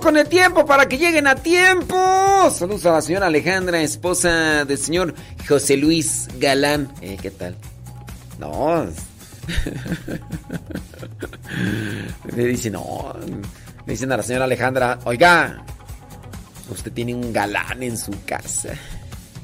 Con el tiempo para que lleguen a tiempo. Saludos a la señora Alejandra, esposa del señor José Luis Galán. Eh, ¿Qué tal? No. Le dicen, no. Le dicen a la señora Alejandra, oiga, usted tiene un galán en su casa.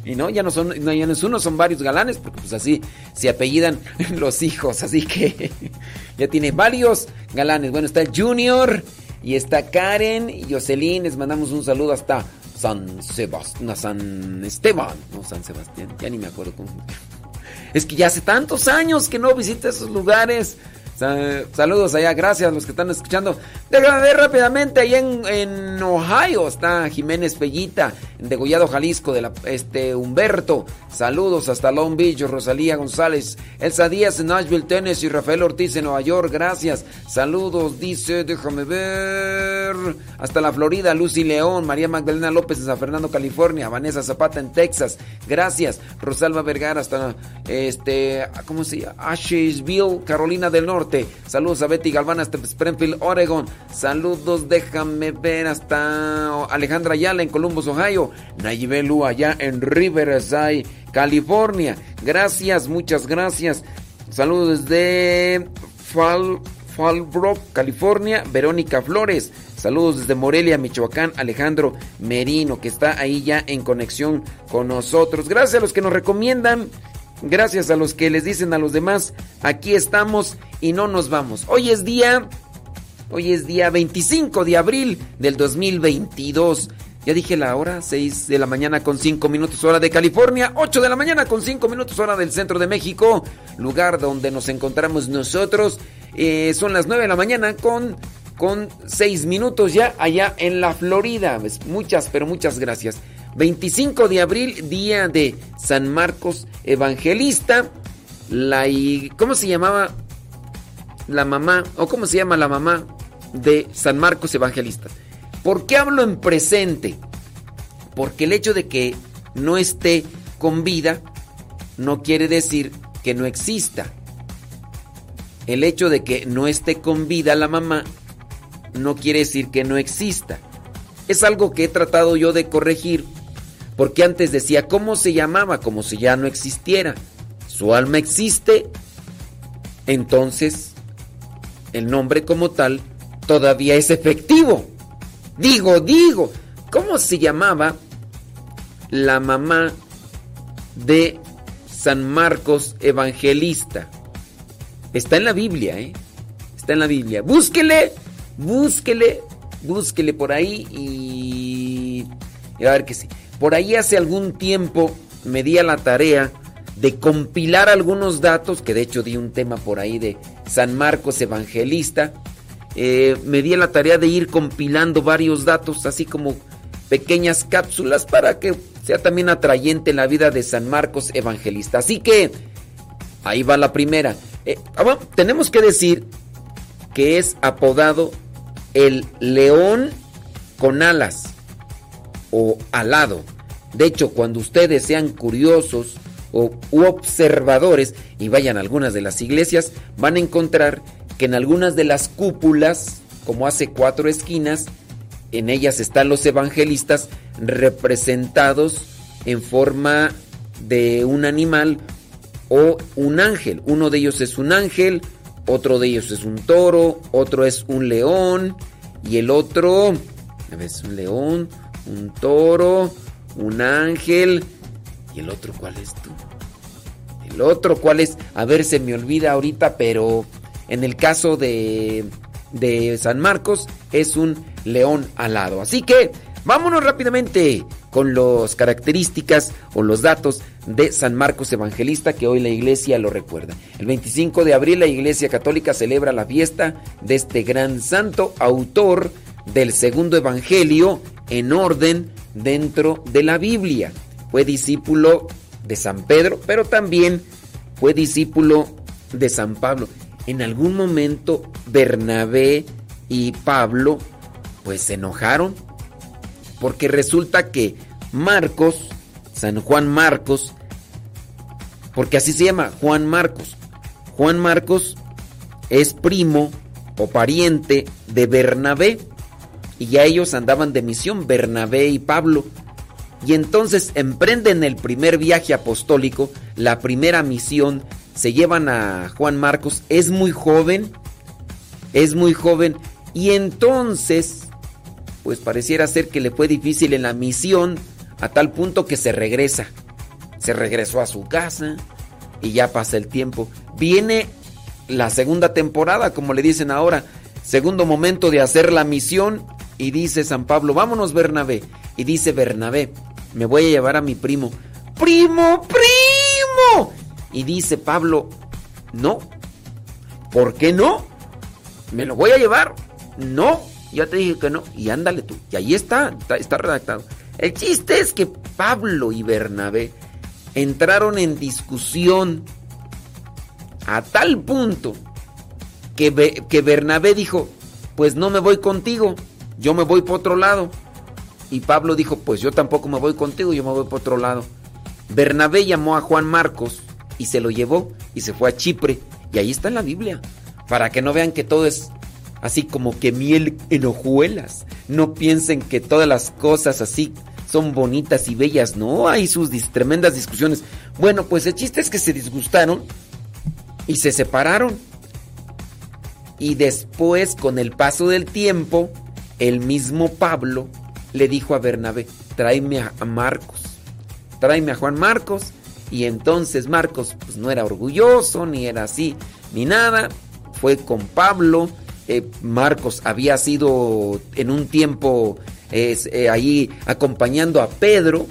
Y no, ya no son, no, ya no es uno, son varios galanes, porque pues así se apellidan los hijos. Así que ya tiene varios galanes. Bueno, está el Junior. Y está Karen y Jocelyn, les mandamos un saludo hasta San Sebastián, San Esteban, no San Sebastián, ya ni me acuerdo cómo. Es que ya hace tantos años que no visito esos lugares. Saludos allá, gracias a los que están escuchando. Déjame ver rápidamente, ahí en, Ohio está Jiménez Pellita, en Degollado, Jalisco, de la, este Humberto. Saludos hasta Long Beach, Rosalía González, Elsa Díaz en Nashville, Tennessee, Rafael Ortiz en Nueva York, gracias. Saludos, dice, déjame ver. Hasta la Florida, Lucy León, María Magdalena López en San Fernando, California, Vanessa Zapata en Texas, gracias. Rosalba Vergara hasta este, ¿cómo se llama? Asheville, Carolina del Norte. Saludos a Betty Galván hasta Springfield, Oregon. Saludos, déjame ver hasta Alejandra Ayala en Columbus, Ohio. Nayibelu allá en Riverside, California. Gracias, muchas gracias. Saludos desde Fall, Fallbrook, California. Verónica Flores. Saludos desde Morelia, Michoacán, Alejandro Merino, que está ahí ya en conexión con nosotros. Gracias a los que nos recomiendan Gracias a los que les dicen a los demás, aquí estamos y no nos vamos. Hoy es día, hoy es día 25 de abril del 2022. Ya dije la hora, 6 de la mañana con 5 minutos hora de California, 8 de la mañana con 5 minutos hora del centro de México, lugar donde nos encontramos nosotros. Eh, son las 9 de la mañana con, con 6 minutos ya allá en la Florida. Pues muchas, pero muchas gracias. 25 de abril, día de San Marcos Evangelista. La, ¿Cómo se llamaba la mamá? ¿O cómo se llama la mamá de San Marcos Evangelista? ¿Por qué hablo en presente? Porque el hecho de que no esté con vida no quiere decir que no exista. El hecho de que no esté con vida la mamá no quiere decir que no exista. Es algo que he tratado yo de corregir porque antes decía, ¿cómo se llamaba? Como si ya no existiera. Su alma existe. Entonces, el nombre como tal todavía es efectivo. Digo, digo, ¿cómo se llamaba la mamá de San Marcos Evangelista? Está en la Biblia, ¿eh? Está en la Biblia. Búsquele, búsquele, búsquele por ahí y, y a ver que sí. Por ahí hace algún tiempo me di a la tarea de compilar algunos datos, que de hecho di un tema por ahí de San Marcos Evangelista. Eh, me di la tarea de ir compilando varios datos, así como pequeñas cápsulas para que sea también atrayente la vida de San Marcos Evangelista. Así que ahí va la primera. Eh, ah, tenemos que decir que es apodado el león con alas o alado. De hecho, cuando ustedes sean curiosos o observadores y vayan a algunas de las iglesias, van a encontrar que en algunas de las cúpulas, como hace cuatro esquinas, en ellas están los evangelistas representados en forma de un animal o un ángel. Uno de ellos es un ángel, otro de ellos es un toro, otro es un león y el otro es un león, un toro, un ángel y el otro cuál es tú? El otro cuál es? A ver, se me olvida ahorita, pero en el caso de de San Marcos es un león alado. Así que vámonos rápidamente con las características o los datos de San Marcos Evangelista que hoy la iglesia lo recuerda. El 25 de abril la iglesia católica celebra la fiesta de este gran santo autor del segundo evangelio en orden dentro de la Biblia. Fue discípulo de San Pedro, pero también fue discípulo de San Pablo en algún momento Bernabé y Pablo pues se enojaron porque resulta que Marcos, San Juan Marcos, porque así se llama Juan Marcos. Juan Marcos es primo o pariente de Bernabé y ya ellos andaban de misión, Bernabé y Pablo. Y entonces emprenden el primer viaje apostólico, la primera misión se llevan a Juan Marcos, es muy joven, es muy joven, y entonces, pues pareciera ser que le fue difícil en la misión, a tal punto que se regresa, se regresó a su casa, y ya pasa el tiempo. Viene la segunda temporada, como le dicen ahora, segundo momento de hacer la misión, y dice San Pablo, vámonos Bernabé, y dice Bernabé, me voy a llevar a mi primo, primo, primo, y dice Pablo, no. ¿Por qué no? ¿Me lo voy a llevar? No. Ya te dije que no. Y ándale tú. Y ahí está, está, redactado. El chiste es que Pablo y Bernabé entraron en discusión a tal punto que, que Bernabé dijo, pues no me voy contigo, yo me voy por otro lado. Y Pablo dijo, pues yo tampoco me voy contigo, yo me voy por otro lado. Bernabé llamó a Juan Marcos y se lo llevó y se fue a Chipre. Y ahí está en la Biblia. Para que no vean que todo es así como que miel en hojuelas. No piensen que todas las cosas así son bonitas y bellas. No, hay sus tremendas discusiones. Bueno, pues el chiste es que se disgustaron y se separaron. Y después, con el paso del tiempo, el mismo Pablo le dijo a Bernabé, tráeme a Marcos, tráeme a Juan Marcos y entonces Marcos pues no era orgulloso, ni era así, ni nada. Fue con Pablo. Eh, Marcos había sido en un tiempo eh, ahí acompañando a Pedro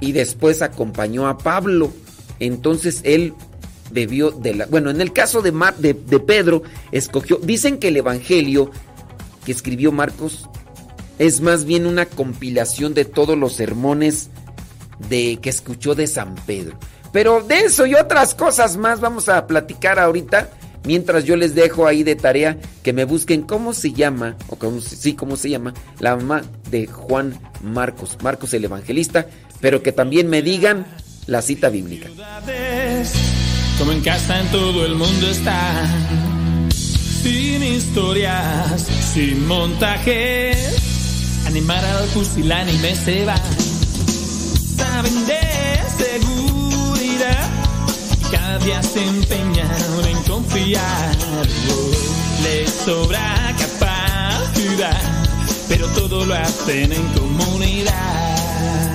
y después acompañó a Pablo. Entonces él bebió de la... Bueno, en el caso de, de, de Pedro, escogió... Dicen que el Evangelio que escribió Marcos es más bien una compilación de todos los sermones de que escuchó de San Pedro. Pero de eso y otras cosas más vamos a platicar ahorita. Mientras yo les dejo ahí de tarea que me busquen cómo se llama, o cómo, sí, cómo se llama, la mamá de Juan Marcos, Marcos el Evangelista, pero que también me digan la cita bíblica. Sin historias, sin montajes, animar al fusilánime se va saben de seguridad cada día se empeñan en confiar. Les sobra capacidad, pero todo lo hacen en comunidad.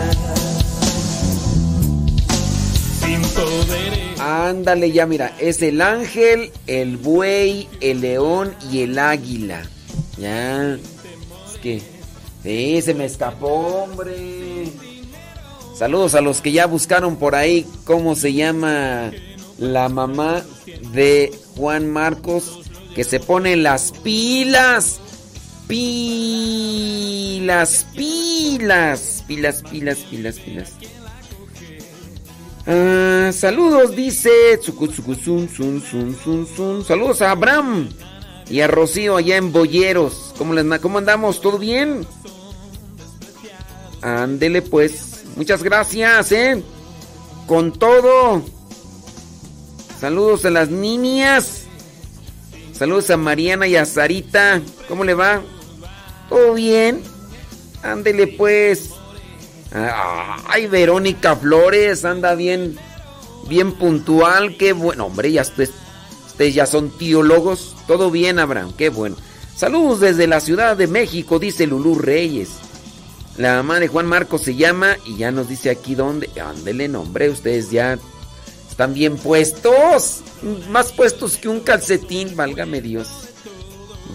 Ándale ya, mira, es el ángel, el buey, el león y el águila. Ya. Es que. Se me escapó, hombre Saludos a los que ya buscaron por ahí cómo se llama la mamá de Juan Marcos, que se pone las pilas. Pilas, pilas, pilas, pilas, pilas, pilas. Ah, saludos, dice. Saludos a Abraham y a Rocío allá en Boyeros. ¿Cómo, les, ¿Cómo andamos? ¿Todo bien? Ándele pues. Muchas gracias, ¿eh? Con todo. Saludos a las niñas. Saludos a Mariana y a Sarita. ¿Cómo le va? ¿Todo bien? Ándele pues. Ay, Verónica Flores, anda bien, bien puntual, qué bueno. Hombre, ya ustedes, ustedes ya son teólogos. Todo bien, Abraham, qué bueno. Saludos desde la Ciudad de México, dice Lulú Reyes. La mamá de Juan Marcos se llama y ya nos dice aquí dónde. Ándele, nombre, ustedes ya están bien puestos. Más puestos que un calcetín, válgame Dios.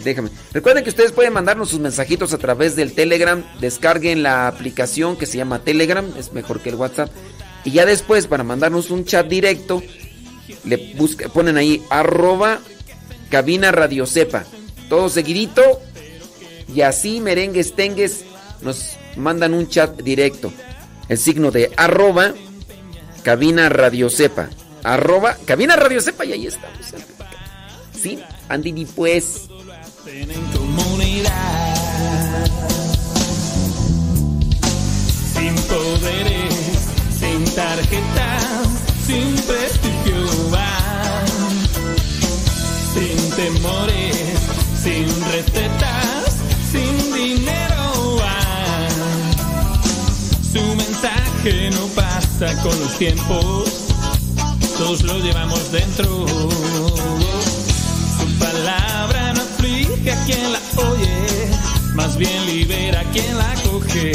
Déjame. Recuerden que ustedes pueden mandarnos sus mensajitos a través del Telegram. Descarguen la aplicación que se llama Telegram, es mejor que el WhatsApp. Y ya después, para mandarnos un chat directo, le ponen ahí arroba cabina radio sepa. Todo seguidito. Y así, merengues, tengues, nos mandan un chat directo. El signo de arroba cabina radio sepa. Arroba cabina radio sepa y ahí estamos. Sí, Andini pues en comunidad. Sin poderes, sin tarjetas, sin prestigio Sin temores, sin recetas, sin dinero Su mensaje no pasa con los tiempos, todos lo llevamos dentro. Bien libera quien la coge.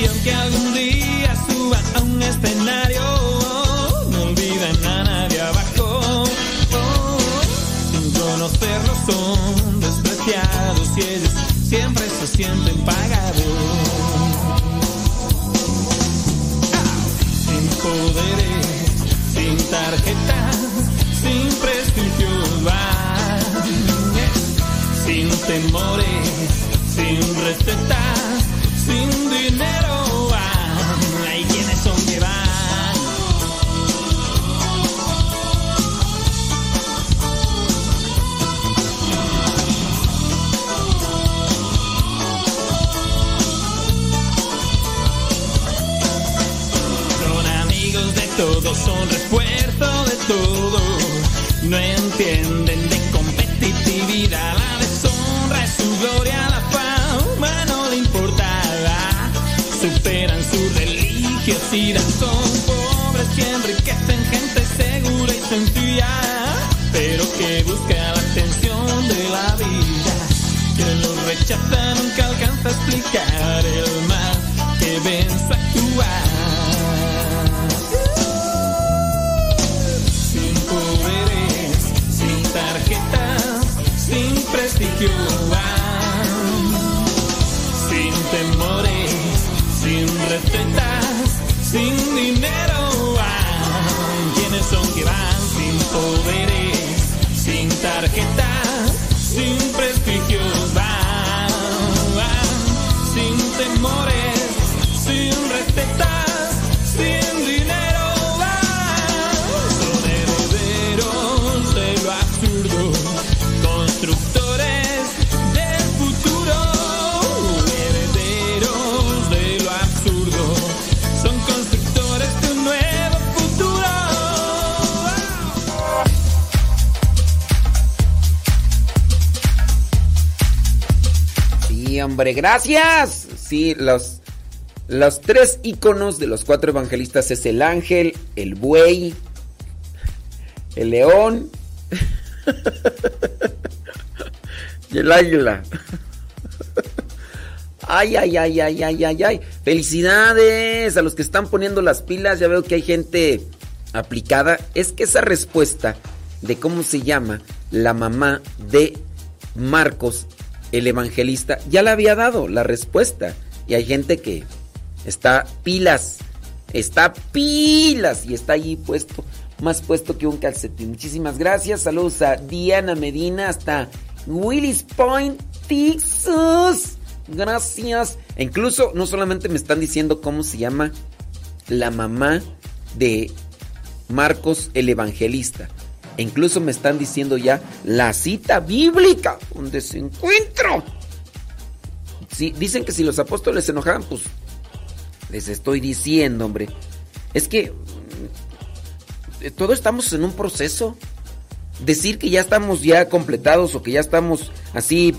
Y aunque algún día suba a un escenario, no olviden a nadie abajo. sin conocerlo son despreciados y ellos siempre se sienten pagados. Sin poderes, sin tarjetas, temores, sin recetas, sin dinero. Hay quienes son que van. Son amigos de todos, son refuerzo de todo. No entienden de competitividad gloria, la fama no le importaba. Superan su religiosidad, son pobres que enriquecen gente segura y sencilla, pero que busca la atención de la vida. Que lo rechaza nunca alcanza a explicar el mal que ven su actuar. Sin prestigio. sin recetas, sin dinero. ¿Quiénes son que van sin poderes, sin tarjetas, hombre, gracias. Sí, los, los tres iconos de los cuatro evangelistas es el ángel, el buey, el león y el águila. Ay, ay, ay, ay, ay, ay, ay. Felicidades a los que están poniendo las pilas. Ya veo que hay gente aplicada. Es que esa respuesta de cómo se llama la mamá de Marcos el evangelista ya le había dado la respuesta. Y hay gente que Está pilas. Está pilas y está allí puesto, más puesto que un calcetín. Muchísimas gracias. Saludos a Diana Medina hasta Willis Point, Texas. Gracias. E incluso no solamente me están diciendo cómo se llama la mamá de Marcos el Evangelista. E incluso me están diciendo ya la cita bíblica donde se encuentra. Si, dicen que si los apóstoles se enojaban, pues les estoy diciendo, hombre. Es que mm, todos estamos en un proceso. Decir que ya estamos ya completados o que ya estamos así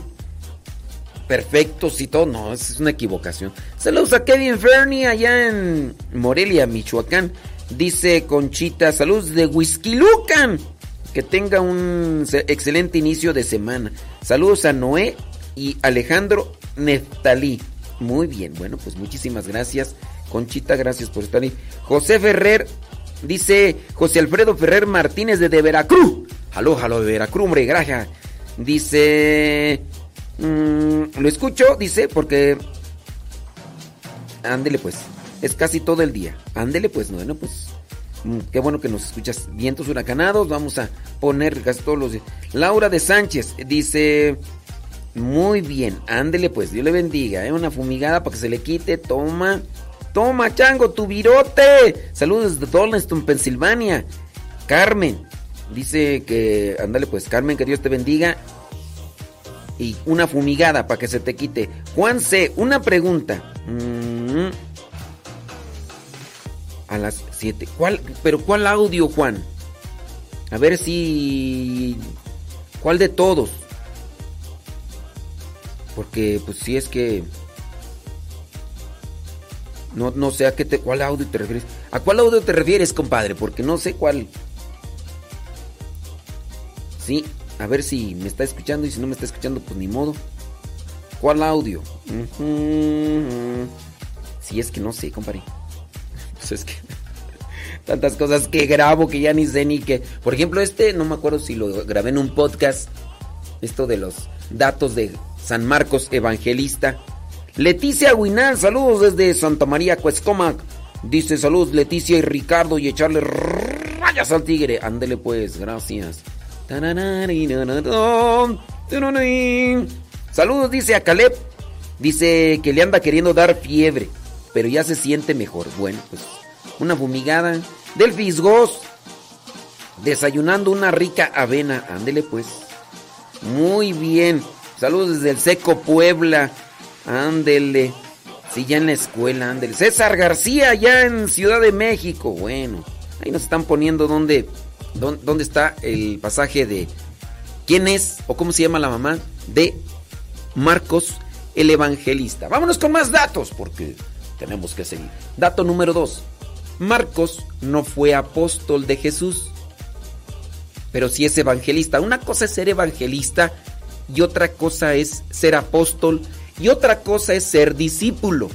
perfectos y todo, no, es una equivocación. Saludos a Kevin Fernie allá en Morelia, Michoacán. Dice Conchita, saludos de Whisky Lucan. Que tenga un excelente inicio de semana. Saludos a Noé y Alejandro Neftalí. Muy bien, bueno, pues muchísimas gracias. Conchita, gracias por estar ahí. José Ferrer, dice José Alfredo Ferrer Martínez de, Veracruz. Aló, aló, de Veracruz, hombre, gracias. Dice, mm, lo escucho, dice, porque... Ándele pues, es casi todo el día. Ándele pues, bueno, pues... Mm, qué bueno que nos escuchas. Vientos huracanados, vamos a poner casi todos los. Laura de Sánchez dice... Muy bien, ándele pues, Dios le bendiga. ¿eh? Una fumigada para que se le quite. Toma, toma, chango, tu virote. Saludos desde Donaldston, Pensilvania. Carmen, dice que, ándale pues, Carmen, que Dios te bendiga. Y una fumigada para que se te quite. Juan C., una pregunta. Mm. A las 7. ¿Cuál, pero cuál audio, Juan? A ver si... ¿Cuál de todos? Porque pues si es que... No, no sé a qué te, cuál audio te refieres. ¿A cuál audio te refieres, compadre? Porque no sé cuál. Sí, a ver si me está escuchando y si no me está escuchando, pues ni modo. ¿Cuál audio? Si es que no sé, compadre. Es que tantas cosas que grabo que ya ni sé ni que. Por ejemplo, este no me acuerdo si lo grabé en un podcast. Esto de los datos de San Marcos Evangelista. Leticia Huinal, saludos desde Santa María Cuescomac. Dice saludos Leticia y Ricardo y echarle rayas al tigre. Ándele pues, gracias. Saludos, dice a Caleb. Dice que le anda queriendo dar fiebre, pero ya se siente mejor. Bueno, pues una fumigada. Del Fisgos. Desayunando una rica avena. Ándele pues. Muy bien. Saludos desde el Seco Puebla. Ándele. Sí, ya en la escuela, ándele. César García, ya en Ciudad de México. Bueno, ahí nos están poniendo dónde, dónde, está el pasaje de quién es o cómo se llama la mamá de Marcos el Evangelista. Vámonos con más datos porque tenemos que seguir. Dato número dos. Marcos no fue apóstol de Jesús, pero sí es evangelista. Una cosa es ser evangelista y otra cosa es ser apóstol y otra cosa es ser discípulo.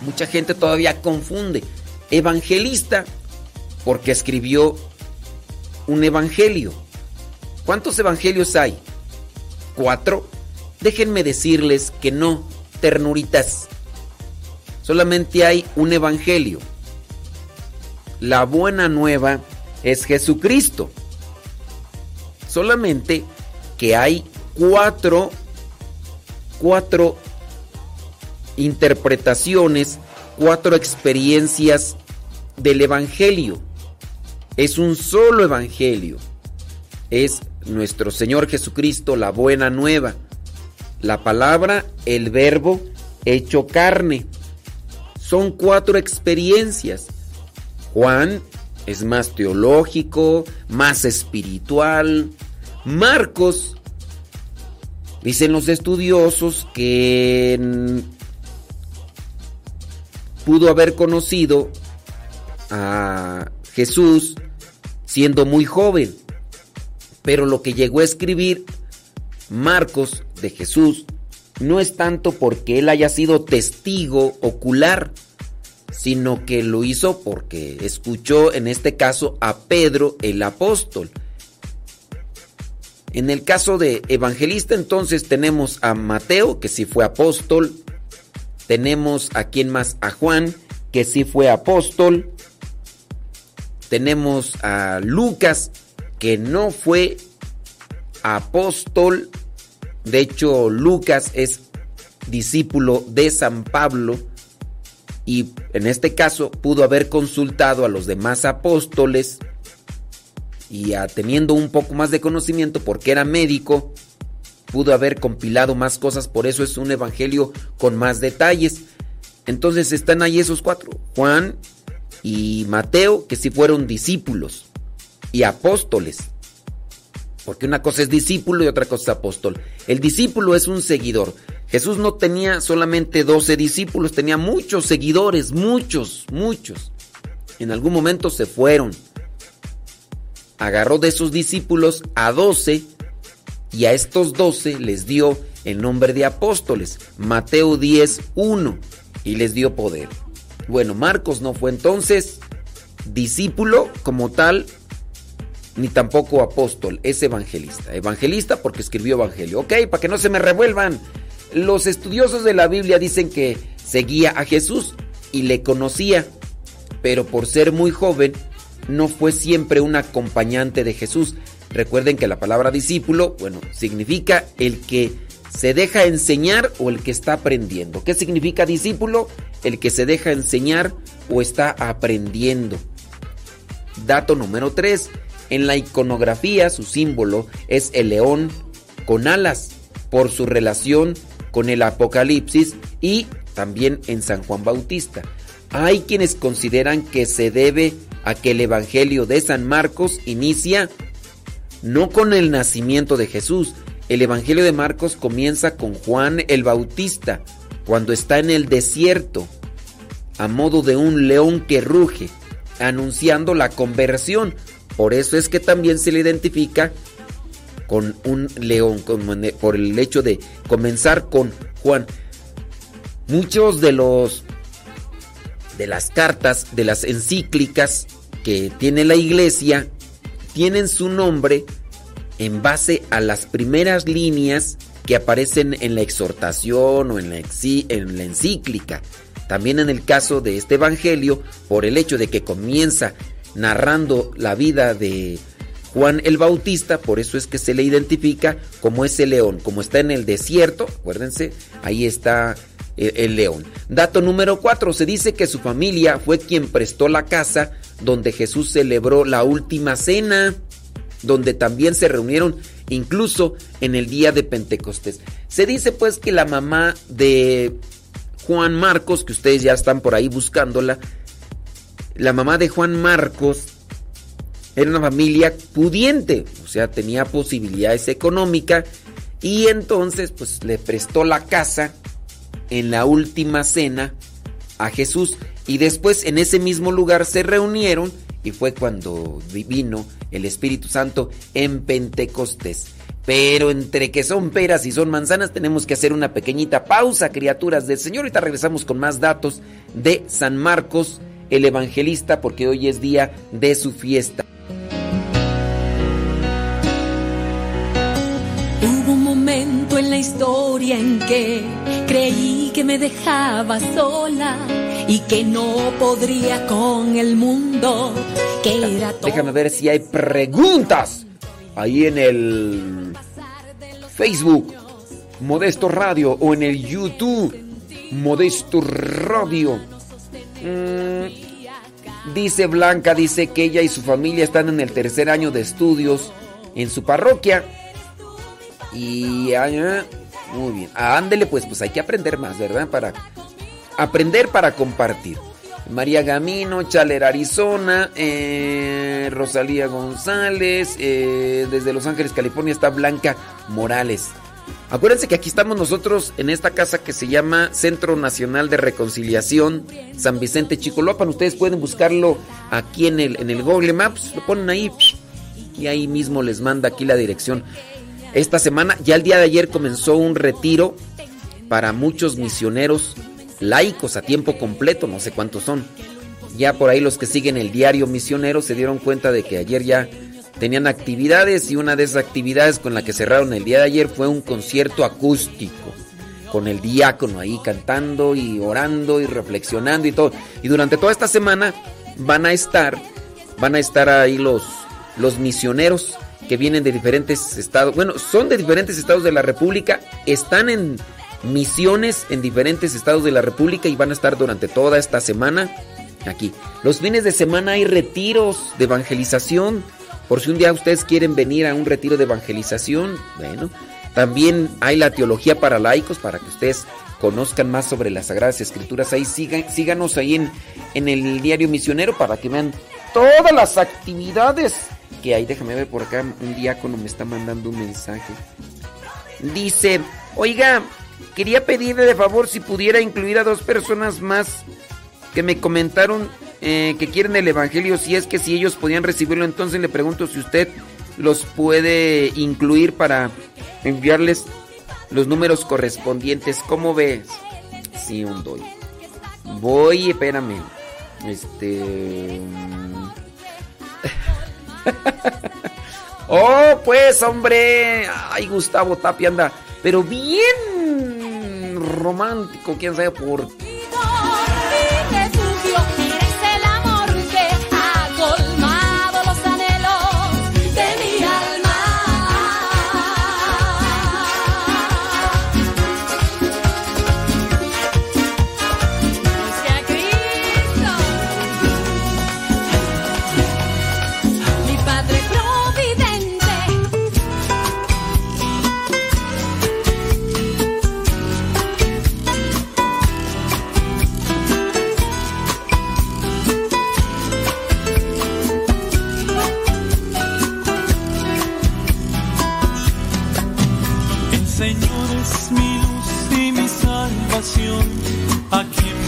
Mucha gente todavía confunde evangelista porque escribió un evangelio. ¿Cuántos evangelios hay? ¿Cuatro? Déjenme decirles que no, ternuritas. Solamente hay un evangelio. La buena nueva es Jesucristo. Solamente que hay cuatro, cuatro interpretaciones, cuatro experiencias del Evangelio. Es un solo Evangelio. Es nuestro Señor Jesucristo, la buena nueva. La palabra, el verbo, hecho carne. Son cuatro experiencias. Juan es más teológico, más espiritual, Marcos, dicen los estudiosos que pudo haber conocido a Jesús siendo muy joven, pero lo que llegó a escribir Marcos de Jesús no es tanto porque él haya sido testigo ocular, sino que lo hizo porque escuchó en este caso a Pedro el apóstol en el caso de evangelista, entonces tenemos a Mateo, que sí fue apóstol, Tenemos a quién más, a Juan, que sí fue apóstol. Tenemos a Lucas, que no fue apóstol. De hecho, Lucas es discípulo de San Pablo y en este caso pudo haber consultado a los demás apóstoles y teniendo un poco más de conocimiento porque era médico, pudo haber compilado más cosas, por eso es un evangelio con más detalles. Entonces están ahí esos cuatro, Juan y Mateo, que sí fueron discípulos y apóstoles. Porque una cosa es discípulo y otra cosa es apóstol. El discípulo es un seguidor. Jesús no tenía solamente 12 discípulos, tenía muchos seguidores, muchos, muchos. En algún momento se fueron. Agarró de sus discípulos a 12 y a estos 12 les dio el nombre de apóstoles. Mateo 10, 1 y les dio poder. Bueno, Marcos no fue entonces discípulo como tal, ni tampoco apóstol, es evangelista. Evangelista porque escribió evangelio. Ok, para que no se me revuelvan. Los estudiosos de la Biblia dicen que seguía a Jesús y le conocía, pero por ser muy joven no fue siempre un acompañante de Jesús. Recuerden que la palabra discípulo, bueno, significa el que se deja enseñar o el que está aprendiendo. ¿Qué significa discípulo? El que se deja enseñar o está aprendiendo. Dato número 3. En la iconografía su símbolo es el león con alas por su relación con el Apocalipsis y también en San Juan Bautista. Hay quienes consideran que se debe a que el Evangelio de San Marcos inicia no con el nacimiento de Jesús. El Evangelio de Marcos comienza con Juan el Bautista, cuando está en el desierto, a modo de un león que ruge, anunciando la conversión. Por eso es que también se le identifica con un león, por el hecho de comenzar con Juan. Muchos de los de las cartas, de las encíclicas que tiene la iglesia, tienen su nombre en base a las primeras líneas que aparecen en la exhortación o en la, en la encíclica. También en el caso de este Evangelio, por el hecho de que comienza narrando la vida de Juan el Bautista, por eso es que se le identifica como ese león, como está en el desierto, acuérdense, ahí está el, el león. Dato número 4, se dice que su familia fue quien prestó la casa donde Jesús celebró la última cena, donde también se reunieron incluso en el día de Pentecostés. Se dice pues que la mamá de Juan Marcos, que ustedes ya están por ahí buscándola, la mamá de Juan Marcos era una familia pudiente, o sea, tenía posibilidades económicas y entonces pues le prestó la casa en la última cena a Jesús y después en ese mismo lugar se reunieron y fue cuando vino el Espíritu Santo en Pentecostés. Pero entre que son peras y son manzanas tenemos que hacer una pequeñita pausa, criaturas del Señor. Ahorita regresamos con más datos de San Marcos, el evangelista, porque hoy es día de su fiesta. Hubo un momento en la historia en que creí que me dejaba sola y que no podría con el mundo, que era todo. Déjame ver si hay preguntas ahí en el Facebook Modesto Radio o en el YouTube Modesto Radio. Mm, dice Blanca, dice que ella y su familia están en el tercer año de estudios en su parroquia. Y ah, muy bien. Ah, ándele, pues, pues hay que aprender más, ¿verdad? Para aprender para compartir. María Gamino, Chaler, Arizona, eh, Rosalía González, eh, desde Los Ángeles, California está Blanca Morales. Acuérdense que aquí estamos nosotros en esta casa que se llama Centro Nacional de Reconciliación San Vicente Chicolopan. Ustedes pueden buscarlo aquí en el, en el Google Maps, lo ponen ahí y ahí mismo les manda aquí la dirección. Esta semana, ya el día de ayer comenzó un retiro para muchos misioneros laicos a tiempo completo, no sé cuántos son. Ya por ahí los que siguen el diario misionero se dieron cuenta de que ayer ya tenían actividades y una de esas actividades con la que cerraron el día de ayer fue un concierto acústico. con el diácono ahí cantando y orando y reflexionando y todo. Y durante toda esta semana van a estar, van a estar ahí los, los misioneros que vienen de diferentes estados. Bueno, son de diferentes estados de la República, están en misiones en diferentes estados de la República y van a estar durante toda esta semana aquí. Los fines de semana hay retiros de evangelización. Por si un día ustedes quieren venir a un retiro de evangelización, bueno, también hay la teología para laicos para que ustedes conozcan más sobre las Sagradas Escrituras. Ahí síganos ahí en, en el diario misionero para que vean todas las actividades que hay. Déjame ver por acá, un diácono me está mandando un mensaje. Dice, oiga, quería pedirle de favor si pudiera incluir a dos personas más que me comentaron eh, que quieren el Evangelio. Si es que si ellos podían recibirlo, entonces le pregunto si usted los puede incluir para enviarles los números correspondientes. ¿Cómo ves? Sí, un doy. Voy, espérame. Este. oh, pues, hombre. Ay, Gustavo Tapia anda. Pero bien romántico, quién sabe por. eres mi luz y mi salvación. Aquí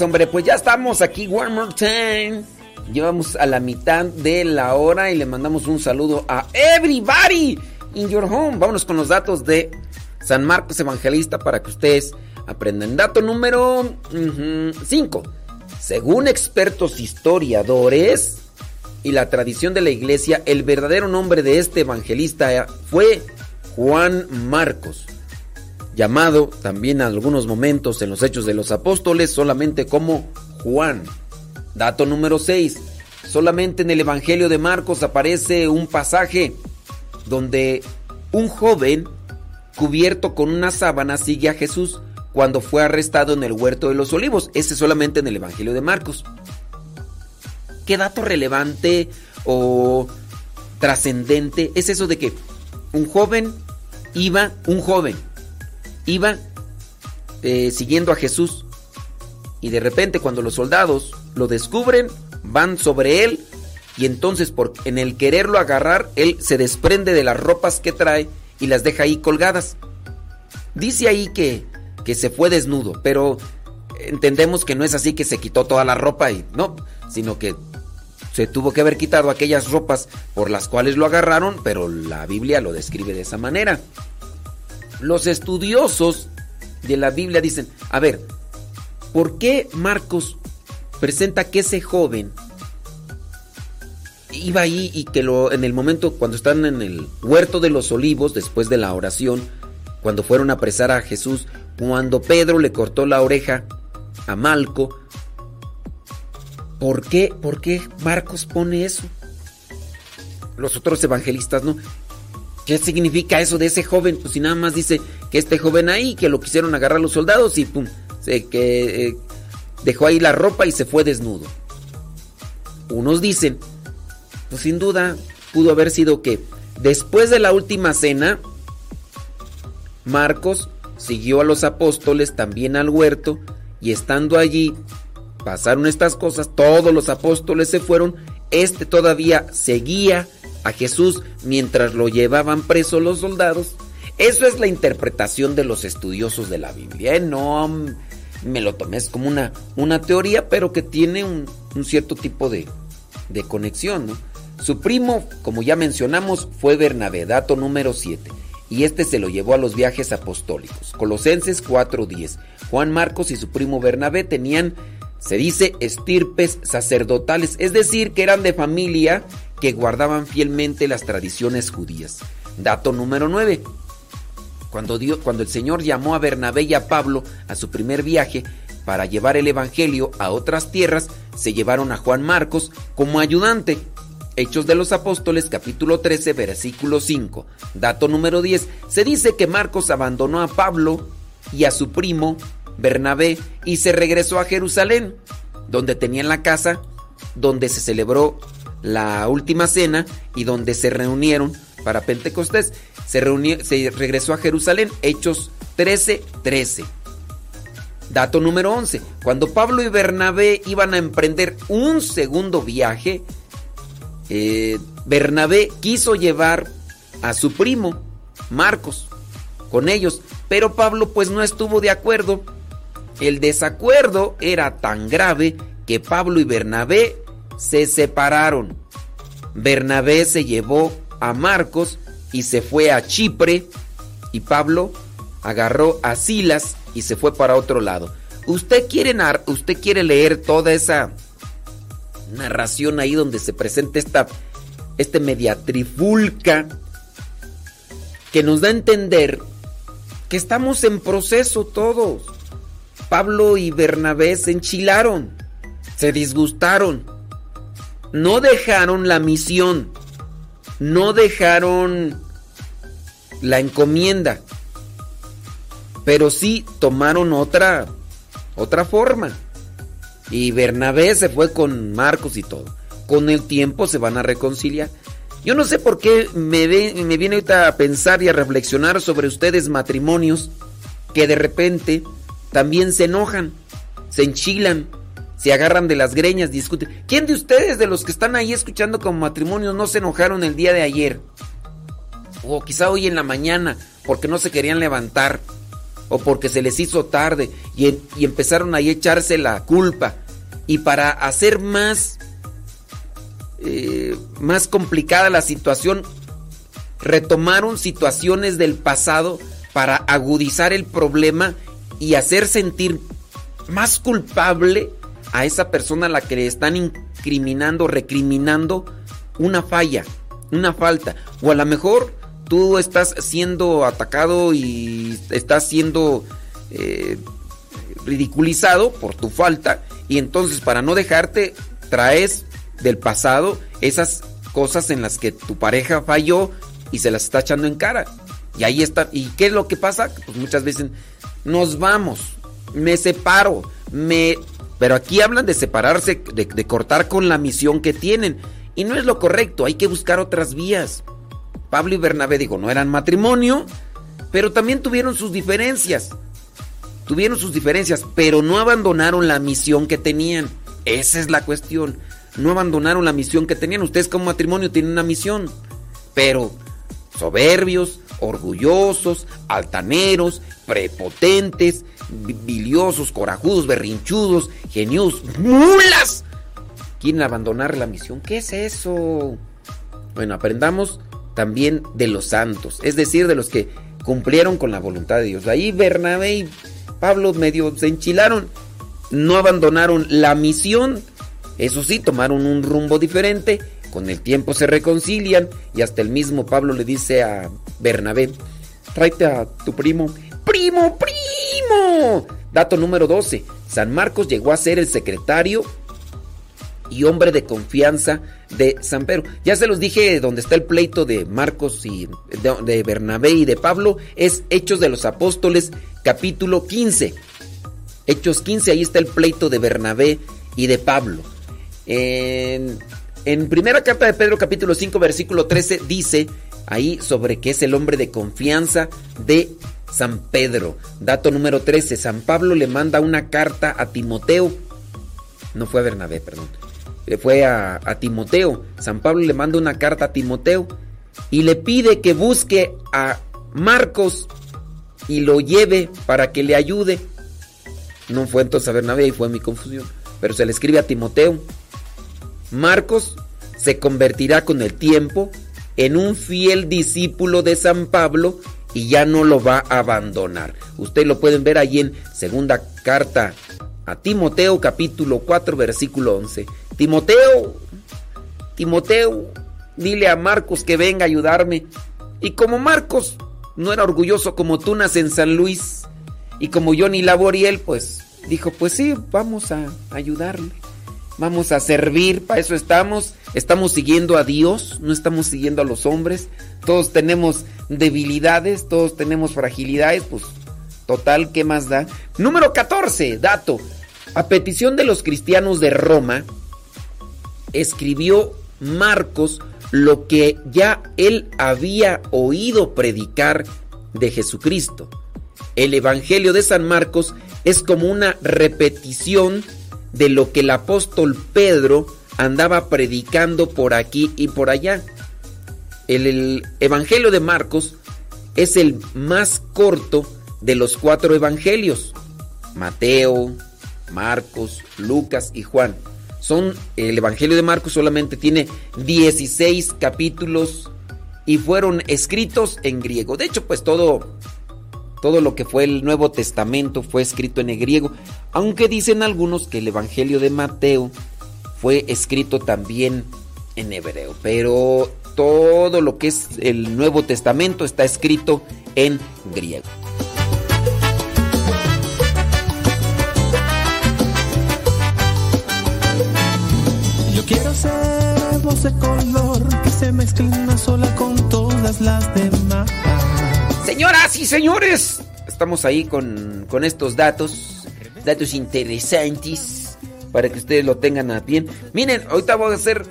pues, hombre, pues ya estamos aquí, one more time. Llevamos a la mitad de la hora y le mandamos un saludo a everybody in your home. Vámonos con los datos de San Marcos Evangelista para que ustedes aprendan. Dato número 5. Según expertos historiadores y la tradición de la iglesia, el verdadero nombre de este evangelista fue Juan Marcos, llamado también en algunos momentos en los Hechos de los Apóstoles solamente como Juan. Dato número 6. Solamente en el Evangelio de Marcos aparece un pasaje donde un joven cubierto con una sábana sigue a Jesús cuando fue arrestado en el huerto de los olivos. Ese solamente en el Evangelio de Marcos. ¿Qué dato relevante o trascendente es eso de que un joven iba, un joven iba eh, siguiendo a Jesús y de repente cuando los soldados lo descubren, van sobre él y entonces por, en el quererlo agarrar, él se desprende de las ropas que trae y las deja ahí colgadas. Dice ahí que, que se fue desnudo, pero entendemos que no es así que se quitó toda la ropa y no, sino que se tuvo que haber quitado aquellas ropas por las cuales lo agarraron, pero la Biblia lo describe de esa manera. Los estudiosos de la Biblia dicen, a ver, ¿por qué Marcos presenta que ese joven iba ahí y que lo en el momento cuando están en el huerto de los olivos después de la oración, cuando fueron a apresar a Jesús, cuando Pedro le cortó la oreja a Malco, ¿por qué, por qué Marcos pone eso? Los otros evangelistas no. ¿Qué significa eso de ese joven? Pues si nada más dice que este joven ahí, que lo quisieron agarrar los soldados y pum, se, que eh, dejó ahí la ropa y se fue desnudo. Unos dicen, pues sin duda pudo haber sido que después de la última cena, Marcos siguió a los apóstoles también al huerto y estando allí pasaron estas cosas, todos los apóstoles se fueron, este todavía seguía a Jesús mientras lo llevaban preso los soldados. Eso es la interpretación de los estudiosos de la Biblia. ¿eh? No me lo tomé como una, una teoría, pero que tiene un, cierto tipo de, de conexión. Su primo, como ya mencionamos, fue Bernabé, dato número 7. Y este se lo llevó a los viajes apostólicos. Colosenses 4:10. Juan Marcos y su primo Bernabé tenían, se dice, estirpes sacerdotales, es decir, que eran de familia que guardaban fielmente las tradiciones judías. Dato número 9. Cuando, el Señor llamó a Bernabé y a Pablo a su primer viaje para llevar el Evangelio a otras tierras, se llevaron a Juan Marcos como ayudante. Hechos de los Apóstoles capítulo 13 versículo 5. Dato número 10. Se dice que Marcos abandonó a Pablo y a su primo Bernabé y se regresó a Jerusalén, donde tenían la casa donde se celebró la última cena y donde se reunieron para Pentecostés. Se, regresó a Jerusalén, Hechos 13, 13. Dato número 11. Cuando Pablo y Bernabé iban a emprender un segundo viaje, eh, Bernabé quiso llevar a su primo, Marcos, con ellos, pero Pablo pues no estuvo de acuerdo. El desacuerdo era tan grave que Pablo y Bernabé se separaron. Bernabé se llevó a Marcos y se fue a Chipre y Pablo agarró a Silas y se fue para otro lado. Usted quiere, usted quiere leer toda esa narración ahí donde se presenta esta este mediatrifulca que nos da a entender que estamos en proceso todos. Pablo y Bernabé se enchilaron, se disgustaron, no dejaron la misión, no dejaron la encomienda, pero sí tomaron otra, otra forma. Y Bernabé se fue con Marcos y todo. Con el tiempo se van a reconciliar. Yo no sé por qué me, me viene ahorita a pensar y a reflexionar sobre ustedes matrimonios que de repente también se enojan, se enchilan, se agarran de las greñas, discuten. ¿Quién de ustedes, de los que están ahí escuchando como matrimonios, no se enojaron el día de ayer? O quizá hoy en la mañana, porque no se querían levantar, o porque se les hizo tarde, y, y empezaron ahí a echarse la culpa. Y para hacer más, eh, más complicada la situación, retomaron situaciones del pasado para agudizar el problema y hacer sentir más culpable a esa persona a la que le están incriminando, recriminando una falla, una falta. O a lo mejor tú estás siendo atacado y estás siendo eh, ridiculizado por tu falta y entonces para no dejarte traes del pasado esas cosas en las que tu pareja falló y se las está echando en cara. Y ahí está. ¿Y qué es lo que pasa? Pues muchas veces nos vamos, me separo, me... Pero aquí hablan de separarse, de, cortar con la misión que tienen. Y no es lo correcto, hay que buscar otras vías. Pablo y Bernabé, digo, no eran matrimonio, pero también tuvieron sus diferencias. Tuvieron sus diferencias, pero no abandonaron la misión que tenían. Esa es la cuestión. No abandonaron la misión que tenían. Ustedes como matrimonio tienen una misión, pero soberbios, orgullosos, altaneros, prepotentes, biliosos, corajudos, berrinchudos, genios, mulas. Quieren abandonar la misión. ¿Qué es eso? Bueno, aprendamos también de los santos, es decir, de los que cumplieron con la voluntad de Dios. Ahí Bernabé y Pablo medio se enchilaron, no abandonaron la misión, eso sí, tomaron un rumbo diferente, con el tiempo se reconcilian y hasta el mismo Pablo le dice a Bernabé, tráete a tu primo, primo, primo. Dato número 12, San Marcos llegó a ser el secretario y hombre de confianza de San Pedro. Ya se los dije, donde está el pleito de Marcos y de, Bernabé y de Pablo, es Hechos de los Apóstoles, capítulo 15. Hechos 15, ahí está el pleito de Bernabé y de Pablo. En, en primera carta de Pedro, capítulo 5, versículo 13, dice ahí sobre que es el hombre de confianza de San Pedro. Dato número 13, San Pablo le manda una carta a Timoteo. No fue a Bernabé, perdón le fue a, Timoteo. San Pablo le manda una carta a Timoteo y le pide que busque a Marcos y lo lleve para que le ayude. No fue entonces a Bernabé y fue mi confusión. Pero se le escribe a Timoteo. Marcos se convertirá con el tiempo en un fiel discípulo de San Pablo y ya no lo va a abandonar. Ustedes lo pueden ver ahí en segunda carta a Timoteo capítulo 4 versículo 11. Timoteo, Timoteo, dile a Marcos que venga a ayudarme. Y como Marcos no era orgulloso como tú nace en San Luis y como Johnny Laboriel, pues dijo, pues sí, vamos a ayudarle. Vamos a servir, para eso estamos. Estamos siguiendo a Dios, no estamos siguiendo a los hombres. Todos tenemos debilidades, todos tenemos fragilidades, pues total, ¿qué más da? Número 14, dato. A petición de los cristianos de Roma, escribió Marcos lo que ya él había oído predicar de Jesucristo. El Evangelio de San Marcos es como una repetición de lo que el apóstol Pedro andaba predicando por aquí y por allá. El, Evangelio de Marcos es el más corto de los cuatro evangelios. Mateo, Marcos, Lucas y Juan son el Evangelio de Marcos solamente tiene 16 capítulos y fueron escritos en griego. De hecho, pues todo todo lo que fue el Nuevo Testamento fue escrito en el griego, aunque dicen algunos que el Evangelio de Mateo fue escrito también en hebreo, pero todo lo que es el Nuevo Testamento está escrito en griego. Quiero ser voz de color que se mezcle una sola con todas las demás. Señoras y señores, estamos ahí con, con estos datos, datos interesantes para que ustedes lo tengan a bien. Miren, ahorita voy a hacer,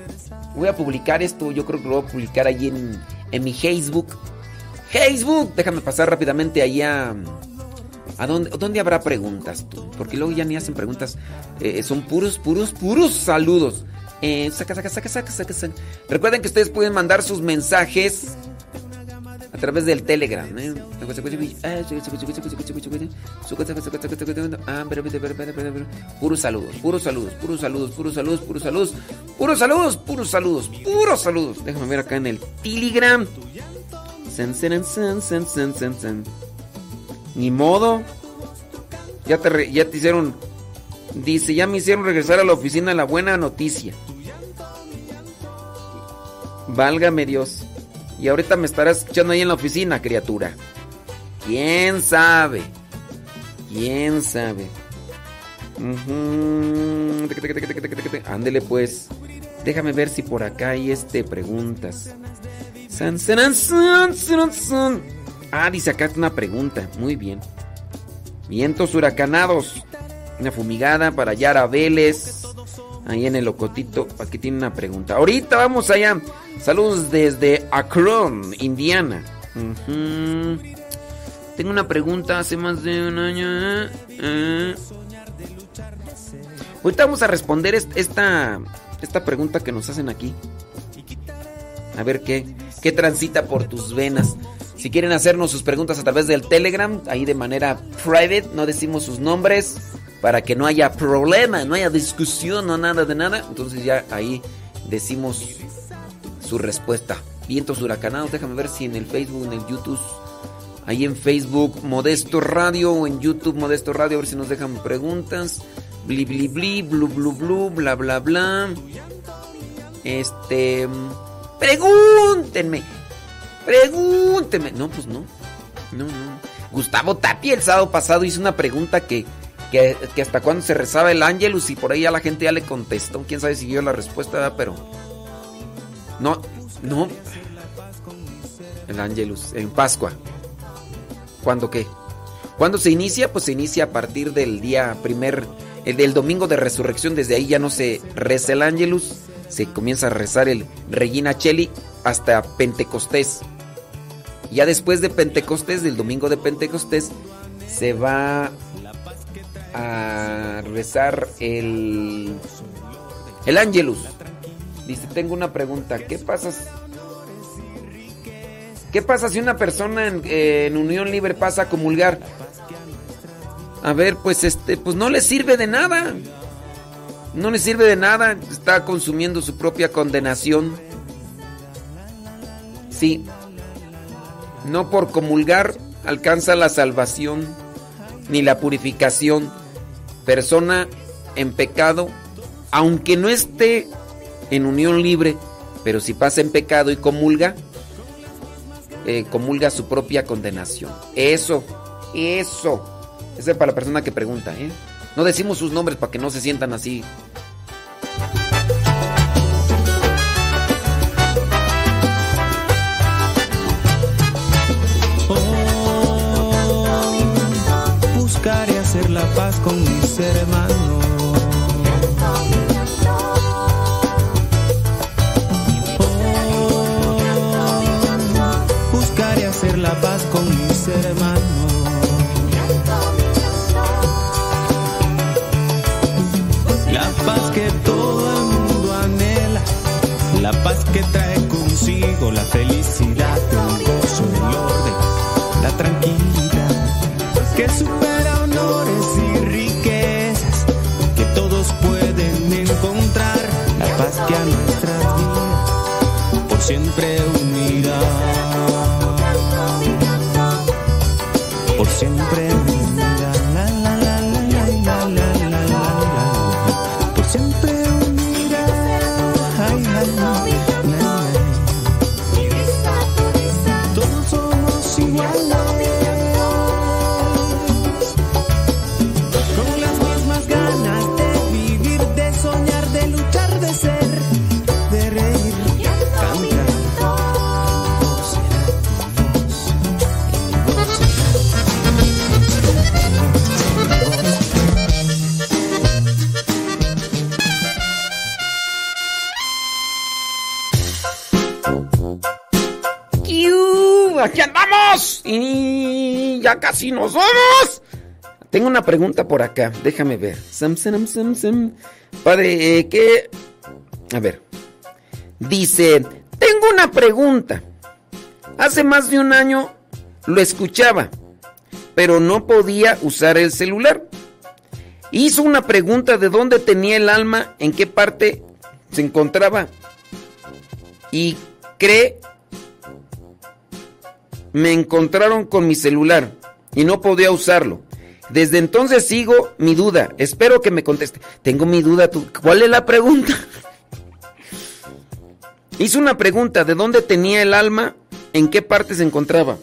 voy a publicar esto, yo creo que lo voy a publicar ahí en, en mi Facebook. Facebook, déjame pasar rápidamente allá. ¿A dónde, dónde habrá preguntas tú? Porque luego ya ni hacen preguntas. Eh, son puros, puros, puros saludos. Eh, saca, saca, saca, saca, saca, Recuerden que ustedes pueden mandar sus mensajes a través del Telegram. Puros saludos, puros saludos, puros saludos, puros saludos, puros saludos, puros saludos, puros saludos, puros saludos. Déjame ver acá en el Telegram. Ni modo. Ya te, ya te hicieron Dice, ya me hicieron regresar a la oficina la buena noticia. Válgame Dios. Y ahorita me estarás escuchando ahí en la oficina, criatura. ¿Quién sabe? ¿Quién sabe? Ándele pues. Déjame ver si por acá hay este preguntas. Ah, dice acá una pregunta. Muy bien. Vientos huracanados. Una fumigada para Yara Vélez. Ahí en el Locotito. Aquí tiene una pregunta. Ahorita vamos allá. Saludos desde Akron, Indiana. Tengo una pregunta hace más de un año. ¿eh? Ahorita vamos a responder esta, esta pregunta que nos hacen aquí. A ver qué, qué transita por tus venas. Si quieren hacernos sus preguntas a través del Telegram, ahí de manera private, no decimos sus nombres para que no haya problema, no haya discusión, no nada de nada. Entonces ya ahí decimos su respuesta. Vientos huracanados, déjame ver si en el Facebook, en el YouTube, ahí en Facebook Modesto Radio o en YouTube Modesto Radio, a ver si nos dejan preguntas. Bli bli bli, blu blu blu, bla bla bla. Este. Pregúntenme. Pregúntenme. No, pues no. No, no. Gustavo Tapia el sábado pasado hizo una pregunta que, que, hasta cuando se rezaba el ángelus y por ahí a la gente ya le contestó. Quién sabe si dio la respuesta, pero. No, no. El ángelus, en Pascua. ¿Cuándo qué? ¿Cuándo se inicia? Pues se inicia a partir del día primer el del domingo de resurrección, desde ahí ya no se reza el ángelus, se comienza a rezar el Regina Cheli hasta Pentecostés. Ya después de Pentecostés, del domingo de Pentecostés, se va a rezar el, el ángelus. Dice, tengo una pregunta, ¿qué pasa? ¿Qué pasa si una persona en, en unión libre pasa a comulgar? A ver, pues este, pues no le sirve de nada. No le sirve de nada, está consumiendo su propia condenación. Sí. No por comulgar alcanza la salvación ni la purificación. Persona en pecado, aunque no esté en unión libre, pero si pasa en pecado y comulga, eh, comulga su propia condenación. Eso, eso. Ese es para la persona que pregunta, ¿eh? No decimos sus nombres para que no se sientan así. La paz con mis hermanos. Buscaré hacer la paz con mis hermanos. paz que todo el mundo anhela, la paz que trae consigo la felicidad, el gozo, el orden, la tranquilidad, que supera honores y riquezas, que todos pueden encontrar, la paz que a nuestras vidas por siempre unirá, por siempre aquí casi nos vamos. Tengo una pregunta por acá, déjame ver. Padre, eh, ¿qué? A ver. Dice, tengo una pregunta. Hace más de un año lo escuchaba, pero no podía usar el celular. Hizo una pregunta de dónde tenía el alma, en qué parte se encontraba. Y cree me encontraron con mi celular y no podía usarlo. Desde entonces sigo mi duda. Espero que me conteste. Tengo mi duda. ¿Cuál es la pregunta? Hizo una pregunta. ¿De dónde tenía el alma? en qué parte se encontraba.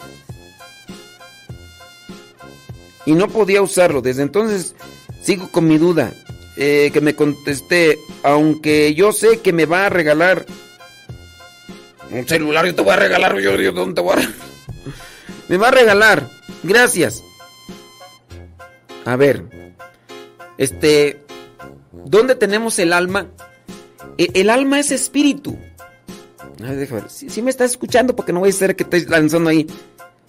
Y no podía usarlo. Desde entonces sigo con mi duda. Eh, que me contesté, aunque yo sé que me va a regalar un celular, yo te voy a regalar, yo, yo ¿dónde te voy a Me va a regalar. Gracias. A ver. Este, ¿dónde tenemos el alma? E, el, alma es espíritu. A ver, déjame ver. Si me estás escuchando, porque no voy a ser que estés lanzando ahí.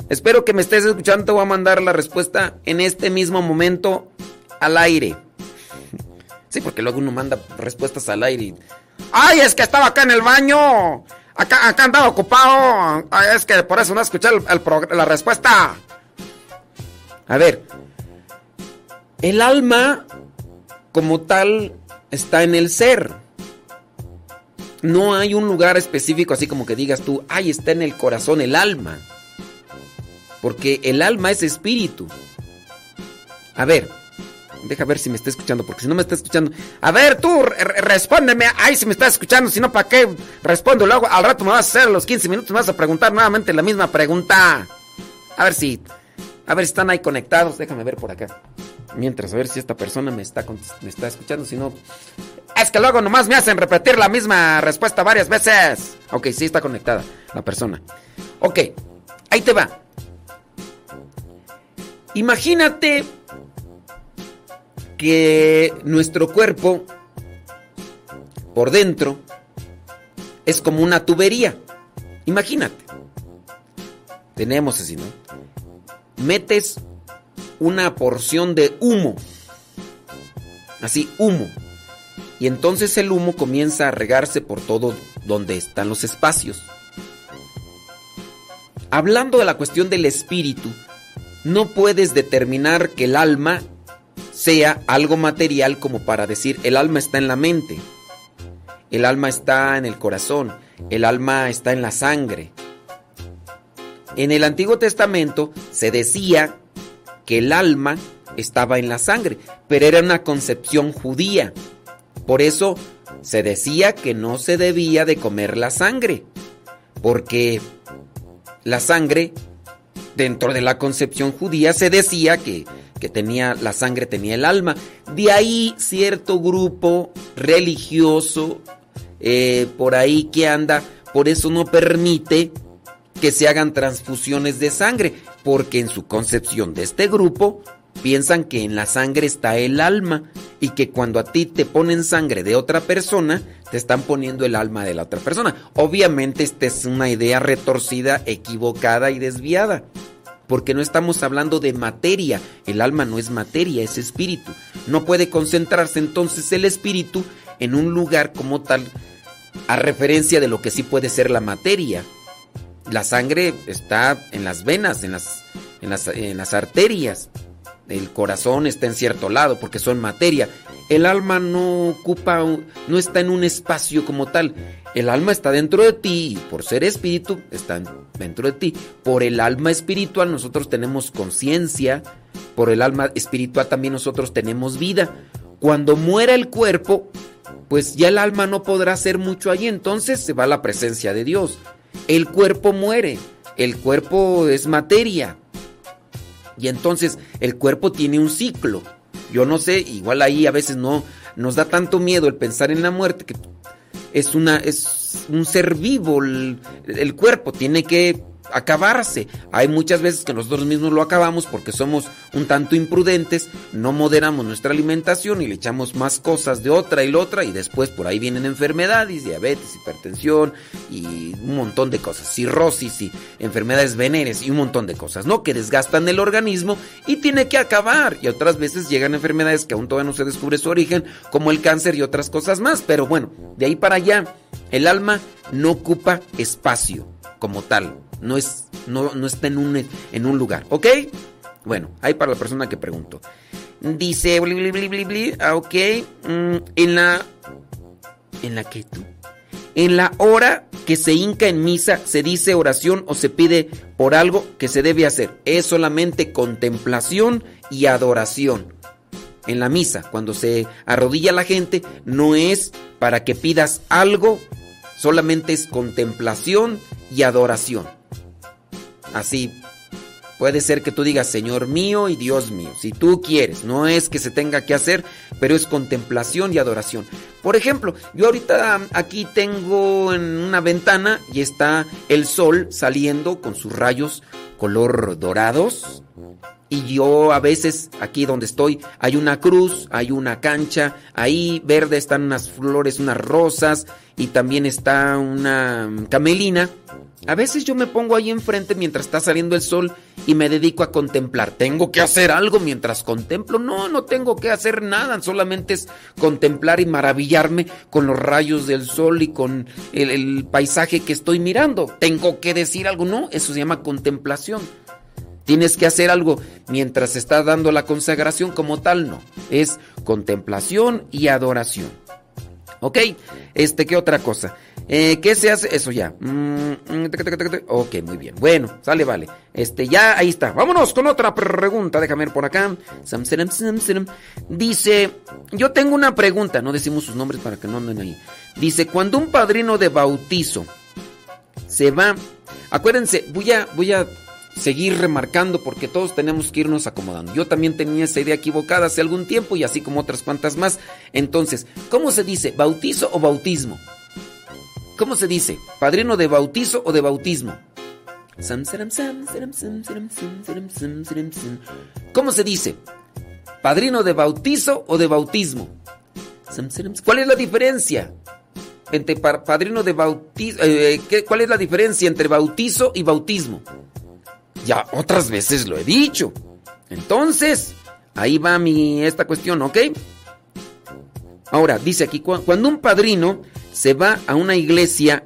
Espero que me estés escuchando. Te voy a mandar la respuesta en este mismo momento al aire. Sí, porque luego uno manda respuestas al aire. ¡Ay, es que estaba acá en el baño! Acá, andaba ocupado. Ay, es que por eso no escuché la respuesta. A ver. El alma, como tal, está en el ser. No hay un lugar específico así como que digas tú, ay, está en el corazón el alma. Porque el alma es espíritu. A ver, deja ver si me está escuchando, porque si no me está escuchando. A ver, tú, respóndeme. Ay, si me está escuchando, si no, ¿para qué respondo? Luego al rato me vas a hacer los 15 minutos, me vas a preguntar nuevamente la misma pregunta. A ver si. A ver si están ahí conectados. Déjame ver por acá. Mientras, a ver si esta persona me está, me está escuchando. Si no. Es que luego nomás me hacen repetir la misma respuesta varias veces. Ok, sí está conectada la persona. Ok, ahí te va. Imagínate que nuestro cuerpo por dentro es como una tubería. Imagínate. Tenemos así, ¿no? Metes una porción de humo. Así, humo. Y entonces el humo comienza a regarse por todo donde están los espacios. Hablando de la cuestión del espíritu, no puedes determinar que el alma sea algo material como para decir el alma está en la mente, el alma está en el corazón, el alma está en la sangre. En el Antiguo Testamento se decía que el alma estaba en la sangre, pero era una concepción judía. Por eso se decía que no se debía de comer la sangre, porque la sangre dentro de la concepción judía se decía que, tenía la sangre tenía el alma. De ahí cierto grupo religioso eh, por ahí que anda, por eso no permite que se hagan transfusiones de sangre, porque en su concepción de este grupo piensan que en la sangre está el alma y que cuando a ti te ponen sangre de otra persona, te están poniendo el alma de la otra persona. Obviamente esta es una idea retorcida, equivocada y desviada, porque no estamos hablando de materia, el alma no es materia, es espíritu. No puede concentrarse entonces el espíritu en un lugar como tal, a referencia de lo que sí puede ser la materia. La sangre está en las venas, en las, en las, en las arterias el corazón está en cierto lado porque son materia. El alma no ocupa, no está en un espacio como tal. El alma está dentro de ti y por ser espíritu está dentro de ti. Por el alma espiritual nosotros tenemos conciencia. Por el alma espiritual también nosotros tenemos vida. Cuando muera el cuerpo, pues ya el alma no podrá hacer mucho allí. Entonces se va la presencia de Dios. El cuerpo muere. El cuerpo es materia y entonces el cuerpo tiene un ciclo. Yo no sé, igual ahí a veces no nos da tanto miedo el pensar en la muerte que es una es un ser vivo el, el cuerpo tiene que acabarse. Hay muchas veces que nosotros mismos lo acabamos porque somos un tanto imprudentes, no moderamos nuestra alimentación y le echamos más cosas de otra y la otra y después por ahí vienen enfermedades, diabetes, hipertensión y un montón de cosas, cirrosis y enfermedades venéreas y un montón de cosas, ¿no? Que desgastan el organismo y tiene que acabar. Y otras veces llegan enfermedades que aún todavía no se descubre su origen, como el cáncer y otras cosas más. Pero bueno, de ahí para allá, el alma no ocupa espacio como tal. No, es, no, no está en un, en un lugar, ¿ok? Bueno, ahí para la persona que preguntó. Dice, ah, ok, mm, en la... ¿En la? En la hora que se hinca en misa se dice oración o se pide por algo que se debe hacer. Es solamente contemplación y adoración. En la misa, cuando se arrodilla la gente, no es para que pidas algo, solamente es contemplación y adoración. Así. Puede ser que tú digas, Señor mío y Dios mío, si tú quieres. No es que se tenga que hacer, pero es contemplación y adoración. Por ejemplo, yo ahorita aquí tengo en una ventana y está el sol saliendo con sus rayos color dorados. Y yo a veces, aquí donde estoy, hay una cruz, hay una cancha, ahí verde están unas flores, unas rosas y también está una camelina. A veces yo me pongo ahí enfrente mientras está saliendo el sol y me dedico a contemplar. ¿Tengo que hacer algo mientras contemplo? No, no tengo que hacer nada, solamente es contemplar y maravillarme con los rayos del sol y con el, paisaje que estoy mirando. ¿Tengo que decir algo? No, eso se llama contemplación. Tienes que hacer algo mientras estás dando la consagración como tal, no. Es contemplación y adoración. ¿Ok? Este, ¿qué otra cosa? Eh, ¿Qué se hace? Eso ya. Mm, ok, muy bien. Bueno, sale, vale. Este, ya, ahí está. Vámonos con otra pregunta. Déjame ver por acá. Dice, yo tengo una pregunta. No decimos sus nombres para que no anden ahí. Dice, cuando un padrino de bautizo se va... Acuérdense, voy a, voy a seguir remarcando porque todos tenemos que irnos acomodando. Yo también tenía esa idea equivocada hace algún tiempo y así como otras cuantas más. Entonces, ¿cómo se dice? ¿Bautizo o bautismo? ¿Cómo se dice? ¿Padrino de bautizo o de bautismo? ¿Cómo se dice? ¿Padrino de bautizo o de bautismo? ¿Cuál es la diferencia? Entre padrino de bautizo, eh, ¿cuál es la diferencia entre bautizo y bautismo? Ya otras veces lo he dicho. Entonces, ahí va mi esta cuestión, ¿ok? Ahora, dice aquí, cuando un padrino se va a una iglesia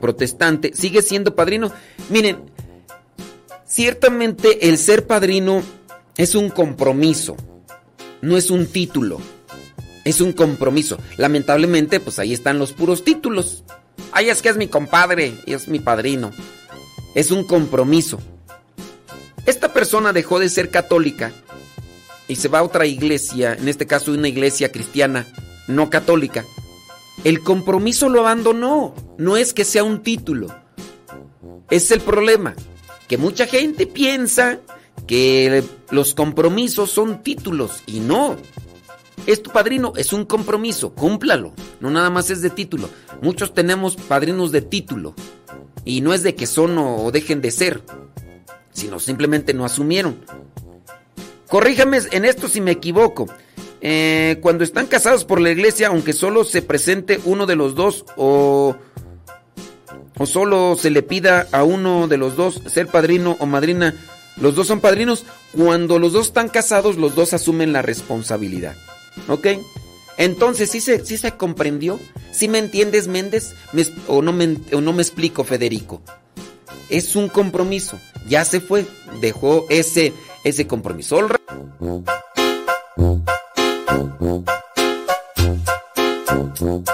protestante, sigue siendo padrino. Miren, ciertamente el ser padrino es un compromiso, no es un título, es un compromiso. Lamentablemente, pues ahí están los puros títulos. Ay, es que es mi compadre es mi padrino. Es un compromiso. Esta persona dejó de ser católica y se va a otra iglesia, en este caso una iglesia cristiana, no católica. El compromiso lo abandonó, no es que sea un título. Es el problema, que mucha gente piensa que los compromisos son títulos y no. Es tu padrino, es un compromiso, cúmplalo, no nada más es de título. Muchos tenemos padrinos de título y no es de que son o dejen de ser sino simplemente no asumieron. Corríjame en esto si me equivoco. Eh, cuando están casados por la iglesia, aunque solo se presente uno de los dos o, o solo se le pida a uno de los dos ser padrino o madrina, los dos son padrinos. Cuando los dos están casados, los dos asumen la responsabilidad. ¿Ok? Entonces, ¿sí se, sí se comprendió? ¿Sí me entiendes, Méndez? o, no me, ¿O no me explico, Federico? Es un compromiso ya se fue, dejó ese, ese compromiso. 嗯嗯嗯嗯嗯嗯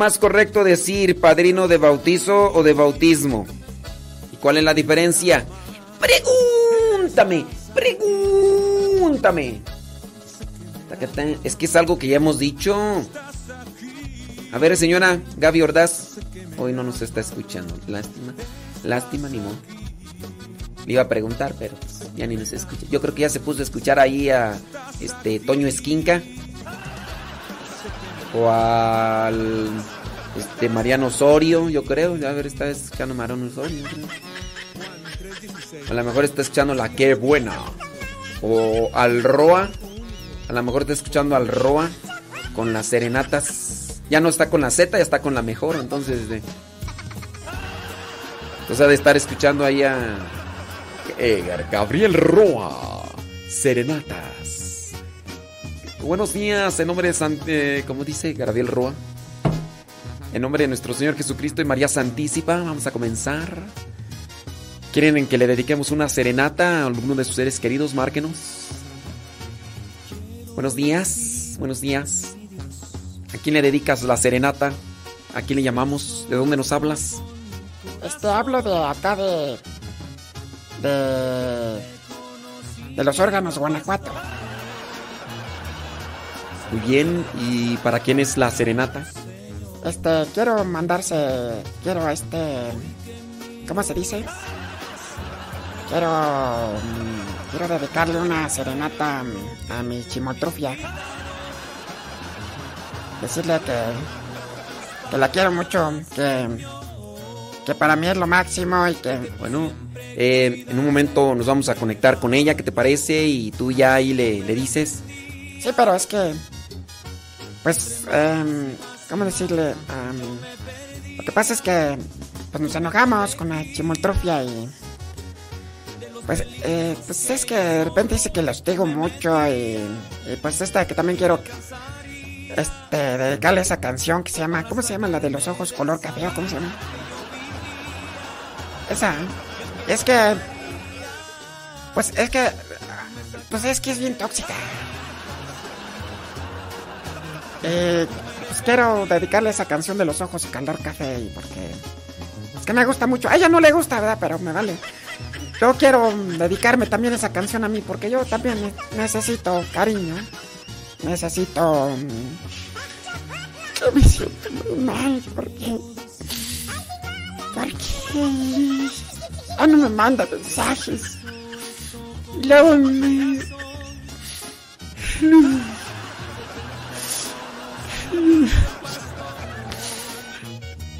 más correcto decir, padrino de bautizo o de bautismo? ¿Y cuál es la diferencia? Pregúntame, pregúntame. Es que es algo que ya hemos dicho. A ver, señora Gaby Ordaz. Hoy no nos está escuchando. Lástima. Lástima, ni modo. Le iba a preguntar, pero ya ni nos escucha. Yo creo que ya se puso a escuchar ahí a este Toño Esquinca o al este Mariano Osorio, yo creo. A ver, está escuchando Mariano Osorio. A lo mejor está escuchando la que buena. O al Roa. A lo mejor está escuchando al Roa con las serenatas. Ya no está con la Z, ya está con la mejor. Entonces, de... entonces ha de estar escuchando ahí a Gabriel Roa. Serenatas. Buenos días, en nombre de San, eh, como dice Gabriel Roa, en nombre de nuestro Señor Jesucristo y María Santísima, vamos a comenzar. ¿Quieren que le dediquemos una serenata a alguno de sus seres queridos? Márquenos. Buenos días, buenos días. ¿A quién le dedicas la serenata? ¿A quién le llamamos? ¿De dónde nos hablas? Este, hablo de acá de. de. de los órganos Guanajuato. Muy bien, ¿y para quién es la serenata? Este, quiero mandarse, quiero este, ¿cómo se dice? Quiero, mm, quiero dedicarle una serenata mm, a mi chimotrufia. Decirle que, que la quiero mucho, que, que para mí es lo máximo y que... Bueno, eh, en un momento nos vamos a conectar con ella, ¿qué te parece? Y tú ya ahí le, le dices. Sí, pero es que pues, um, ¿cómo decirle? lo que pasa es que pues nos enojamos con la chimoltrofia y pues, eh, pues es que de repente dice que los digo mucho y, pues esta que también quiero este dedicarle esa canción que se llama ¿cómo se llama la de los ojos color café cómo se llama? Esa es que pues es que pues es que es bien tóxica. Eh, pues quiero dedicarle esa canción de los ojos y calor café porque es que me gusta mucho. A ella no le gusta, ¿verdad? Pero me vale. Yo quiero dedicarme también esa canción a mí porque yo también necesito cariño. Necesito... Que me siento muy mal porque... Porque... Ah, no me manda mensajes. Y luego me...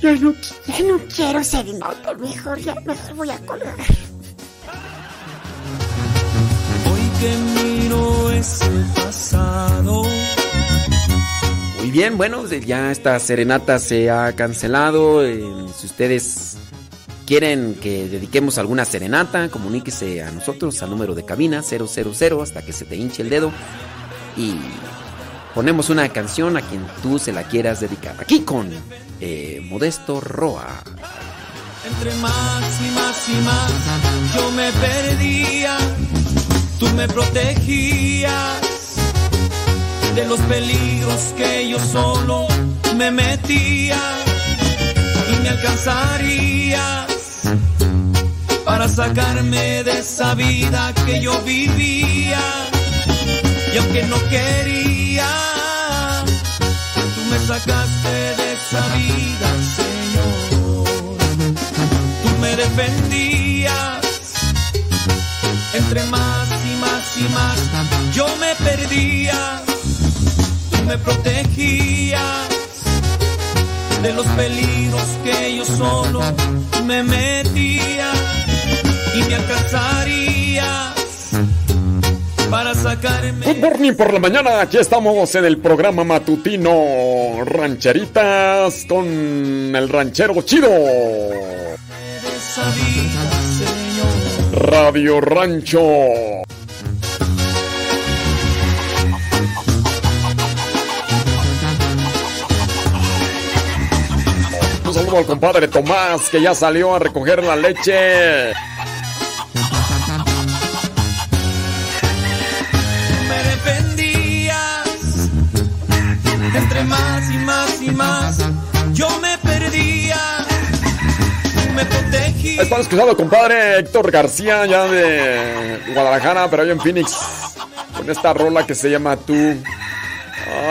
Yo no, ya no quiero serenata, mejor ya mejor voy a colgar. Hoy que miro ese pasado. Muy bien, bueno, ya esta serenata se ha cancelado. Eh, si ustedes quieren que dediquemos alguna serenata, comuníquese a nosotros al número de cabina 000 hasta que se te hinche el dedo. Y ponemos una canción a quien tú se la quieras dedicar. Aquí con eh, Modesto Roa. Entre más y más y más yo me perdía, tú me protegías de los peligros que yo solo me metía y me alcanzarías para sacarme de esa vida que yo vivía y aunque no quería, tú me sacaste de esa vida, Señor. Tú me defendías, entre más y más y más, yo me perdía. Tú me protegías de los peligros que yo solo me metía y me alcanzaría Good morning por la mañana, aquí estamos en el programa matutino Rancheritas con el ranchero chido. Radio Rancho. Un saludo al compadre Tomás que ya salió a recoger la leche. Entre más y más y más, yo me perdía. Tú me protegías. Están escuchando compadre Héctor García ya de Guadalajara, pero ahí en Phoenix. Con esta rola que se llama Tú.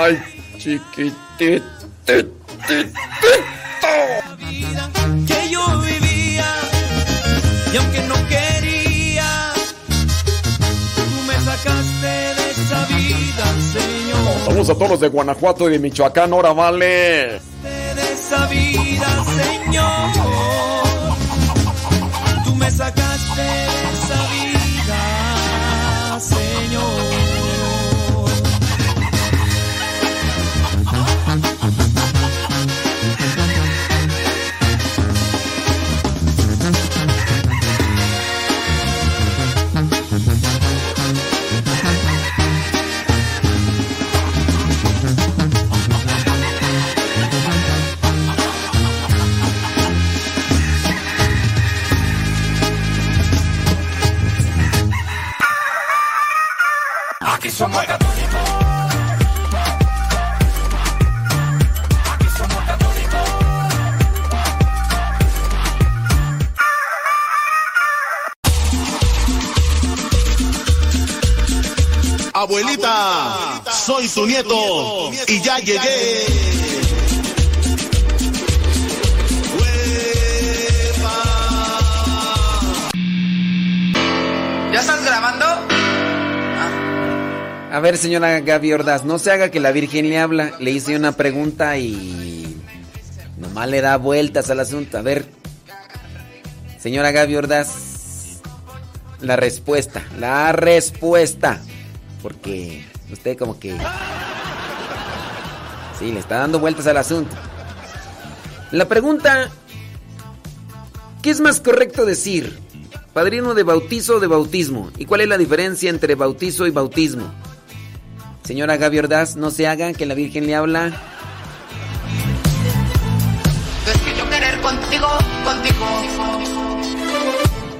Ay, chiquitito. vida que yo vivía. Y aunque no quería, tú me sacaste Saludos a todos los de Guanajuato y de Michoacán, ahora vale. De esa vida, Señor. Tú me sacaste somos católicos. Aquí somos católicos. Abuelita, soy su nieto y ya llegué. ¿Ya estás grabando? A ver, señora Gaby Ordaz, no se haga que la Virgen le habla. Le hice una pregunta y nomás le da vueltas al asunto. A ver, señora Gaby Ordaz, la respuesta, la respuesta. Porque usted como que... Sí, le está dando vueltas al asunto. La pregunta, ¿qué es más correcto decir? ¿Padrino de bautizo o de bautismo? ¿Y cuál es la diferencia entre bautizo y bautismo? Señora Gaby Ordaz, no se haga que la Virgen le habla. Es que yo querer contigo, contigo.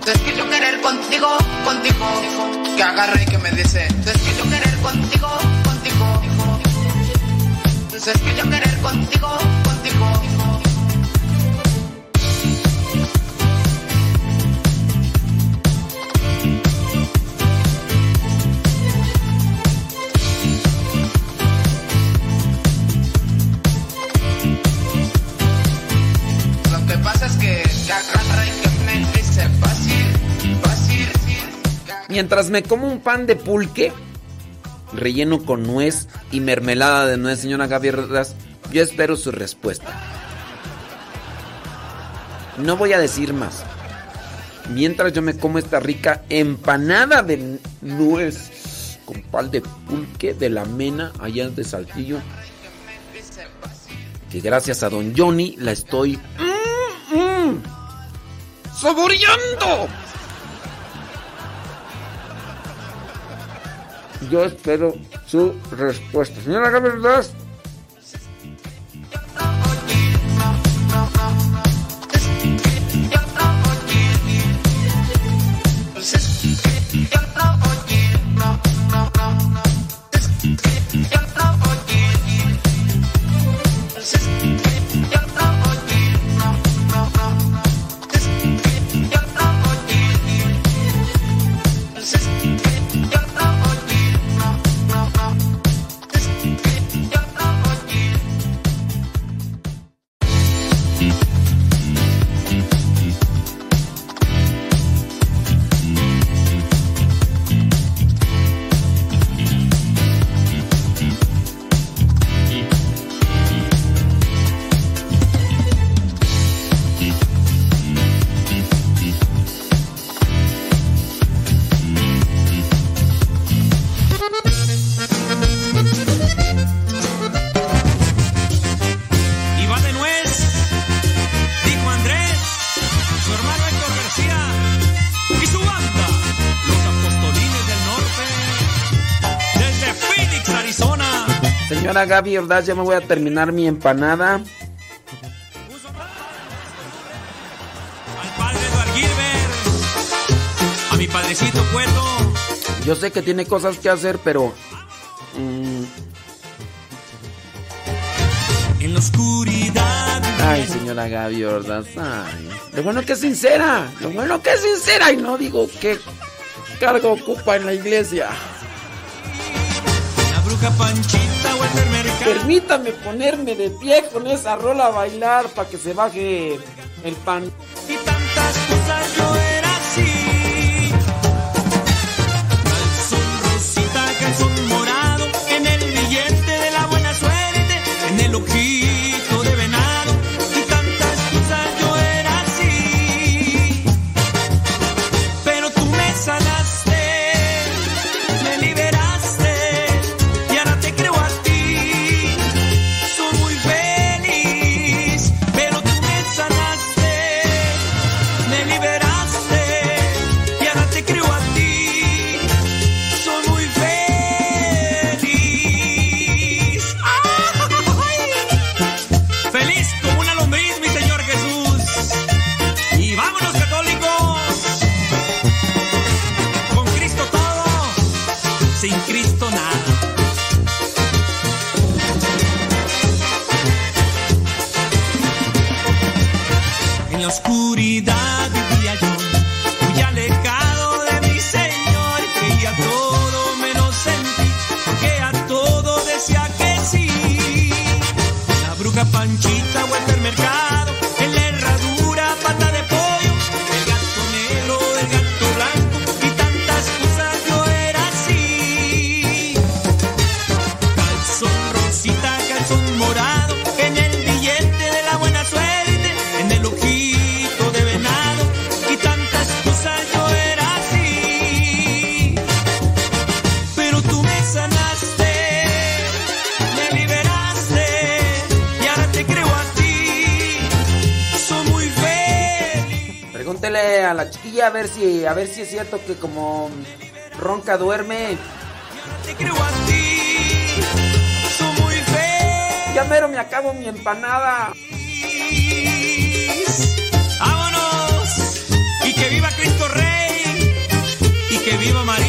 Es que yo querer contigo, contigo. Que agarre y que me dice. Es que yo querer contigo, contigo. Es que yo querer contigo, contigo. Mientras me como un pan de pulque, relleno con nuez y mermelada de nuez, señora Gaby yo espero su respuesta. No voy a decir más. Mientras yo me como esta rica empanada de nuez con pan de pulque de la mena allá de Saltillo, que gracias a don Johnny la estoy mm, mm, saboreando. Yo espero su respuesta. Señora Gaby Gaby Ordaz, ya me voy a terminar mi empanada. Al padre Eduard Gilbert, a mi padrecito Cueto, Yo sé que tiene cosas que hacer, pero. mm, en la oscuridad. ay, señora Gaby Ordaz. Ay. Lo bueno que es sincera. Lo bueno que es sincera. Y no digo que cargo ocupa en la iglesia. Bruja Panchita, Walter Mercado. Permítame ponerme de pie con esa rola a bailar para que se baje el pan. Y tantas cosas yo era así. Calzón rosita, calzón morado, en el billete de la buena suerte, en el ojito ver si es cierto que como ronca duerme. Te creo a ti. Soy muy feliz. Ya mero me acabo mi empanada. ¡Vámonos! Y que viva Cristo Rey. Y que viva María.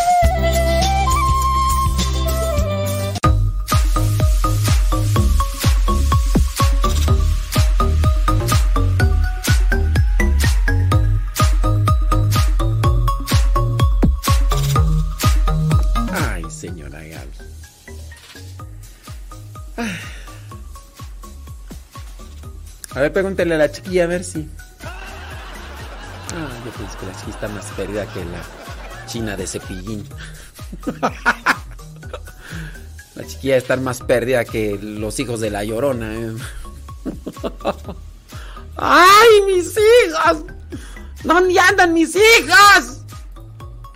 Ver, pregúntele a la chiquilla a ver si. Ah, yo pienso que la chiquilla está más perdida que la china de cepillín. La chiquilla está más perdida que los hijos de la llorona. ¿eh? ¡Ay, mis hijas! ¿Dónde andan mis hijas?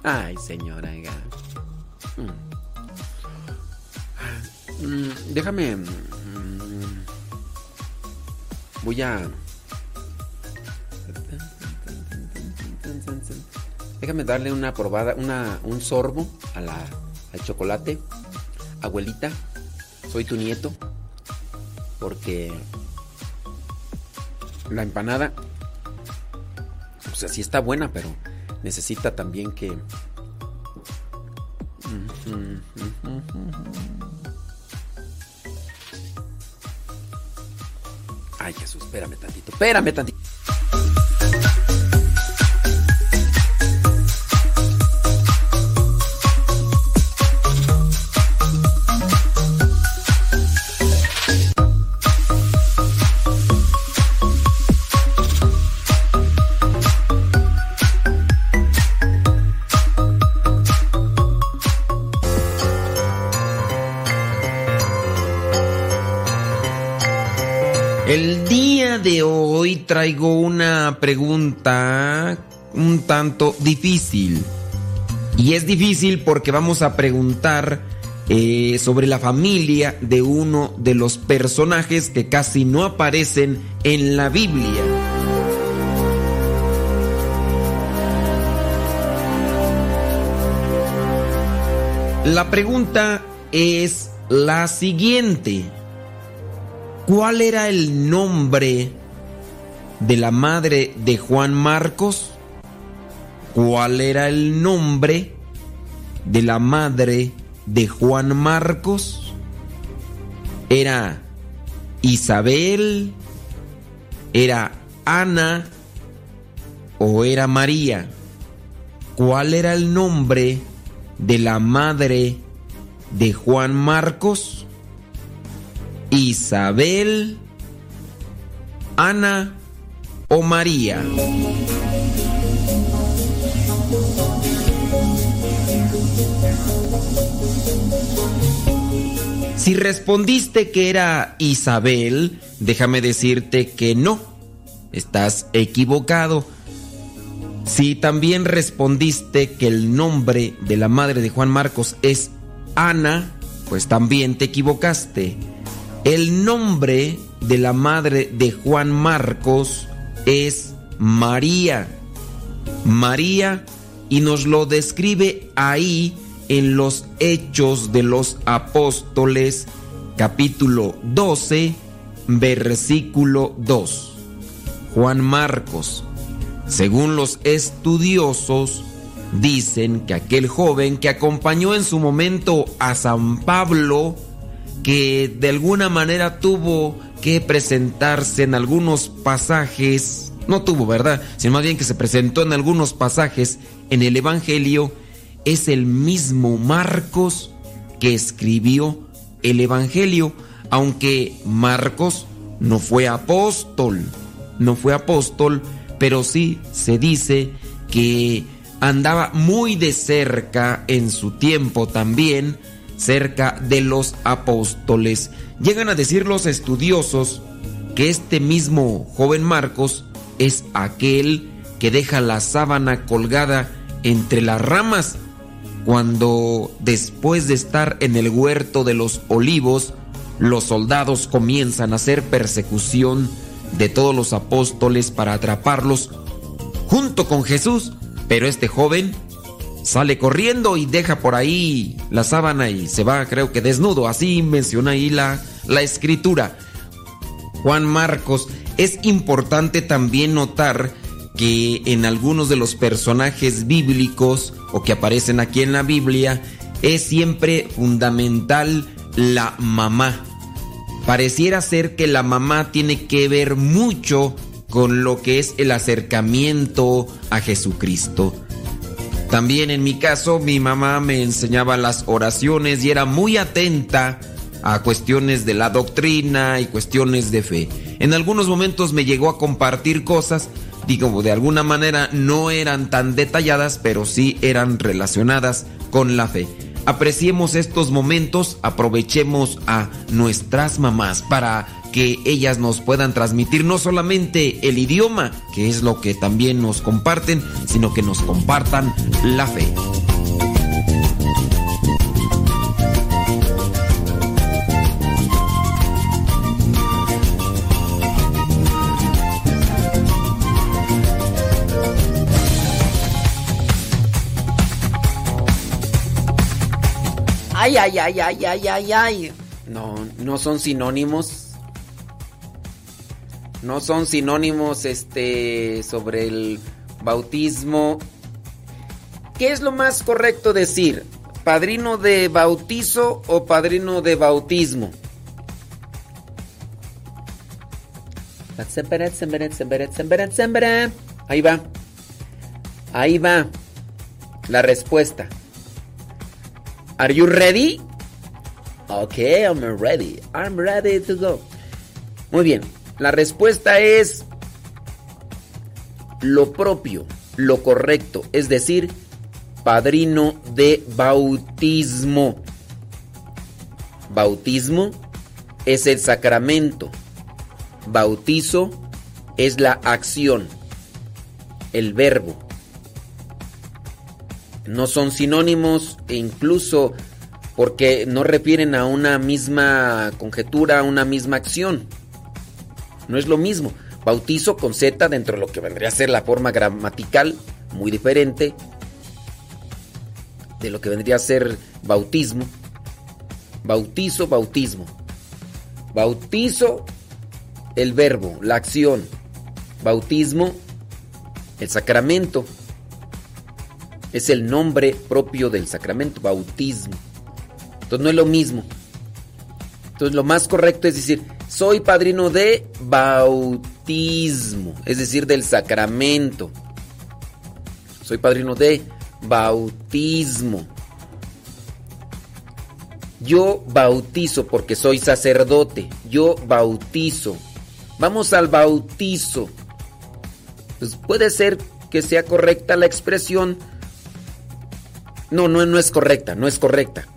Ay, señora. Mm. Mm, déjame. Voy a. Déjame darle una probada, una, un sorbo a la, al chocolate. Abuelita, soy tu nieto. Porque la empanada, o sea, sí está buena, pero necesita también que. Ay, Jesús, espérame tantito, espérame tantito. De hoy traigo una pregunta un tanto difícil. Y es difícil porque vamos a preguntar eh, sobre la familia de uno de los personajes que casi no aparecen en la Biblia. La pregunta es la siguiente. ¿Cuál era el nombre de la madre de Juan Marcos? ¿Cuál era el nombre de la madre de Juan Marcos? ¿Era Isabel? ¿Era Ana? ¿O era María? ¿Cuál era el nombre de la madre de Juan Marcos? Isabel, Ana o María. Si respondiste que era Isabel, déjame decirte que no, estás equivocado. Si también respondiste que el nombre de la madre de Juan Marcos es Ana, pues también te equivocaste. El nombre de la madre de Juan Marcos es María. María y nos lo describe ahí en los Hechos de los Apóstoles capítulo 12 versículo 2. Juan Marcos, según los estudiosos, dicen que aquel joven que acompañó en su momento a San Pablo que de alguna manera tuvo que presentarse en algunos pasajes, no tuvo, ¿verdad? Sino más bien que se presentó en algunos pasajes en el Evangelio, es el mismo Marcos que escribió el Evangelio, aunque Marcos no fue apóstol, no fue apóstol, pero sí se dice que andaba muy de cerca en su tiempo también cerca de los apóstoles. Llegan a decir los estudiosos que este mismo joven Marcos es aquel que deja la sábana colgada entre las ramas cuando después de estar en el huerto de los olivos, los soldados comienzan a hacer persecución de todos los apóstoles para atraparlos junto con Jesús, pero este joven sale corriendo y deja por ahí la sábana y se va, creo que desnudo. Así menciona ahí la, la escritura. Juan Marcos, es importante también notar que en algunos de los personajes bíblicos o que aparecen aquí en la Biblia es siempre fundamental la mamá. Pareciera ser que la mamá tiene que ver mucho con lo que es el acercamiento a Jesucristo. También en mi caso, mi mamá me enseñaba las oraciones y era muy atenta a cuestiones de la doctrina y cuestiones de fe. En algunos momentos me llegó a compartir cosas, digo, de alguna manera no eran tan detalladas, pero sí eran relacionadas con la fe. Apreciemos estos momentos, aprovechemos a nuestras mamás para que ellas nos puedan transmitir no solamente el idioma, que es lo que también nos comparten, sino que nos compartan la fe. Ay, ay, ay, ay, ay, ay, ay. No, no son sinónimos no son sinónimos este sobre el bautismo. ¿Qué es lo más correcto decir? ¿Padrino de bautizo o padrino de bautismo? Ahí va. Ahí va. La respuesta. Are you ready? Okay, I'm ready. I'm ready to go. Muy bien. La respuesta es lo propio, lo correcto, es decir, padrino de bautismo. Bautismo es el sacramento Bautizo es la acción, el verbo. No son sinónimos e incluso porque no refieren a una misma conjetura, a una misma acción. No es lo mismo. Bautizo con Z dentro de lo que vendría a ser la forma gramatical, muy diferente de lo que vendría a ser bautismo. Bautizo, bautismo. Bautizo, el verbo, la acción. Bautismo, el sacramento. Es el nombre propio del sacramento, bautismo. Entonces no es lo mismo. Entonces lo más correcto es decir, soy padrino de bautismo, es decir, del sacramento. Soy padrino de bautismo. Yo bautizo porque soy sacerdote. Yo bautizo. Vamos al bautizo. Pues puede ser que sea correcta la expresión. No, no, no es correcta, no es correcta.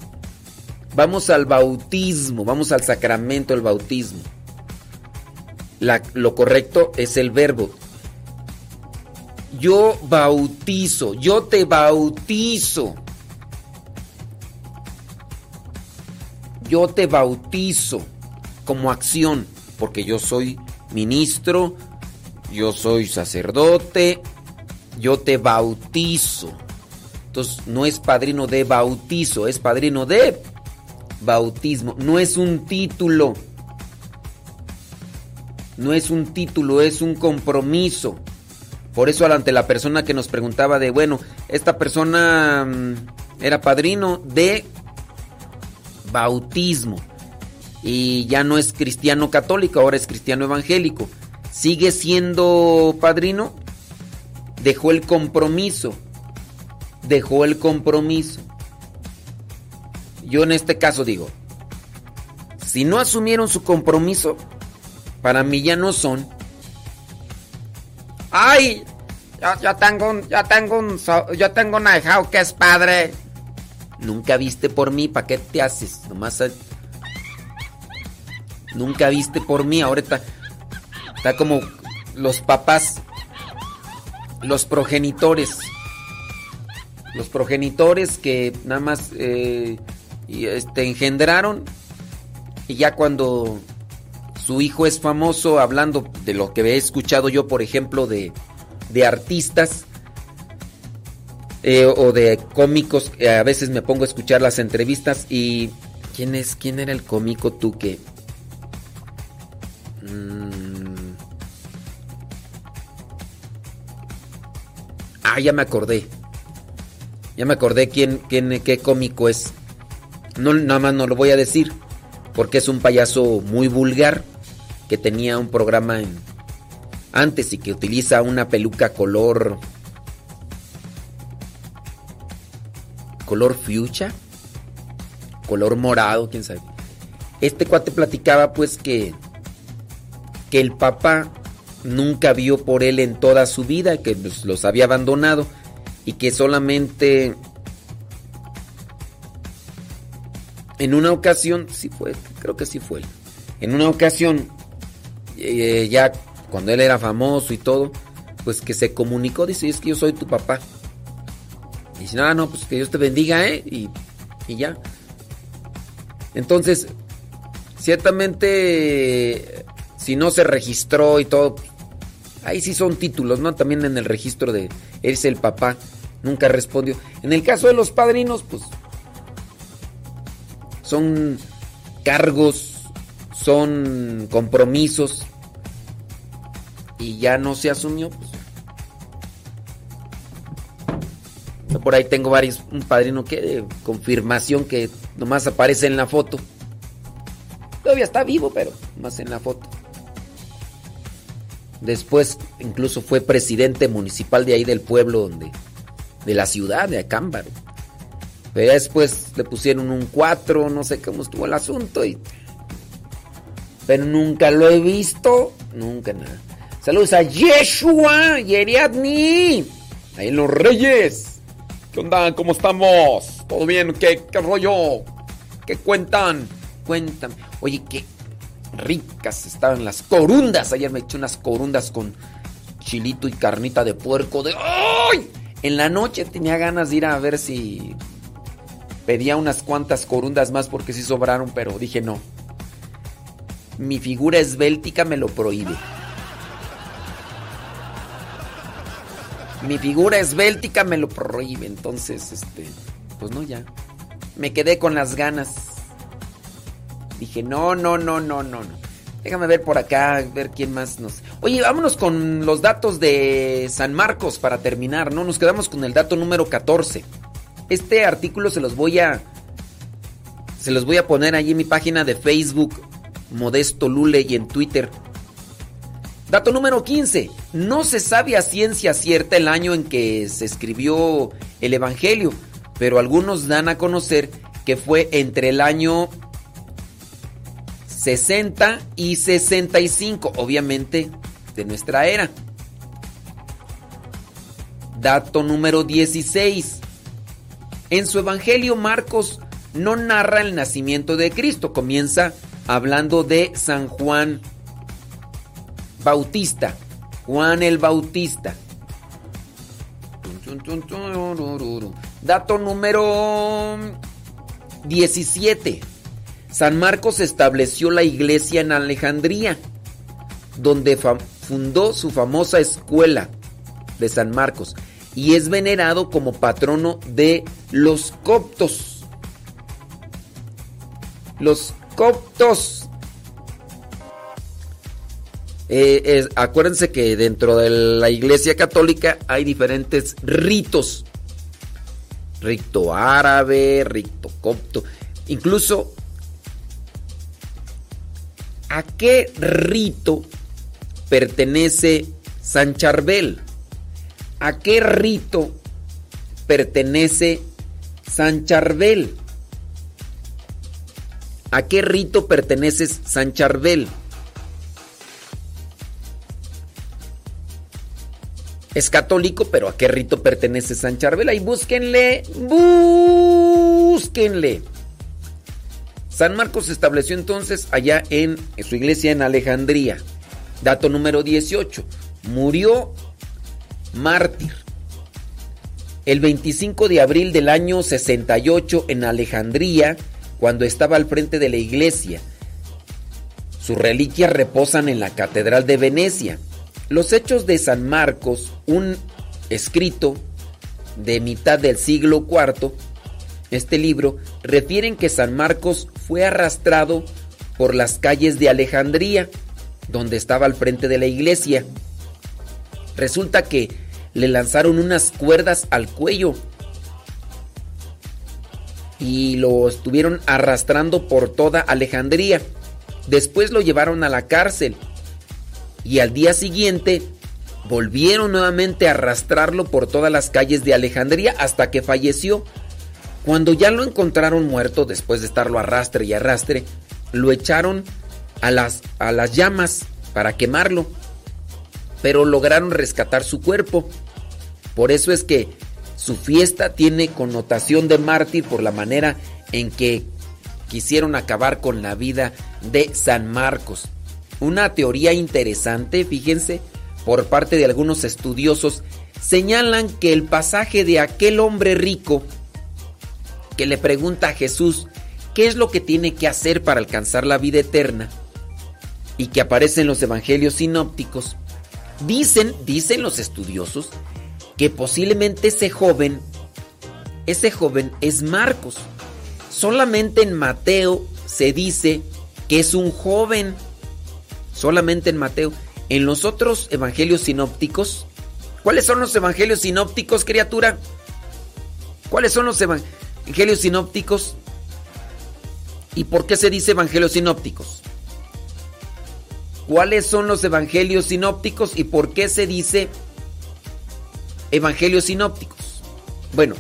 Vamos al bautismo, vamos al sacramento del bautismo. lo correcto es el verbo. Yo bautizo, yo te bautizo. Yo te bautizo como acción, porque yo soy ministro, yo soy sacerdote, yo te bautizo. Entonces no es padrino de bautizo, es padrino de bautismo. No es un título. No es un título, es un compromiso. Por eso ante la persona que nos preguntaba de, bueno, esta persona mm, era padrino de bautismo y ya no es cristiano católico, ahora es cristiano evangélico. ¿Sigue siendo padrino? Dejó el compromiso. Dejó el compromiso. Yo en este caso digo, si no asumieron su compromiso, para mí ya no son. ¡Ay! Yo, tengo un, yo tengo un, yo tengo un ahijado que es padre. Nunca viste por mí, ¿para qué te haces? Nomás. Nunca viste por mí, ahorita está como los papás, los progenitores. Los progenitores que nada más eh, este, engendraron y ya cuando su hijo es famoso, hablando de lo que he escuchado yo, por ejemplo, de, de artistas eh, o de cómicos, a veces me pongo a escuchar las entrevistas y... ¿Quién es? ¿Quién era el cómico tú que... Mm. Ah, ya me acordé. Ya me acordé quién, quién, qué cómico es. No, nada más no lo voy a decir, porque es un payaso muy vulgar que tenía un programa antes y que utiliza una peluca color color fuchsia, color morado, quién sabe. Este cuate platicaba pues que que el papá nunca vio por él en toda su vida, que pues, los había abandonado y que solamente en una ocasión, sí fue, creo que sí fue, en una ocasión eh, ya cuando él era famoso y todo, pues que se comunicó, dice, es que yo soy tu papá. Y dice, no, no, pues que Dios te bendiga, ¿eh? Y, y ya. Entonces, ciertamente, si no se registró y todo, ahí sí son títulos, ¿no? También en el registro de, eres el papá, nunca respondió. En el caso de los padrinos, pues, son cargos, son compromisos y ya no se asumió. Pues. por ahí tengo varios, un padrino que de confirmación que nomás aparece en la foto. Todavía está vivo, pero más en la foto. Después incluso fue presidente municipal de ahí del pueblo donde de la ciudad de Acámbaro. Pero después le pusieron un 4, no sé cómo estuvo el asunto y pero nunca lo he visto, nunca nada. Saludos a Yeshua y Ariadni. Ahí en los Reyes. ¿Qué onda? ¿Cómo estamos? ¿Todo bien? ¿Qué, qué rollo? ¿Qué cuentan? Cuéntame. Oye, ¿qué, ricas estaban las corundas. Ayer me eché unas corundas con chilito y carnita de puerco de ¡Ay! En la noche tenía ganas de ir a ver si pedía unas cuantas corundas más porque sí sobraron, pero dije no. Mi figura esbéltica me lo prohíbe. Mi figura esbéltica me lo prohíbe, entonces este, pues no ya. Me quedé con las ganas. Dije, no, no, no, no, no, no. Déjame ver por acá, ver quién más nos. Oye, vámonos con los datos de San Marcos para terminar, ¿no? Nos quedamos con el dato número 14. Este artículo se los voy a. Se los voy a poner allí en mi página de Facebook, Modesto Lule, y en Twitter. Dato número 15. No se sabe a ciencia cierta el año en que se escribió el Evangelio, pero algunos dan a conocer que fue entre el año 60 y 65, obviamente de nuestra era. Dato número 16. En su Evangelio Marcos no narra el nacimiento de Cristo, comienza hablando de San Juan Bautista, Juan el Bautista. Dato número 17. San Marcos estableció la iglesia en Alejandría, donde fundó su famosa escuela de San Marcos y es venerado como patrono de los coptos. Los coptos. Eh, acuérdense que dentro de la iglesia católica hay diferentes ritos. Rito árabe, rito copto. Incluso ¿A qué rito pertenece San Charbel? ¿A qué rito pertenece San Charbel? ¿A qué rito pertenece San Charbel? Es católico, pero ¿a qué rito pertenece San Charbel? Ahí búsquenle, búsquenle. San Marcos se estableció entonces allá en su iglesia en Alejandría. Dato número 18. Murió mártir. El 25 de abril del año 68 en Alejandría, cuando estaba al frente de la iglesia. Sus reliquias reposan en la Catedral de Venecia. Los hechos de San Marcos, un escrito de mitad del siglo IV, este libro, refieren que San Marcos fue arrastrado por las calles de Alejandría, donde estaba al frente de la iglesia. Resulta que le lanzaron unas cuerdas al cuello y lo estuvieron arrastrando por toda Alejandría. Después lo llevaron a la cárcel y al día siguiente volvieron nuevamente a arrastrarlo por todas las calles de Alejandría hasta que falleció. Cuando ya lo encontraron muerto, después de estarlo arrastre y arrastre, lo echaron a las, a las llamas para quemarlo. Pero lograron rescatar su cuerpo. Por eso es que su fiesta tiene connotación de mártir por la manera en que quisieron acabar con la vida de San Marcos. Una teoría interesante, fíjense, por parte de algunos estudiosos, señalan que el pasaje de aquel hombre rico que le pregunta a Jesús qué es lo que tiene que hacer para alcanzar la vida eterna y que aparece en los evangelios sinópticos, dicen, dicen los estudiosos, que posiblemente ese joven, ese joven es Marcos. Solamente en Mateo se dice que es un joven. Solamente en Mateo. En los otros evangelios sinópticos, ¿cuáles son los evangelios sinópticos, criatura? ¿Cuáles son los evangelios? sinópticos. ¿Y por qué se dice evangelios sinópticos? ¿Cuáles son los evangelios sinópticos y por qué se dice evangelios sinópticos? Bueno,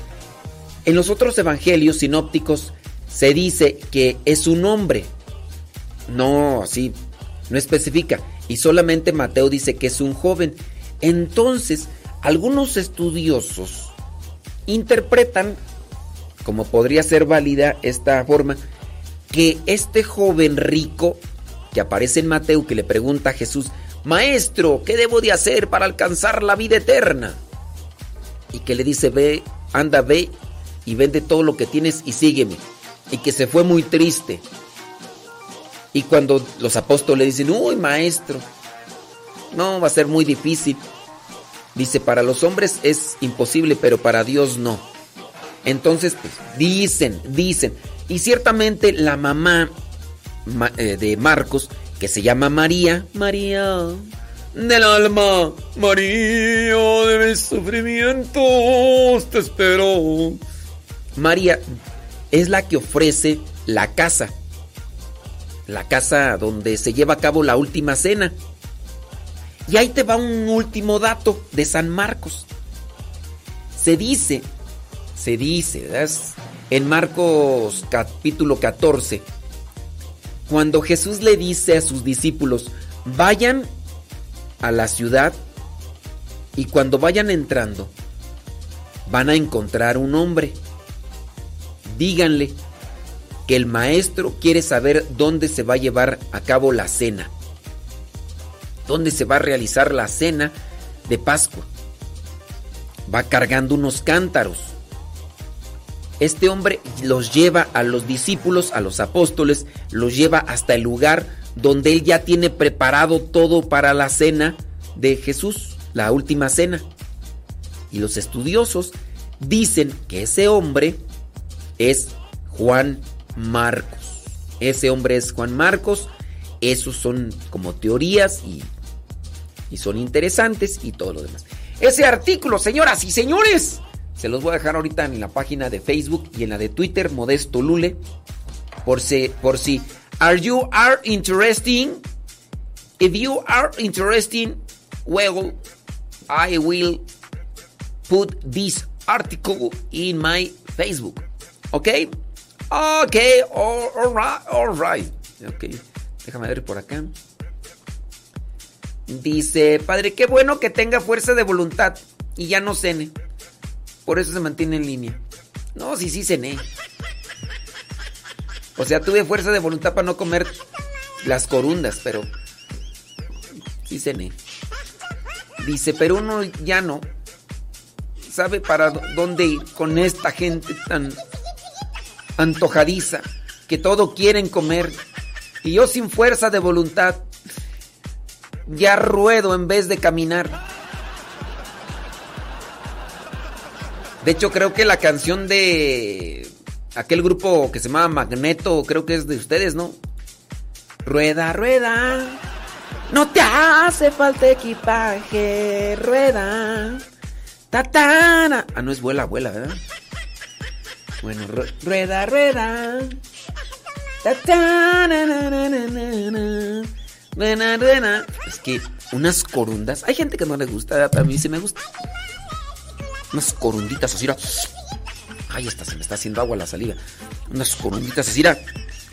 en los otros evangelios sinópticos se dice que es un hombre. No, así, no especifica. Y solamente Mateo dice que es un joven. Entonces, algunos estudiosos interpretan como podría ser válida esta forma, que este joven rico que aparece en Mateo que le pregunta a Jesús, Maestro, ¿qué debo de hacer para alcanzar la vida eterna? Y que le dice, ve, anda, ve y vende todo lo que tienes y sígueme. Y que se fue muy triste. Y cuando los apóstoles le dicen, uy, maestro, no, va a ser muy difícil. Dice, para los hombres es imposible, pero para Dios no. Entonces, pues, dicen, dicen. Y ciertamente la mamá ma- de Marcos, que se llama María, María del alma, María de mis sufrimientos, te espero. María es la que ofrece la casa, la casa donde se lleva a cabo la última cena. Y ahí te va un último dato de San Marcos. Se dice, se dice, en Marcos capítulo 14, cuando Jesús le dice a sus discípulos, vayan a la ciudad y cuando vayan entrando, van a encontrar un hombre. Díganle que el maestro quiere saber dónde se va a llevar a cabo la cena donde se va a realizar la cena de Pascua. Va cargando unos cántaros. Este hombre los lleva a los discípulos, a los apóstoles, los lleva hasta el lugar donde él ya tiene preparado todo para la cena de Jesús, la última cena. Y los estudiosos dicen que ese hombre es Juan Marcos. Ese hombre es Juan Marcos. Esos son como teorías y, y son interesantes y todo lo demás. Ese artículo, señoras y señores, se los voy a dejar ahorita en la página de Facebook y en la de Twitter, Modesto Lule. Por si, por si, are you are interesting? If you are interesting, well, I will put this article in my Facebook. Okay? Okay, all, all right, all right. Okay. Déjame ver por acá. Dice, padre, qué bueno que tenga fuerza de voluntad y ya no cene. Por eso se mantiene en línea. No, sí, sí cené. O sea, tuve fuerza de voluntad para no comer las corundas, pero sí cené. Dice, pero uno ya no sabe para dónde ir con esta gente tan antojadiza que todo quieren comer. Y yo sin fuerza de voluntad ya ruedo en vez de caminar. De hecho, creo que la canción de aquel grupo que se llama Magneto, creo que es de ustedes, ¿no? Rueda, rueda. No te hace falta equipaje, rueda. Tatana. Ah, no es vuela, vuela, ¿verdad? Bueno, ru- rueda, rueda. Es que unas corundas. Hay gente que no le gusta, a mí sí me gusta. Unas corunditas así. Ay, esta se me está haciendo agua la saliva. Unas corunditas así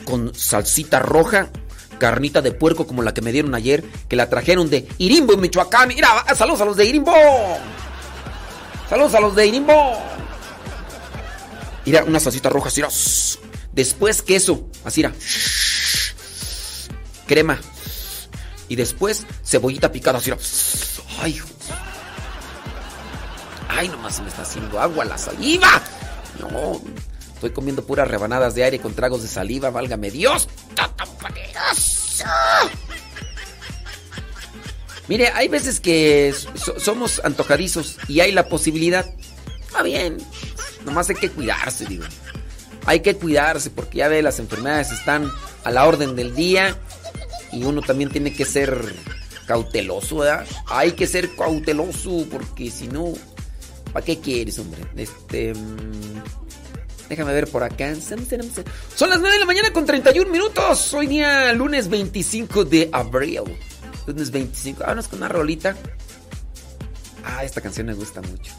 con salsita roja, carnita de puerco como la que me dieron ayer, que la trajeron de Irimbo, Michoacán. Mira, saludos a los de Irimbo. Saludos a los de Irimbo. Mira, una salsita roja así. Después queso, así. Crema. Y después cebollita picada, así. Ay. Ay, nomás se me está haciendo agua la saliva. No, estoy comiendo puras rebanadas de aire con tragos de saliva, válgame Dios. ¡Está! Mire, hay veces que so- somos antojadizos y hay la posibilidad. Está bien, nomás hay que cuidarse, digo. Hay que cuidarse porque ya ve, las enfermedades están a la orden del día y uno también tiene que ser cauteloso, ¿verdad? Hay que ser cauteloso porque si no, ¿para qué quieres, hombre? Este. mm, Déjame ver por acá. Son las 9 de la mañana con 31 minutos. Hoy día lunes 25 de abril. Lunes 25. Vámonos con una rolita. Ah, esta canción me gusta mucho.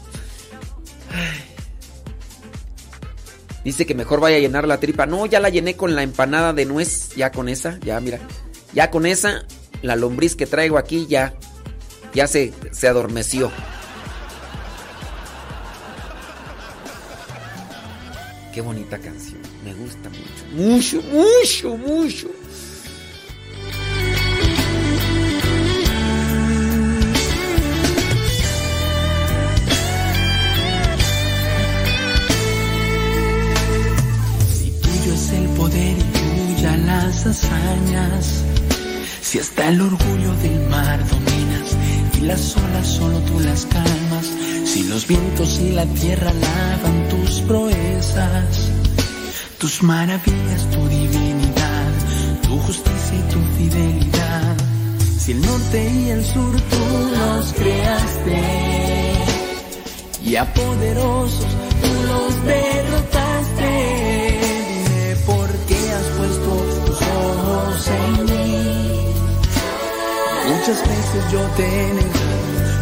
Dice que mejor vaya a llenar la tripa. No, ya la llené con la empanada de nuez. Ya con esa, ya mira. Ya con esa, la lombriz que traigo aquí ya, ya se, se adormeció. Qué bonita canción. Me gusta mucho. Mucho, mucho, mucho. Si tuyo es el poder y tuya las hazañas, si hasta el orgullo del mar dominas y las olas solo tú las calmas si los vientos y la tierra lavan tus proezas, tus maravillas, tu divinidad, tu justicia y tu fidelidad. Si el norte y el sur tú los creaste y a poderosos tú los derrotaste, dime por qué has puesto tus ojos en mí. Muchas veces yo te negado,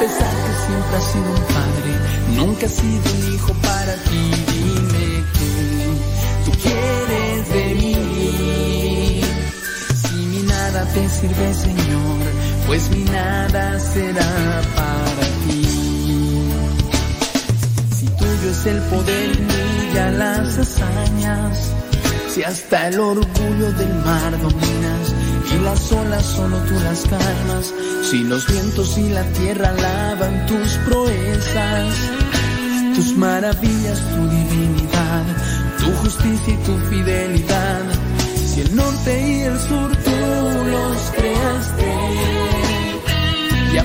pesar que siempre has sido un padre, nunca has sido un hijo para ti, dime que tú quieres de mí. Si mi nada te sirve, Señor, pues mi nada será para ti. Si tuyo es el poder brilla las hazañas, si hasta el orgullo del mar dominas y las olas solo tú las calmas, si los vientos y la tierra lavan tus proezas, tus maravillas, tu divinidad, tu justicia y tu fidelidad, si el norte y el sur tú los creaste y a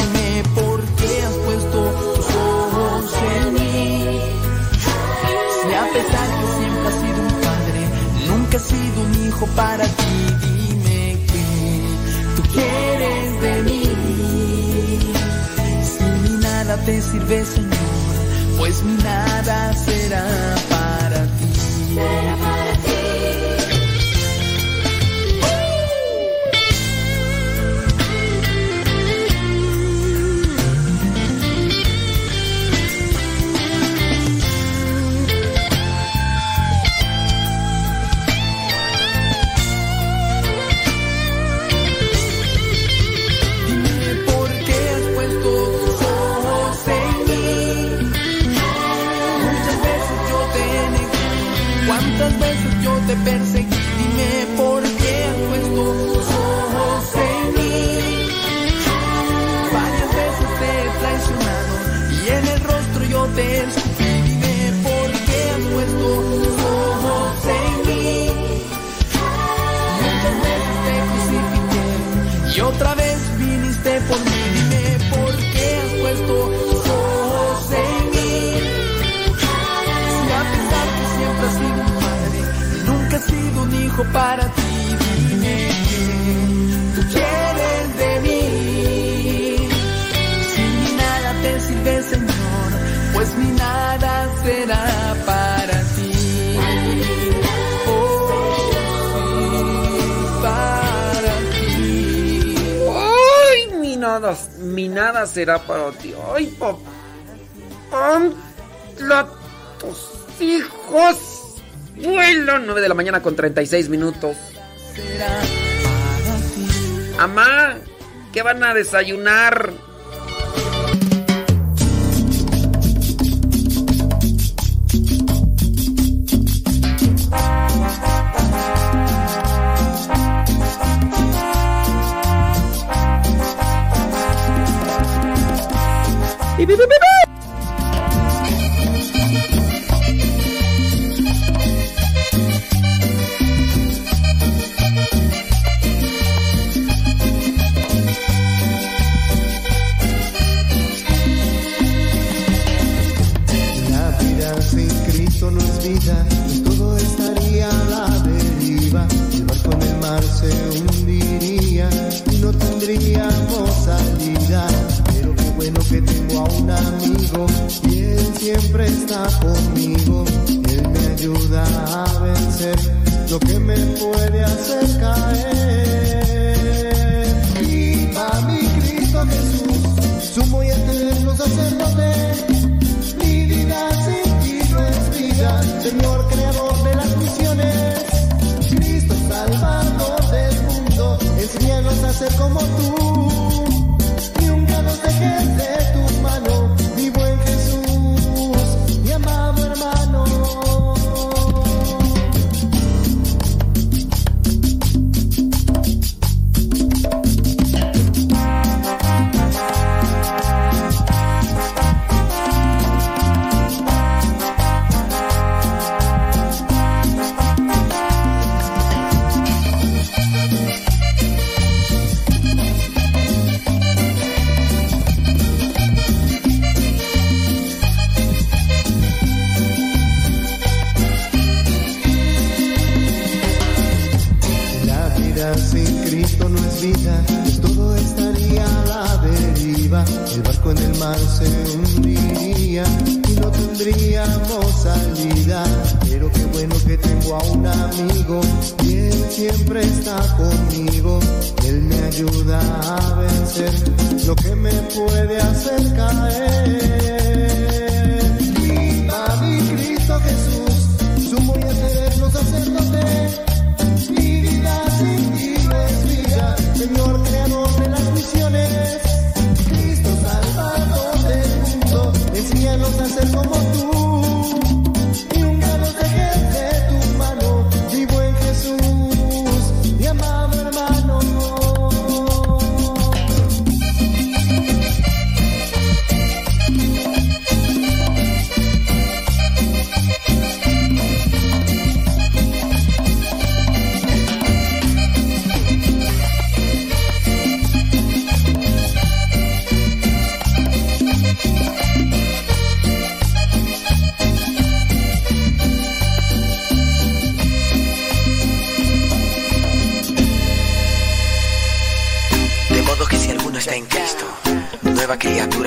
para ti, dime que tú quieres de mí. Si mi nada te sirve, Señor, pues mi nada será para ti. Veces yo para ti. Dime que tú quieres de mí. Si mi nada te sirve, Señor, pues mi nada será para ti. Oh, para ti. ¡Ay, mi nada! Mi nada será para ti. ¡Ay, papá! Vuelo, 9 de la mañana con 36 minutos. Amá, ¿qué van a desayunar?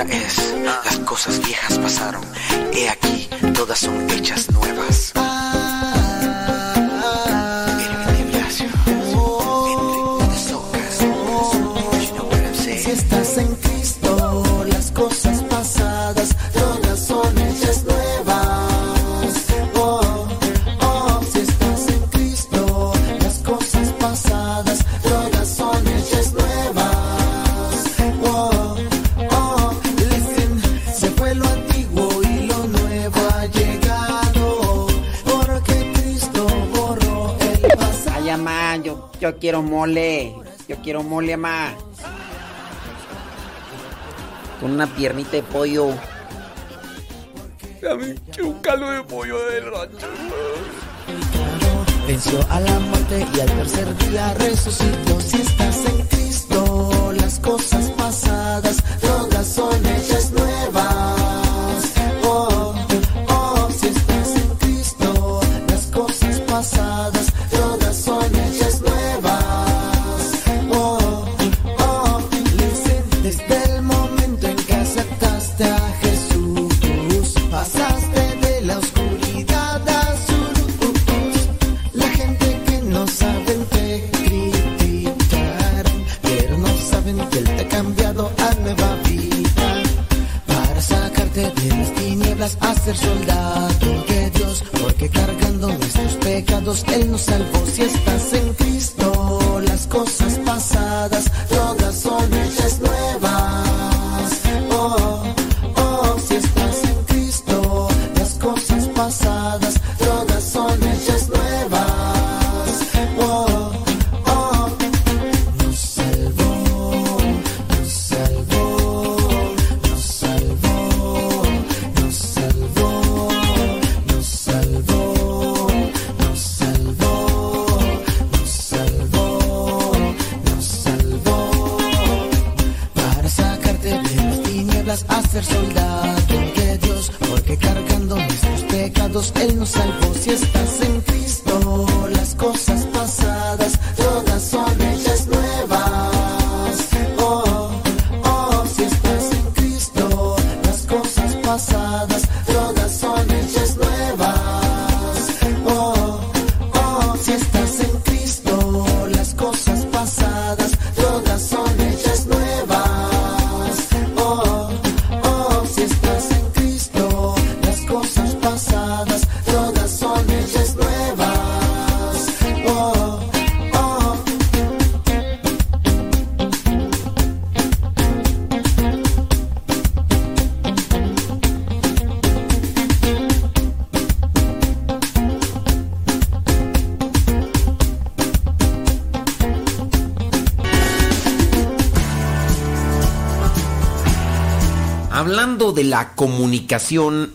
es, las cosas viejas pasaron, he aquí, todas son Yo quiero mole, ma. Con una piernita de pollo. Dame un caldo de pollo del rancho, Venció a la muerte y al tercer día resucitó. Si estás en Cristo, las cosas pasadas todas son hechas.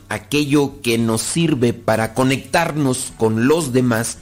Aquello que nos sirve para conectarnos con los demás,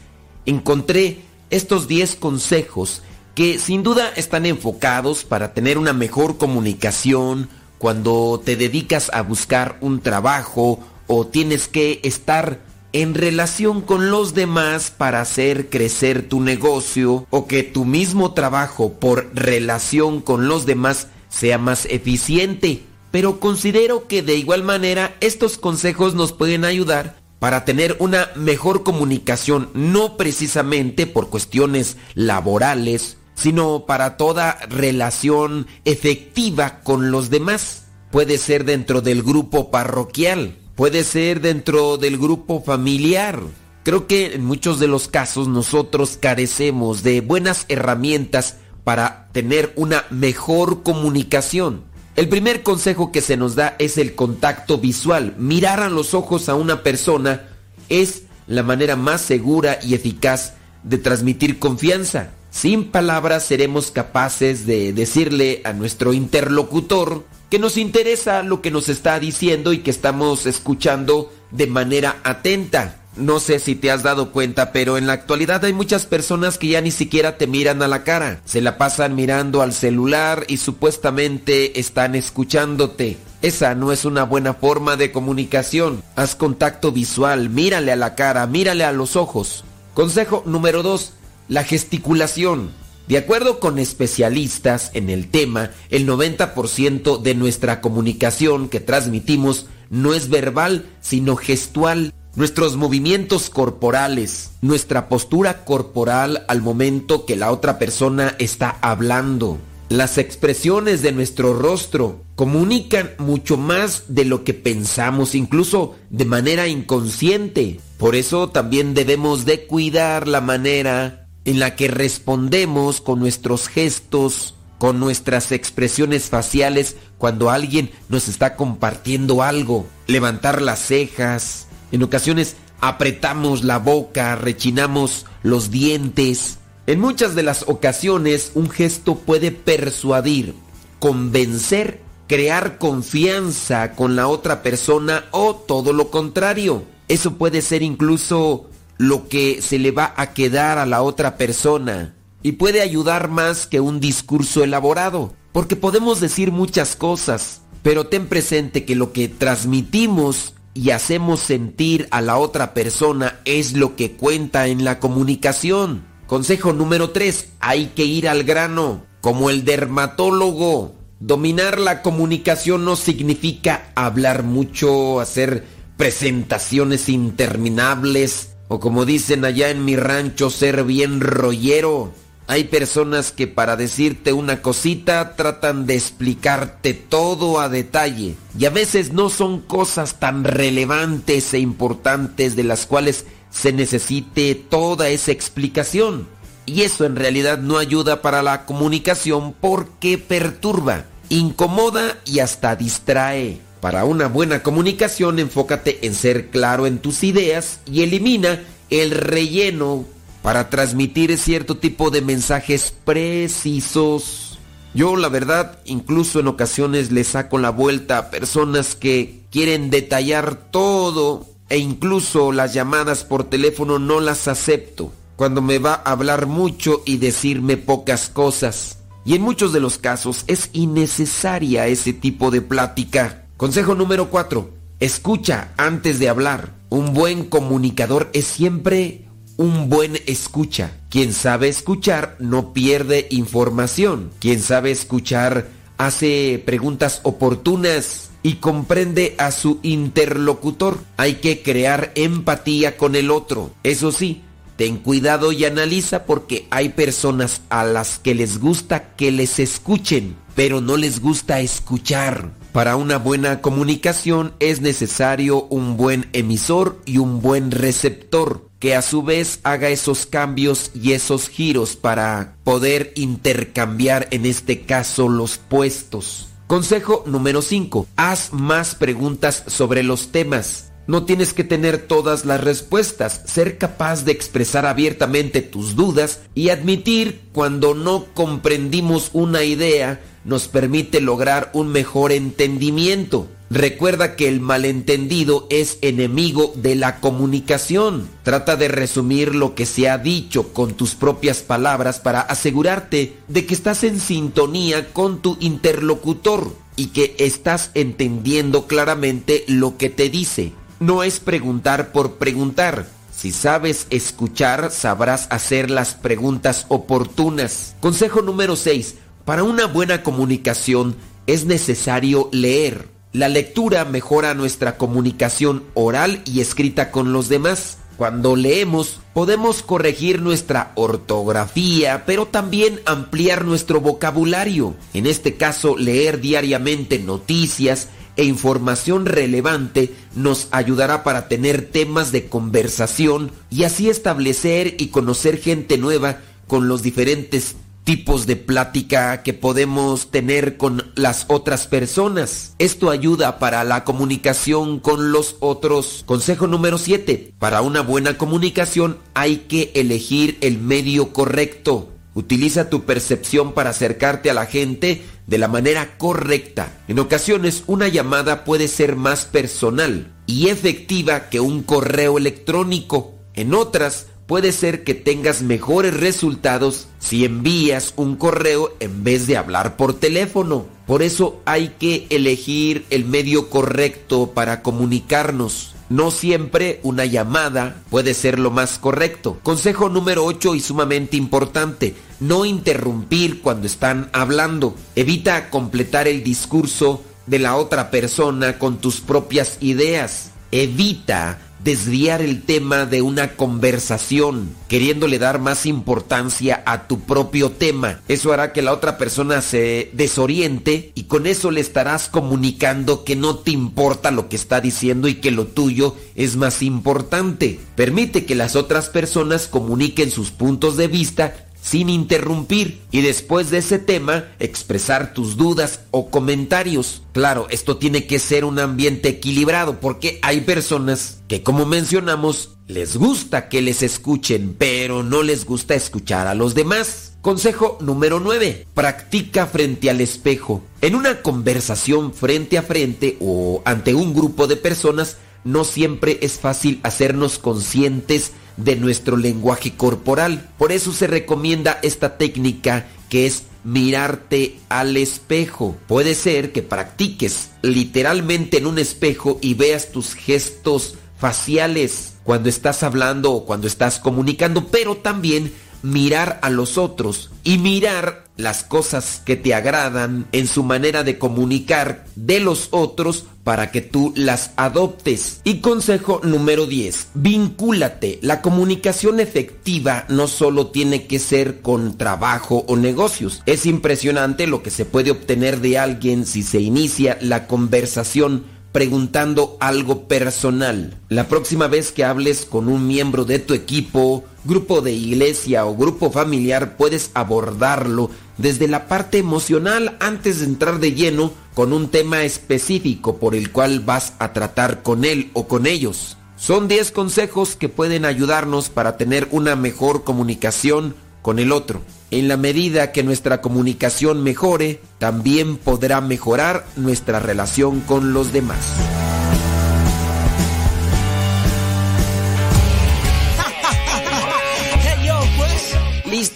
encontré estos 10 consejos que sin duda están enfocados para tener una mejor comunicación cuando te dedicas a buscar un trabajo o tienes que estar en relación con los demás para hacer crecer tu negocio o que tu mismo trabajo por relación con los demás sea más eficiente. Pero considero que de igual manera estos consejos nos pueden ayudar para tener una mejor comunicación, no precisamente por cuestiones laborales, sino para toda relación efectiva con los demás. Puede ser dentro del grupo parroquial, puede ser dentro del grupo familiar. Creo que en muchos de los casos nosotros carecemos de buenas herramientas para tener una mejor comunicación. El primer consejo que se nos da es el contacto visual. Mirar a los ojos a una persona es la manera más segura y eficaz de transmitir confianza. Sin palabras seremos capaces de decirle a nuestro interlocutor que nos interesa lo que nos está diciendo y que estamos escuchando de manera atenta. No sé si te has dado cuenta, pero en la actualidad hay muchas personas que ya ni siquiera te miran a la cara. Se la pasan mirando al celular y supuestamente están escuchándote. Esa no es una buena forma de comunicación. Haz contacto visual, mírale a la cara, mírale a los ojos. Consejo número 2. La gesticulación. De acuerdo con especialistas en el tema, el 90% de nuestra comunicación que transmitimos no es verbal, sino gestual nuestros movimientos corporales, nuestra postura corporal al momento que la otra persona está hablando. Las expresiones de nuestro rostro comunican mucho más de lo que pensamos, incluso de manera inconsciente. Por eso también debemos de cuidar la manera en la que respondemos con nuestros gestos, con nuestras expresiones faciales cuando alguien nos está compartiendo algo. Levantar las cejas, en ocasiones apretamos la boca, rechinamos los dientes. En muchas de las ocasiones un gesto puede persuadir, convencer, crear confianza con la otra persona o todo lo contrario. Eso puede ser incluso lo que se le va a quedar a la otra persona y puede ayudar más que un discurso elaborado, porque podemos decir muchas cosas, pero ten presente que lo que transmitimos y hacemos sentir a la otra persona es lo que cuenta en la comunicación. Consejo número 3. Hay que ir al grano. Como el dermatólogo. Dominar la comunicación no significa hablar mucho, hacer presentaciones interminables o como dicen allá en mi rancho ser bien rollero. Hay personas que para decirte una cosita tratan de explicarte todo a detalle y a veces no son cosas tan relevantes e importantes de las cuales se necesite toda esa explicación. Y eso en realidad no ayuda para la comunicación porque perturba, incomoda y hasta distrae. Para una buena comunicación enfócate en ser claro en tus ideas y elimina el relleno para transmitir cierto tipo de mensajes precisos. Yo la verdad incluso en ocasiones le saco la vuelta a personas que quieren detallar todo e incluso las llamadas por teléfono no las acepto cuando me va a hablar mucho y decirme pocas cosas. Y en muchos de los casos es innecesaria ese tipo de plática. Consejo número 4. Escucha antes de hablar. Un buen comunicador es siempre un buen escucha. Quien sabe escuchar no pierde información. Quien sabe escuchar hace preguntas oportunas y comprende a su interlocutor. Hay que crear empatía con el otro. Eso sí, ten cuidado y analiza porque hay personas a las que les gusta que les escuchen, pero no les gusta escuchar. Para una buena comunicación es necesario un buen emisor y un buen receptor que a su vez haga esos cambios y esos giros para poder intercambiar en este caso los puestos. Consejo número 5. Haz más preguntas sobre los temas. No tienes que tener todas las respuestas, ser capaz de expresar abiertamente tus dudas y admitir cuando no comprendimos una idea nos permite lograr un mejor entendimiento. Recuerda que el malentendido es enemigo de la comunicación. Trata de resumir lo que se ha dicho con tus propias palabras para asegurarte de que estás en sintonía con tu interlocutor y que estás entendiendo claramente lo que te dice. No es preguntar por preguntar. Si sabes escuchar, sabrás hacer las preguntas oportunas. Consejo número 6. Para una buena comunicación es necesario leer. La lectura mejora nuestra comunicación oral y escrita con los demás. Cuando leemos podemos corregir nuestra ortografía, pero también ampliar nuestro vocabulario. En este caso, leer diariamente noticias e información relevante nos ayudará para tener temas de conversación y así establecer y conocer gente nueva con los diferentes tipos de plática que podemos tener con las otras personas. Esto ayuda para la comunicación con los otros. Consejo número 7. Para una buena comunicación hay que elegir el medio correcto. Utiliza tu percepción para acercarte a la gente de la manera correcta. En ocasiones una llamada puede ser más personal y efectiva que un correo electrónico. En otras puede ser que tengas mejores resultados si envías un correo en vez de hablar por teléfono. Por eso hay que elegir el medio correcto para comunicarnos. No siempre una llamada puede ser lo más correcto. Consejo número 8 y sumamente importante. No interrumpir cuando están hablando. Evita completar el discurso de la otra persona con tus propias ideas. Evita desviar el tema de una conversación, queriéndole dar más importancia a tu propio tema. Eso hará que la otra persona se desoriente y con eso le estarás comunicando que no te importa lo que está diciendo y que lo tuyo es más importante. Permite que las otras personas comuniquen sus puntos de vista sin interrumpir y después de ese tema expresar tus dudas o comentarios. Claro, esto tiene que ser un ambiente equilibrado porque hay personas que como mencionamos les gusta que les escuchen pero no les gusta escuchar a los demás. Consejo número 9. Practica frente al espejo. En una conversación frente a frente o ante un grupo de personas no siempre es fácil hacernos conscientes de nuestro lenguaje corporal. Por eso se recomienda esta técnica que es mirarte al espejo. Puede ser que practiques literalmente en un espejo y veas tus gestos faciales cuando estás hablando o cuando estás comunicando, pero también mirar a los otros y mirar las cosas que te agradan en su manera de comunicar de los otros para que tú las adoptes. Y consejo número 10, vincúlate. La comunicación efectiva no solo tiene que ser con trabajo o negocios. Es impresionante lo que se puede obtener de alguien si se inicia la conversación preguntando algo personal. La próxima vez que hables con un miembro de tu equipo, grupo de iglesia o grupo familiar, puedes abordarlo desde la parte emocional antes de entrar de lleno con un tema específico por el cual vas a tratar con él o con ellos. Son 10 consejos que pueden ayudarnos para tener una mejor comunicación con el otro. En la medida que nuestra comunicación mejore, también podrá mejorar nuestra relación con los demás.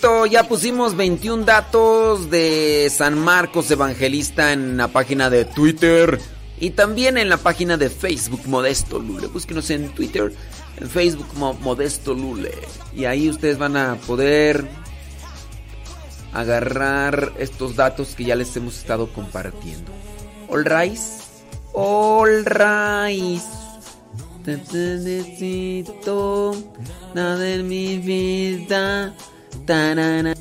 Ya pusimos 21 datos de San Marcos Evangelista en la página de Twitter y también en la página de Facebook Modesto Lule. Búsquenos en Twitter, en Facebook Modesto Lule. Y ahí ustedes van a poder agarrar estos datos que ya les hemos estado compartiendo. All rise. All. Te necesito nada en mi vida. Tarana.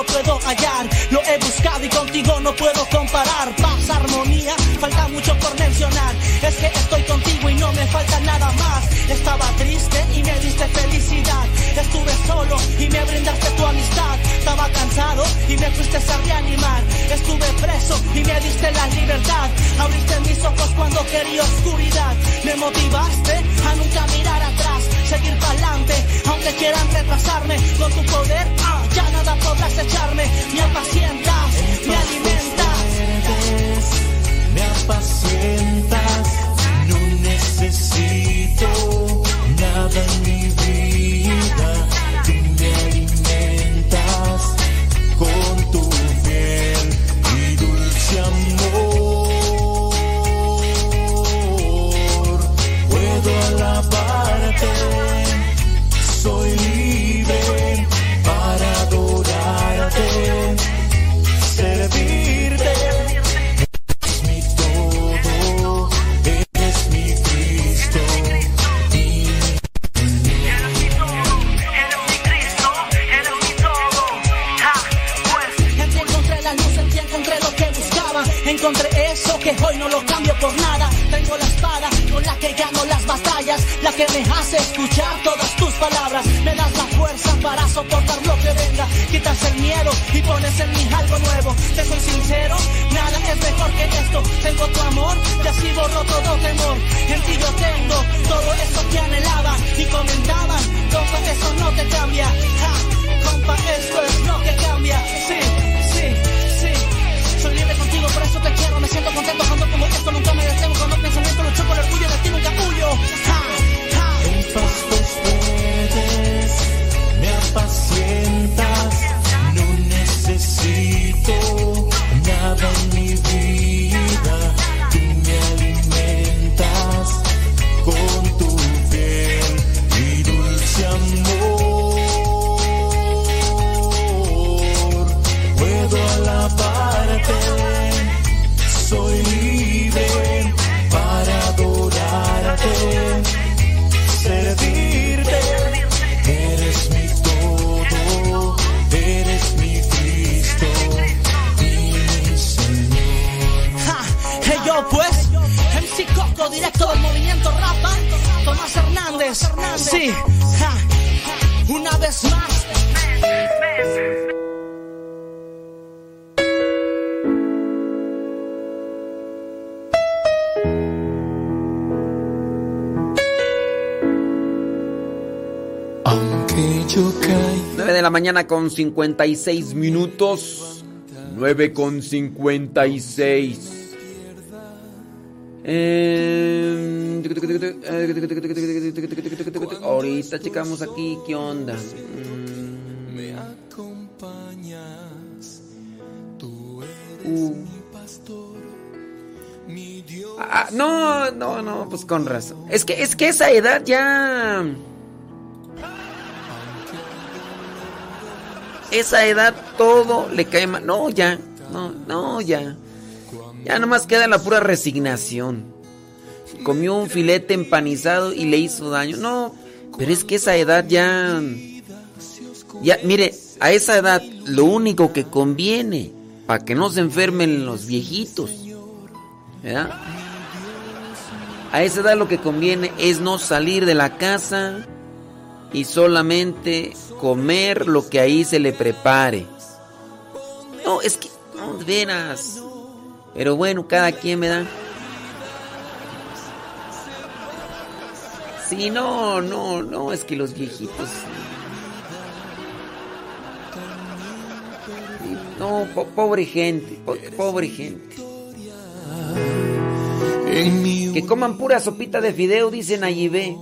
Lo puedo hallar. Lo he buscado y contigo no puedo comparar. Paz, armonía, falta mucho por mencionar. Es que estoy contigo y no me falta nada más. Estaba triste y me diste felicidad. Estuve solo y me brindaste tu amistad. Estaba cansado y me fuiste a reanimar. Estuve preso y me diste la libertad. Abriste mis ojos cuando quería oscuridad. Me motivaste a nunca mirar atrás, seguir para adelante, aunque quieran retrasarme. Con tu poder, ah, ya nada podrás echarme. Me apacientas, me alimentas. me apacientas, no necesito nada en mi vida. Tú me alimentas con tu fiel y dulce amor. Puedo alabarte, para soportar lo que venga. Quitas el miedo y pones en mí algo nuevo. Te soy sincero, nada es mejor que esto. Tengo tu amor y así borro todo temor. En ti yo tengo todo eso que anhelaba y comentaban. Compa, eso no te cambia. Ja, compa, esto es lo que cambia. Sí, sí, sí. Soy libre contigo, por eso te quiero. Me siento contento cuando como esto nunca me detengo. Cuando pensamiento lucho por el orgullo de ti nunca huyo. Ja. Apacientas, la mañana con 56 minutos. 9 con 56. Eh, ahorita checamos aquí qué onda. Me acompañas, tú eres Uh. mi pastor, mi Dios. Ah, no, no, no, pues con razón. Es que, es que esa edad ya. Esa edad todo le cae mal. No, ya. No, no, ya. Ya nomás queda la pura resignación. Comió un filete empanizado y le hizo daño. No, pero es que esa edad ya. Ya, mire, a esa edad lo único que conviene para que no se enfermen los viejitos. ¿Verdad? A esa edad lo que conviene es no salir de la casa y solamente comer lo que ahí se le prepare. No, es que, no, de veras. Pero bueno, cada quien me da. Sí, no, no, no, es que los viejitos. No, po- pobre gente, po- pobre gente. Que coman pura sopita de fideo, dicen allí ve.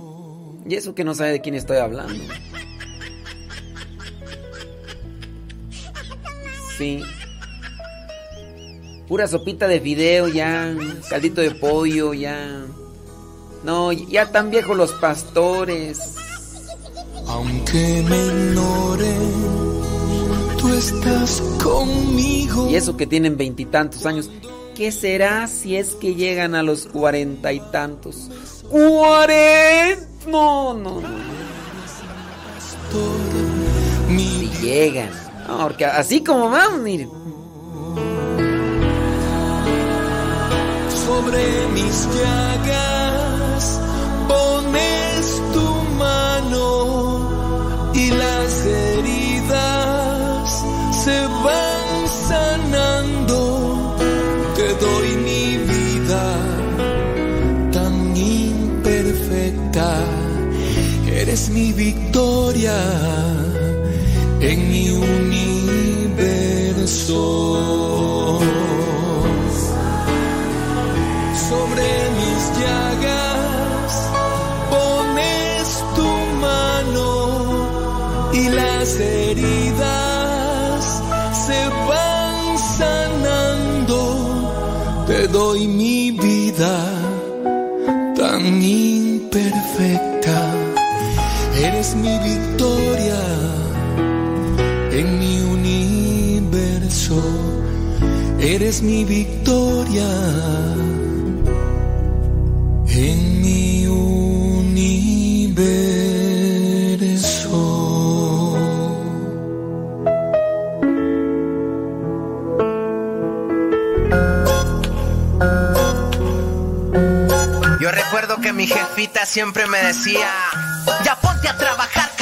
Y eso que no sabe de quién estoy hablando. Sí. Pura sopita de fideo ya, caldito de pollo ya. No, ya tan viejos los pastores. Aunque me ignoren, tú estás conmigo. Y eso que tienen veintitantos años. ¿Qué será si es que llegan a los cuarenta y tantos? ¡Cuarenta! No, no, no. Si llegan. No, porque así como van, miren. sobre mis llagas pones tu mano y las heridas se van sanando. Te doy mi vida tan imperfecta, eres mi victoria en mi sobre mis llagas pones tu mano y las heridas se van sanando. Te doy mi vida tan imperfecta, eres mi victoria eres mi victoria en mi universo. Yo recuerdo que mi jefita siempre me decía,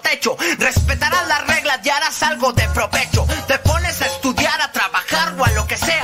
techo. Respetarás las reglas y harás algo de provecho. Te pones a estudiar, a trabajar o a lo que sea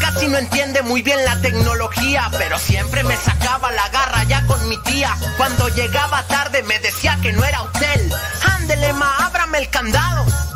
Casi no entiende muy bien la tecnología, pero siempre me sacaba la garra ya con mi tía. Cuando llegaba tarde me decía que no era hotel. Ándele, ma, ábrame el candado.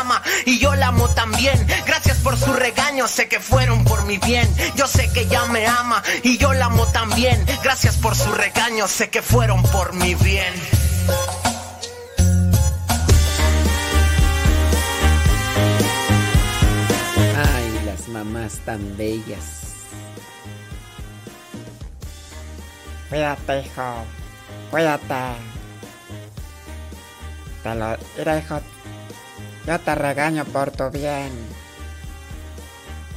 ama y yo la amo también. Gracias por su regaño, sé que fueron por mi bien. Yo sé que ya me ama y yo la amo también. Gracias por su regaño, sé que fueron por mi bien. Ay, las mamás tan bellas. Cuídate, hijo. cuídate. Te lo... Mira, hijo, yo te regaño por tu bien.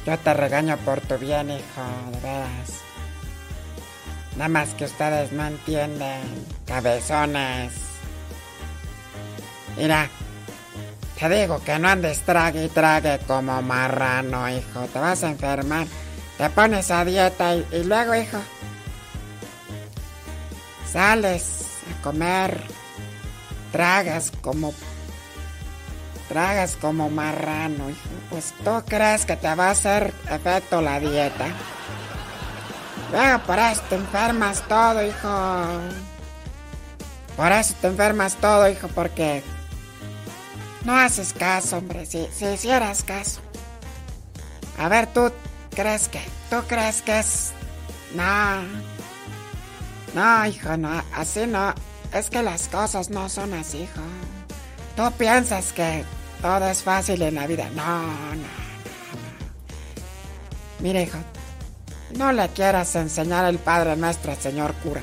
Yo te regaño por tu bien, hijo, de veras. Nada más que ustedes no entienden, cabezones. Mira, te digo que no andes trague y trague como marrano, hijo. Te vas a enfermar. Te pones a dieta y, y luego, hijo, sales a comer, tragas como tragas como marrano, hijo. Pues tú crees que te va a hacer efecto la dieta. Luego por eso te enfermas todo, hijo. Por eso te enfermas todo, hijo, porque no haces caso, hombre. Si, si hicieras caso. A ver, tú crees que, tú crees que es. No. No, hijo, no. Así no. Es que las cosas no son así, hijo. Tú piensas que todo es fácil en la vida. No, no, no. Mira, hijo. No le quieras enseñar el Padre Nuestro, señor cura.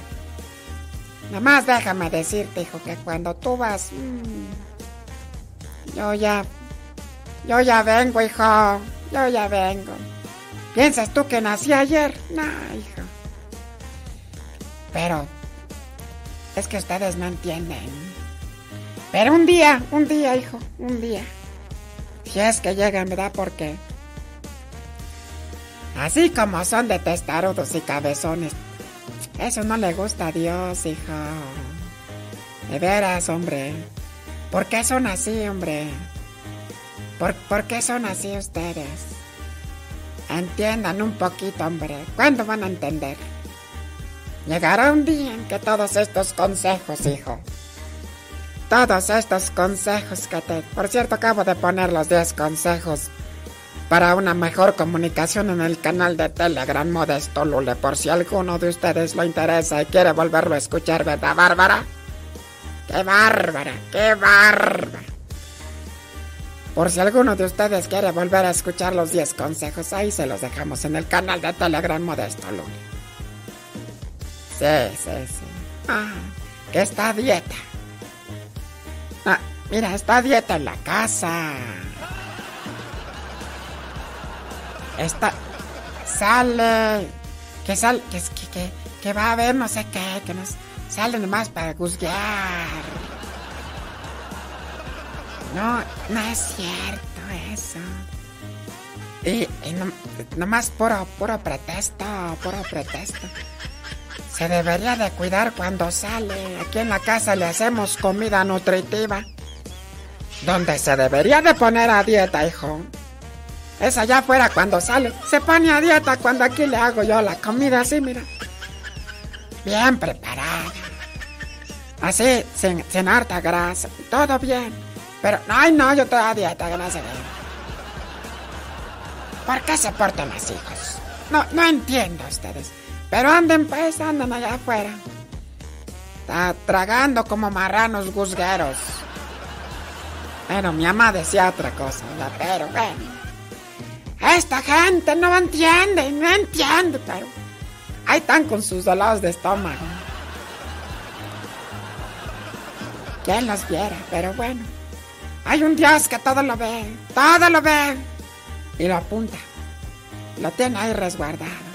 Nada más déjame decirte, hijo, que cuando tú vas. mmm, yo ya. Yo ya vengo, hijo. Yo ya vengo. ¿Piensas tú que nací ayer? No, hijo. Pero. Es que ustedes no entienden. Pero un día, un día, hijo, un día. Si es que llegan, ¿verdad? Porque. Así como son de testarudos y cabezones. Eso no le gusta a Dios, hijo. De veras, hombre. ¿Por qué son así, hombre? ¿Por, por qué son así ustedes? Entiendan un poquito, hombre. ¿Cuándo van a entender? Llegará un día en que todos estos consejos, hijo. Todos estos consejos que te... Por cierto, acabo de poner los 10 consejos para una mejor comunicación en el canal de Telegram Modesto Lule. Por si alguno de ustedes lo interesa y quiere volverlo a escuchar, ¿verdad, Bárbara? ¡Qué bárbara! ¡Qué bárbara! Por si alguno de ustedes quiere volver a escuchar los 10 consejos, ahí se los dejamos en el canal de Telegram Modesto Lule. Sí, sí, sí. Ah, que está dieta. Ah, mira, está dieta en la casa. Está. Sale. Que sale. Que, que, que, que va a haber no sé qué. Que nos sale nomás para juzgar. No, no es cierto eso. Y, y no, nomás puro, puro pretexto, puro pretexto. Se debería de cuidar cuando sale. Aquí en la casa le hacemos comida nutritiva. Donde se debería de poner a dieta, hijo. Es allá afuera cuando sale. Se pone a dieta cuando aquí le hago yo la comida así, mira. Bien preparada. Así, sin, sin harta grasa. Todo bien. Pero, ay no, yo estoy a dieta, gracias. ¿Por qué se portan así, hijos? No, no entiendo ustedes. Pero anden pues, andan allá afuera. Está tragando como marranos guzgueros. Pero mi mamá decía otra cosa. Pero bueno. Esta gente no entiende, no entiende, pero ahí están con sus dolores de estómago. ¿Quién los viera? Pero bueno. Hay un Dios que todo lo ve, todo lo ve. Y lo apunta. Lo tiene ahí resguardado.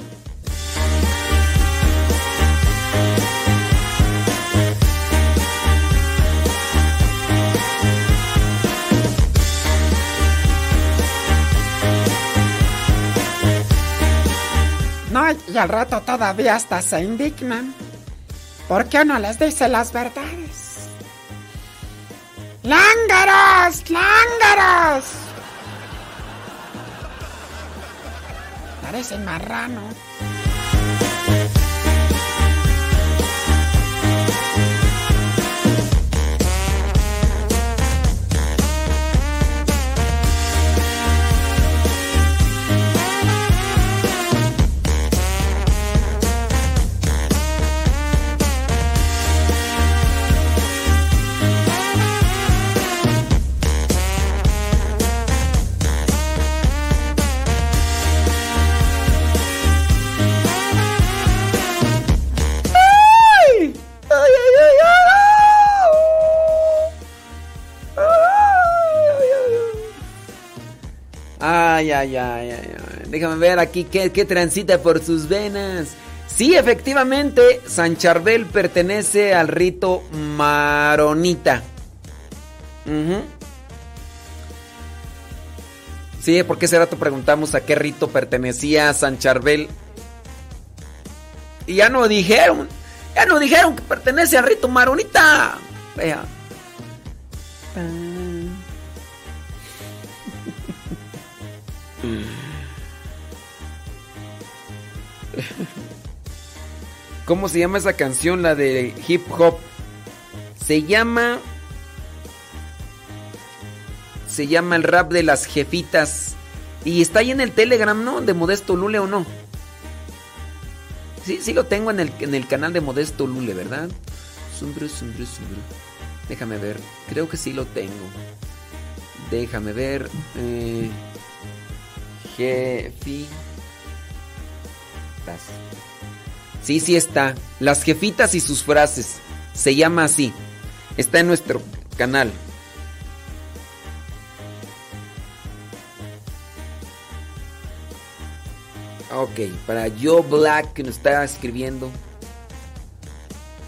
No, y al rato todavía hasta se indignan. ¿Por qué no les dice las verdades? ¡Lángaros! ¡Lángaros! Parecen marrano. Ay, ay, ay, ay. Déjame ver aquí qué, qué transita por sus venas. Sí, efectivamente, San Charbel pertenece al rito maronita. Ujú. Sí, porque ese rato preguntamos a qué rito pertenecía San Charbel. Y ya no dijeron, ya no dijeron que pertenece al rito maronita. Vea. ¿Cómo se llama esa canción? La de hip hop. Se llama. Se llama el rap de las jefitas. Y está ahí en el Telegram, ¿no? De Modesto Lule o no. Sí, sí lo tengo en el, en el canal de Modesto Lule, ¿verdad? Déjame ver. Creo que sí lo tengo. Déjame ver. Eh, jefitas. Sí, sí está. Las jefitas y sus frases. Se llama así. Está en nuestro canal. Ok, para Joe Black que nos está escribiendo.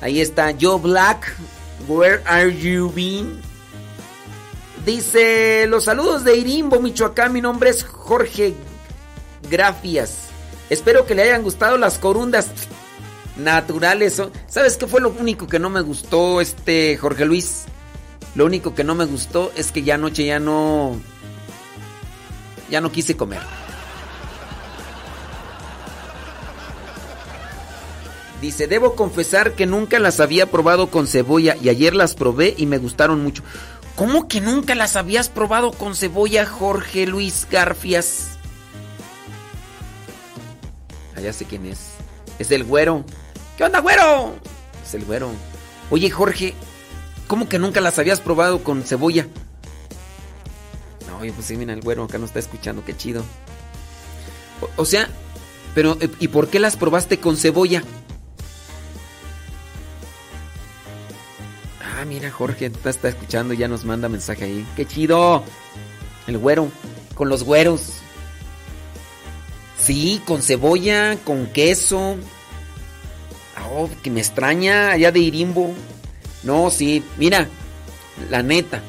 Ahí está Joe Black. Where are you been? Dice, los saludos de Irimbo, Michoacán. Mi nombre es Jorge Gracias. Espero que le hayan gustado las corundas naturales. ¿Sabes qué fue lo único que no me gustó, este Jorge Luis? Lo único que no me gustó es que ya anoche ya no... Ya no quise comer. Dice, debo confesar que nunca las había probado con cebolla y ayer las probé y me gustaron mucho. ¿Cómo que nunca las habías probado con cebolla, Jorge Luis Garfias? Ah, ya sé quién es. Es el güero. ¿Qué onda, güero? Es el güero. Oye, Jorge, ¿cómo que nunca las habías probado con cebolla? No, pues sí, mira, el güero acá no está escuchando, qué chido. O, o sea, pero ¿y por qué las probaste con cebolla? Ah, mira, Jorge está, está escuchando, ya nos manda mensaje ahí. ¡Qué chido! El güero, con los güeros. Sí, con cebolla, con queso. Oh, que me extraña allá de Irimbo. No, sí, mira, la neta.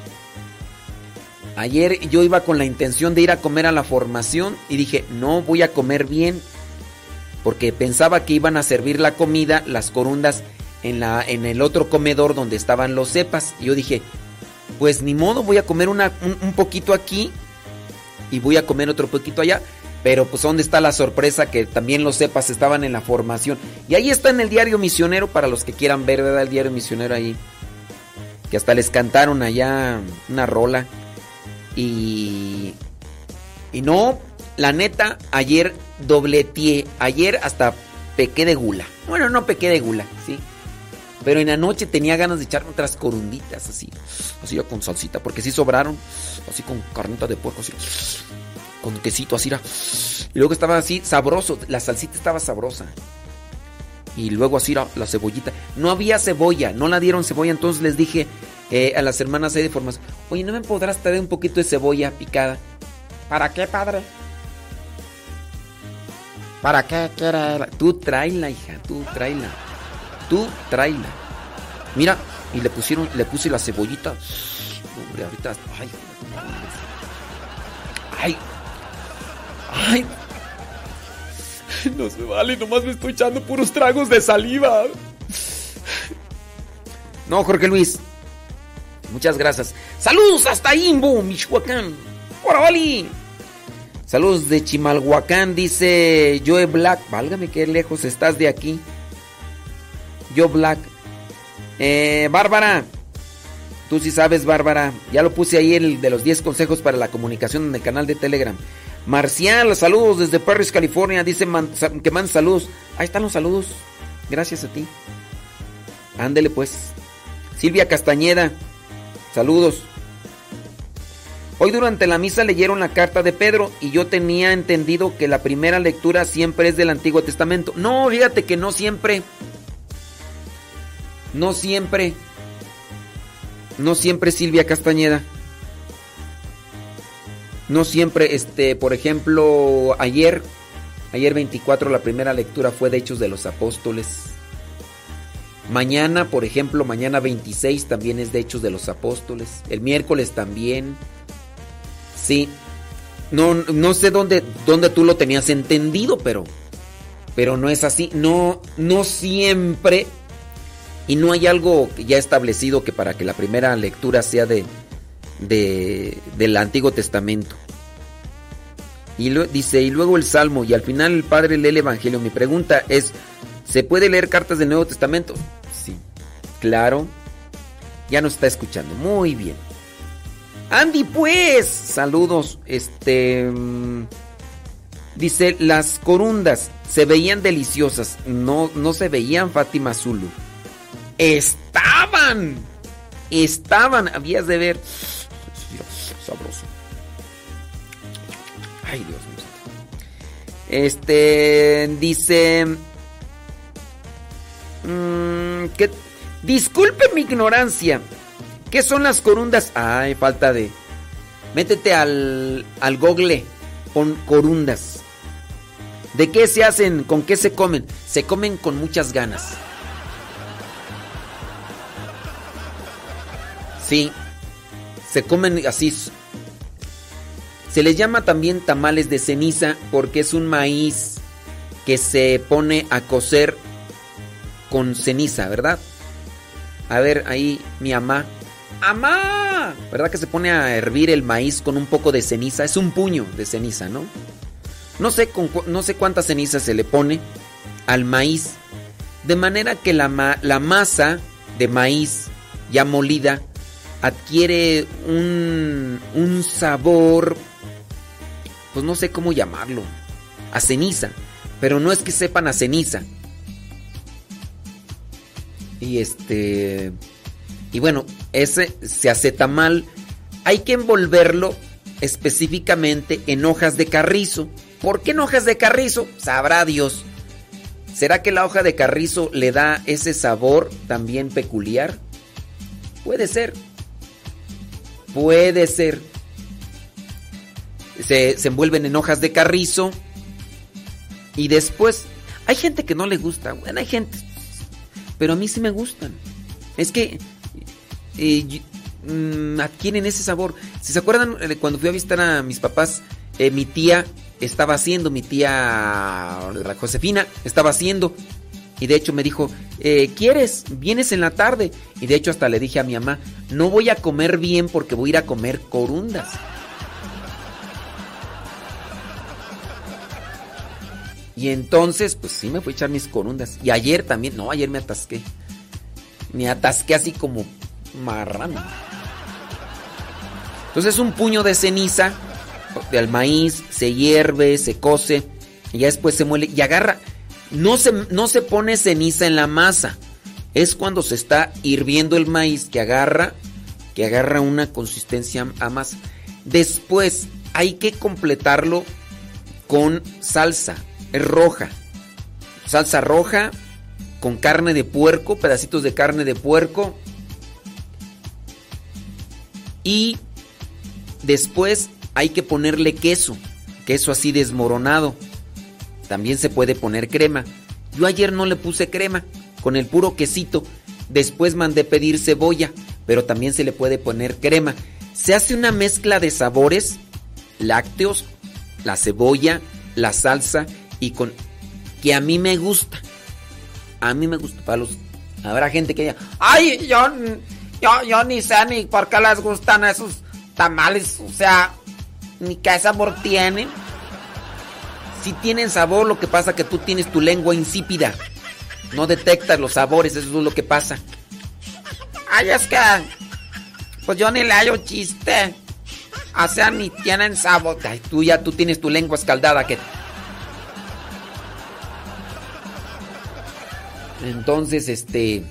Ayer yo iba con la intención de ir a comer a la formación y dije, no voy a comer bien. Porque pensaba que iban a servir la comida, las corundas, en, la, en el otro comedor donde estaban los cepas. Y yo dije, pues ni modo, voy a comer una, un, un poquito aquí y voy a comer otro poquito allá. Pero pues ¿dónde está la sorpresa que también los cepas estaban en la formación? Y ahí está en el diario misionero para los que quieran ver, ¿verdad? El diario misionero ahí. Que hasta les cantaron allá una rola. Y... Y no, la neta, ayer dobleteé. Ayer hasta pequé de gula. Bueno, no pequé de gula, sí. Pero en la noche tenía ganas de echarme otras corunditas así. Así ya con salsita. Porque sí sobraron. Así con carnita de puerco. Así con quesito así era. Y luego estaba así sabroso, la salsita estaba sabrosa. Y luego así era la cebollita. No había cebolla, no la dieron cebolla, entonces les dije eh, a las hermanas de formación, oye, ¿no me podrás traer un poquito de cebolla picada? ¿Para qué, padre? ¿Para qué quiere? Tú tráela, hija, tú tráela. Tú tráela. Mira, y le pusieron, le puse la cebollita. Hombre, ahorita. Ay, ay, Ay. No se vale, nomás me estoy echando puros tragos de saliva. No, Jorge Luis. Muchas gracias. Saludos hasta Imbo, Michoacán. ¡Hola, Vali! Saludos de Chimalhuacán, dice Joe Black. Válgame qué lejos estás de aquí. Joe Black. Eh, Bárbara. Tú sí sabes, Bárbara. Ya lo puse ahí el de los 10 consejos para la comunicación en el canal de Telegram. Marcial, saludos desde Paris, California. Dice man, que manda saludos. Ahí están los saludos. Gracias a ti. Ándele pues. Silvia Castañeda, saludos. Hoy durante la misa leyeron la carta de Pedro y yo tenía entendido que la primera lectura siempre es del Antiguo Testamento. No, fíjate que no siempre. No siempre. No siempre Silvia Castañeda. No siempre, este, por ejemplo, ayer, ayer 24, la primera lectura fue de Hechos de los Apóstoles. Mañana, por ejemplo, mañana 26 también es de Hechos de los Apóstoles. El miércoles también. Sí. No, no sé dónde, dónde tú lo tenías entendido, pero, pero no es así. No, no siempre. Y no hay algo ya establecido que para que la primera lectura sea de, de, del Antiguo Testamento. Y dice, y luego el Salmo, y al final el Padre lee el Evangelio. Mi pregunta es, ¿se puede leer cartas del Nuevo Testamento? Sí, claro. Ya nos está escuchando. Muy bien. Andy, pues, saludos. Este... mm, Dice, las corundas se veían deliciosas. No, no se veían Fátima Zulu. Estaban. Estaban. Habías de ver. Sabroso. Ay, Dios mío. Este dice. mm, que, disculpe mi ignorancia. ¿Qué son las corundas? Ay, falta de. Métete al, al google. Pon corundas. ¿De qué se hacen? ¿Con qué se comen? Se comen con muchas ganas. Sí. Se comen así. Se les llama también tamales de ceniza porque es un maíz que se pone a cocer con ceniza, ¿verdad? A ver, ahí mi mamá. ¡Amá! ¿Verdad que se pone a hervir el maíz con un poco de ceniza? Es un puño de ceniza, ¿no? No sé, no sé cuánta ceniza se le pone al maíz. De manera que la, la masa de maíz ya molida adquiere un, un sabor, pues no sé cómo llamarlo, a ceniza. Pero no es que sepan a ceniza. Y este... Y bueno, ese se hace tamal. Hay que envolverlo específicamente en hojas de carrizo. ¿Por qué en hojas de carrizo? Sabrá Dios. ¿Será que la hoja de carrizo le da ese sabor también peculiar? Puede ser. Puede ser. Se, se envuelven en hojas de carrizo. Y después... Hay gente que no le gusta. Bueno, hay gente... Pero a mí sí me gustan. Es que... eh, mm, adquieren ese sabor. Si se acuerdan, eh, cuando fui a visitar a mis papás, eh, mi tía estaba haciendo, mi tía la Josefina estaba haciendo. Y de hecho me dijo, eh, ¿quieres? Vienes en la tarde. Y de hecho hasta le dije a mi mamá, no voy a comer bien porque voy a ir a comer corundas. Y entonces, pues sí me fui a echar mis corundas. Y ayer también, no, ayer me atasqué. Me atasqué así como marrano. Entonces un puño de ceniza del maíz se hierve, se cose y ya después se muele y agarra. No se, no se pone ceniza en la masa. Es cuando se está hirviendo el maíz que agarra, que agarra una consistencia a masa. Después hay que completarlo con salsa, roja. Salsa roja con carne de puerco, pedacitos de carne de puerco. Y después hay que ponerle queso, queso así desmoronado. También se puede poner crema. Yo ayer no le puse crema, con el puro quesito. Después mandé pedir cebolla, pero también se le puede poner crema. Se hace una mezcla de sabores lácteos, la cebolla, la salsa y con que a mí me gusta. A mí me gusta para los habrá gente que diga, Ay, yo, yo, yo ni sé ni por qué les gustan esos tamales. O sea, ni qué sabor tienen. Si tienen sabor, lo que pasa que tú tienes tu lengua insípida. No detectas los sabores, eso es lo que pasa. Ay, es que. Pues yo ni le hallo chiste. O sea, ni tienen sabor. Ay, tú ya tú tienes tu lengua escaldada que Entonces, este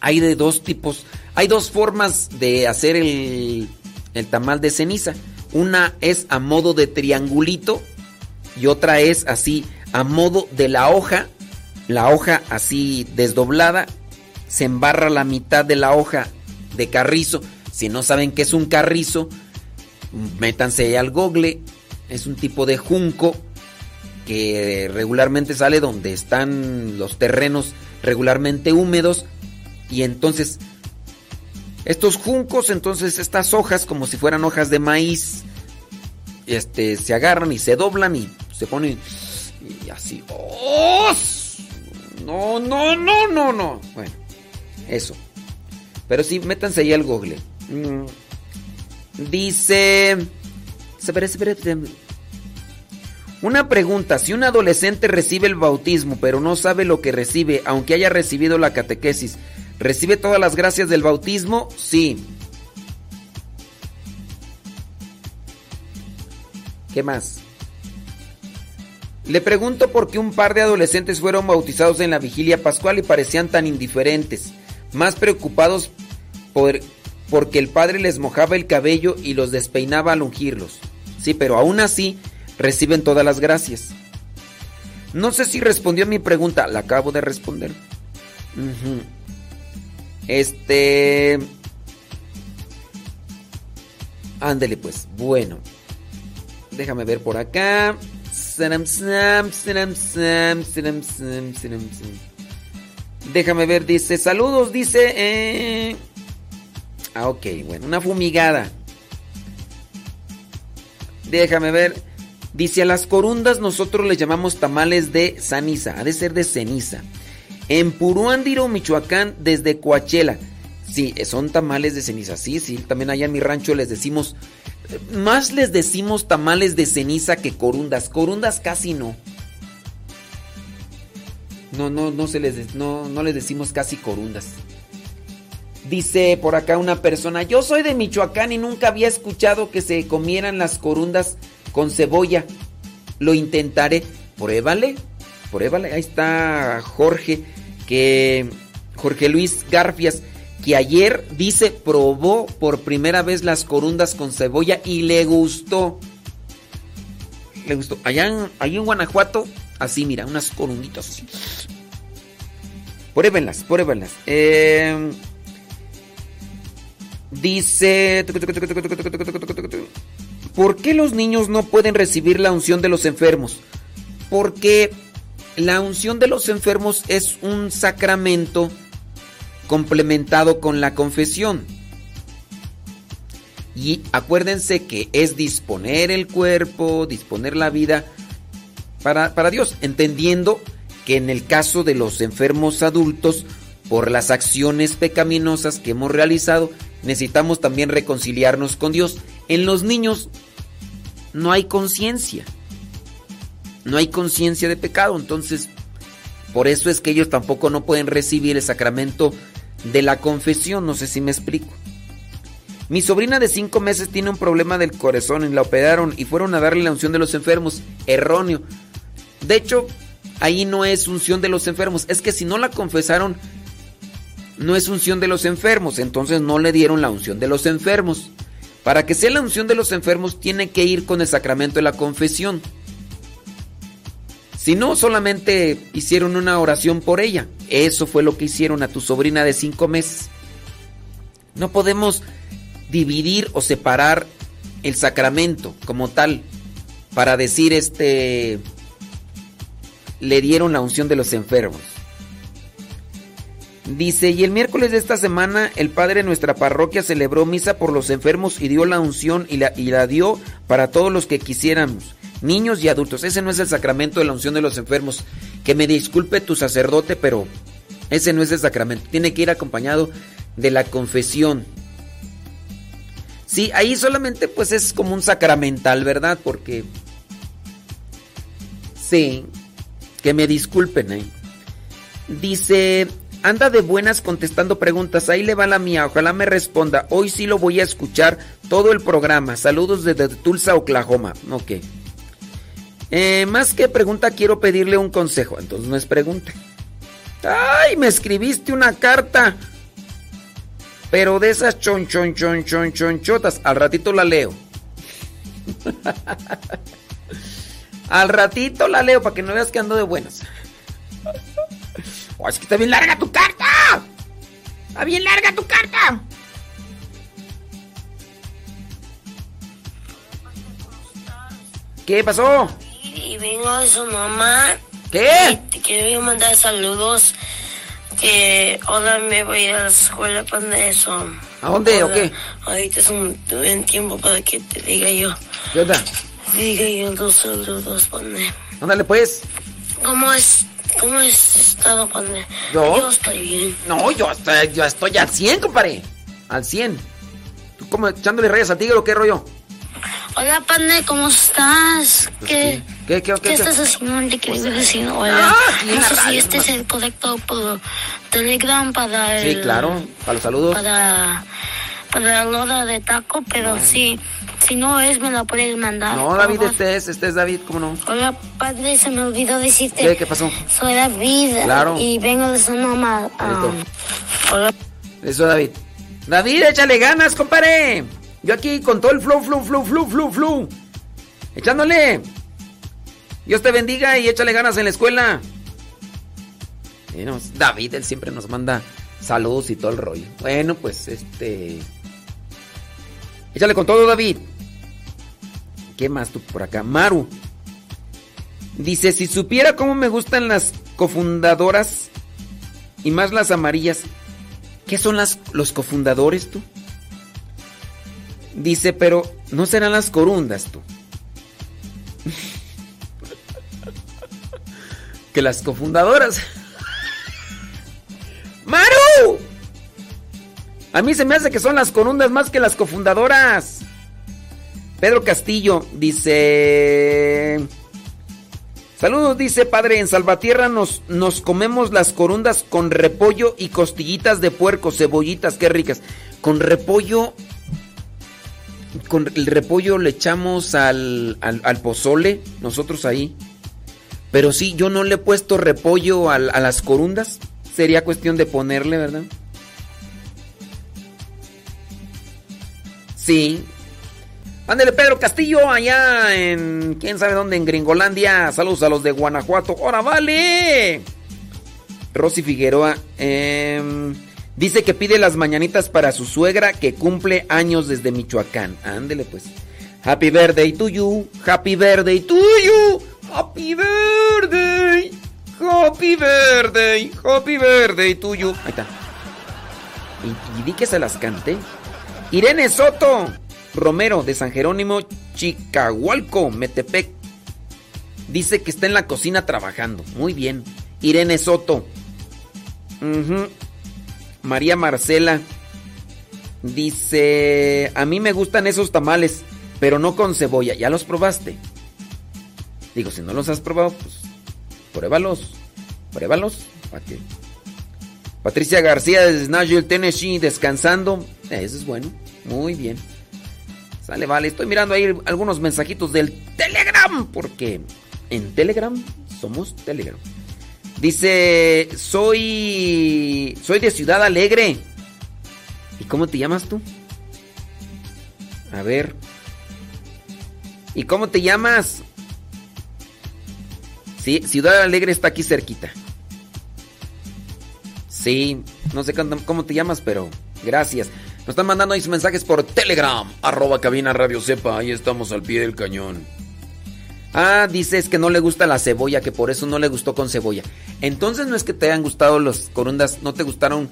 hay de dos tipos, hay dos formas de hacer el, el tamal de ceniza. Una es a modo de triangulito y otra es así a modo de la hoja, la hoja así desdoblada, se embarra la mitad de la hoja de carrizo. Si no saben qué es un carrizo, métanse al google. Es un tipo de junco que regularmente sale donde están los terrenos regularmente húmedos. Y entonces, estos juncos, entonces estas hojas, como si fueran hojas de maíz, este, se agarran y se doblan y se ponen y así. ¡Oh! No, no, no, no, no. Bueno, eso. Pero sí, métanse ahí al google. Mm. Dice... Una pregunta, si un adolescente recibe el bautismo pero no sabe lo que recibe, aunque haya recibido la catequesis, ¿recibe todas las gracias del bautismo? Sí. ¿Qué más? Le pregunto por qué un par de adolescentes fueron bautizados en la vigilia pascual y parecían tan indiferentes, más preocupados por, porque el padre les mojaba el cabello y los despeinaba al ungirlos. Sí, pero aún así reciben todas las gracias. No sé si respondió a mi pregunta, la acabo de responder. Este... Ándele pues, bueno. Déjame ver por acá. Déjame ver, dice, saludos, dice... eh. Ah, ok, bueno, una fumigada. Déjame ver. Dice, a las corundas nosotros le llamamos tamales de ceniza. Ha de ser de ceniza. En Puruándiro, Michoacán, desde Coachela. Sí, son tamales de ceniza. Sí, sí, también allá en mi rancho les decimos... Más les decimos tamales de ceniza que corundas. Corundas casi no. No, no, no se les, no, no les decimos casi corundas. Dice por acá una persona, yo soy de Michoacán y nunca había escuchado que se comieran las corundas con cebolla. Lo intentaré. Pruébale, pruébale. Ahí está Jorge, que Jorge Luis Garfias, que ayer dice probó por primera vez las corundas con cebolla y le gustó. Le gustó. Allá en, en Guanajuato, así mira, unas corunditas así. Pruébenlas, pruébenlas. Eh, dice... ¿Por qué los niños no pueden recibir la unción de los enfermos? Porque la unción de los enfermos es un sacramento complementado con la confesión. Y acuérdense que es disponer el cuerpo, disponer la vida para, para Dios, entendiendo que en el caso de los enfermos adultos, por las acciones pecaminosas que hemos realizado, necesitamos también reconciliarnos con Dios. En los niños no hay conciencia, no hay conciencia de pecado, entonces por eso es que ellos tampoco no pueden recibir el sacramento de la confesión, no sé si me explico. Mi sobrina de cinco meses tiene un problema del corazón y la operaron y fueron a darle la unción de los enfermos. Erróneo. De hecho, ahí no es unción de los enfermos. Es que si no la confesaron, no es unción de los enfermos. Entonces no le dieron la unción de los enfermos. Para que sea la unción de los enfermos, tiene que ir con el sacramento de la confesión. Si no, solamente hicieron una oración por ella. Eso fue lo que hicieron a tu sobrina de cinco meses. No podemos dividir o separar el sacramento como tal para decir este le dieron la unción de los enfermos. Dice, y el miércoles de esta semana el padre de nuestra parroquia celebró misa por los enfermos y dio la unción y la, y la dio para todos los que quisiéramos, niños y adultos. Ese no es el sacramento de la unción de los enfermos. Que me disculpe tu sacerdote, pero ese no es el sacramento. Tiene que ir acompañado de la confesión. Sí, ahí solamente pues es como un sacramental, ¿verdad? Porque... Sí, que me disculpen, ¿eh? Dice, anda de buenas contestando preguntas, ahí le va la mía, ojalá me responda. Hoy sí lo voy a escuchar todo el programa. Saludos desde Tulsa, Oklahoma. Ok. Eh, más que pregunta, quiero pedirle un consejo. Entonces no es pregunta. ¡Ay! Me escribiste una carta. Pero de esas chon, chon, chon, chon, chon, chotas. Al ratito la leo. Al ratito la leo para que no veas que ando de buenas. Oh, es que está bien larga tu carta. Está bien larga tu carta. ¿Qué pasó? Y vengo de su mamá. ¿Qué? Y te quiero mandar saludos. Que ahora me voy a a la escuela para eso. ¿A dónde o qué? Ahorita es un buen tiempo para que te diga yo. ¿Qué onda? Diga yo los saludos, pone. Ándale pues. ¿Cómo es? ¿Cómo has estado, pone? ¿Yo? Yo estoy bien. No, yo, estoy- yo estoy al 100, compadre. Al 100. ¿Tú como echándole rayas al tigre o qué rollo? Hola, Pane, ¿cómo estás? ¿Qué, ¿Qué, qué, qué? ¿qué estás haciendo? Te quería decir hola. Ah, no sé si este es el correcto por Telegram para el... Sí, claro. Para los saludos. Para, para la hora de taco, pero sí, si no es, me la puedes mandar. No, David, este es, este es David, ¿cómo no? Hola, padre, se me olvidó decirte. ¿Qué, qué pasó? Soy David. Claro. Y vengo de su mamá. Listo. hola. Eso, David. David, échale ganas, compadre. Yo aquí con todo el flow, flow, flow, flow, flow, flow. Echándole. Dios te bendiga y échale ganas en la escuela. No, David, él siempre nos manda saludos y todo el rollo. Bueno, pues este. Échale con todo, David. ¿Qué más tú por acá? Maru. Dice, si supiera cómo me gustan las cofundadoras y más las amarillas. ¿Qué son las, los cofundadores tú? Dice, pero no serán las corundas tú. que las cofundadoras. ¡Maru! A mí se me hace que son las corundas más que las cofundadoras. Pedro Castillo dice... Saludos, dice padre, en Salvatierra nos, nos comemos las corundas con repollo y costillitas de puerco, cebollitas, qué ricas. Con repollo, con el repollo le echamos al, al, pozole, nosotros ahí. Pero sí, yo no le he puesto repollo al- a las corundas. Sería cuestión de ponerle, ¿verdad? Sí. Ándele Pedro Castillo allá en quién sabe dónde, en Gringolandia. Saludos a los de Guanajuato. ¡Ahora vale! Rosy Figueroa em, dice que pide las mañanitas para su suegra que cumple años desde Michoacán. Ándele pues. Happy birthday to you. Happy birthday to you. Happy birthday. Happy birthday. Happy birthday to you. Ahí está. Y, y di que se las cante. Irene Soto Romero de San Jerónimo, Chicahualco, Metepec. Dice que está en la cocina trabajando. Muy bien. Irene Soto. Ujú. María Marcela. Dice, a mí me gustan esos tamales, pero no con cebolla. ¿Ya los probaste? Digo, si no los has probado, pues pruébalos. Pruébalos. Patricia García desde Nashville, Tennessee, descansando. Eso es bueno. Muy bien. Sale, vale. Estoy mirando ahí algunos mensajitos del Telegram, porque en Telegram somos Telegram. Dice, soy soy de Ciudad Alegre. ¿Y cómo te llamas tú? A ver. ¿Y cómo te llamas? Sí, Ciudad Alegre está aquí cerquita. Sí, no sé cómo te llamas, pero gracias. Nos están mandando ahí sus mensajes por Telegram, arroba cabina radio sepa, ahí estamos al pie del cañón. Ah, dices que no le gusta la cebolla, que por eso no le gustó con cebolla. Entonces no es que te hayan gustado los corundas, no te gustaron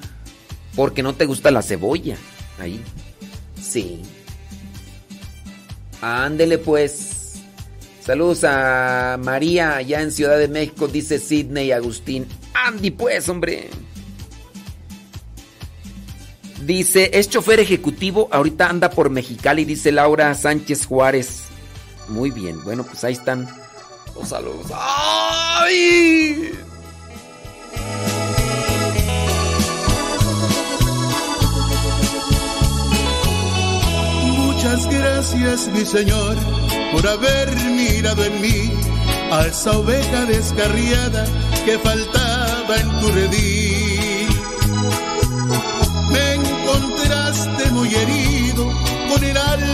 porque no te gusta la cebolla. Ahí. Sí. Ándele pues. Saludos a María allá en Ciudad de México, dice Sidney Agustín. Andy pues, hombre. Dice, es chofer ejecutivo, ahorita anda por Mexicali, dice Laura Sánchez Juárez. Muy bien, bueno, pues ahí están los saludos. ¡Ay! Muchas gracias, mi Señor, por haber mirado en mí a esa oveja descarriada que faltaba en tu redil. Me encontraste muy herido,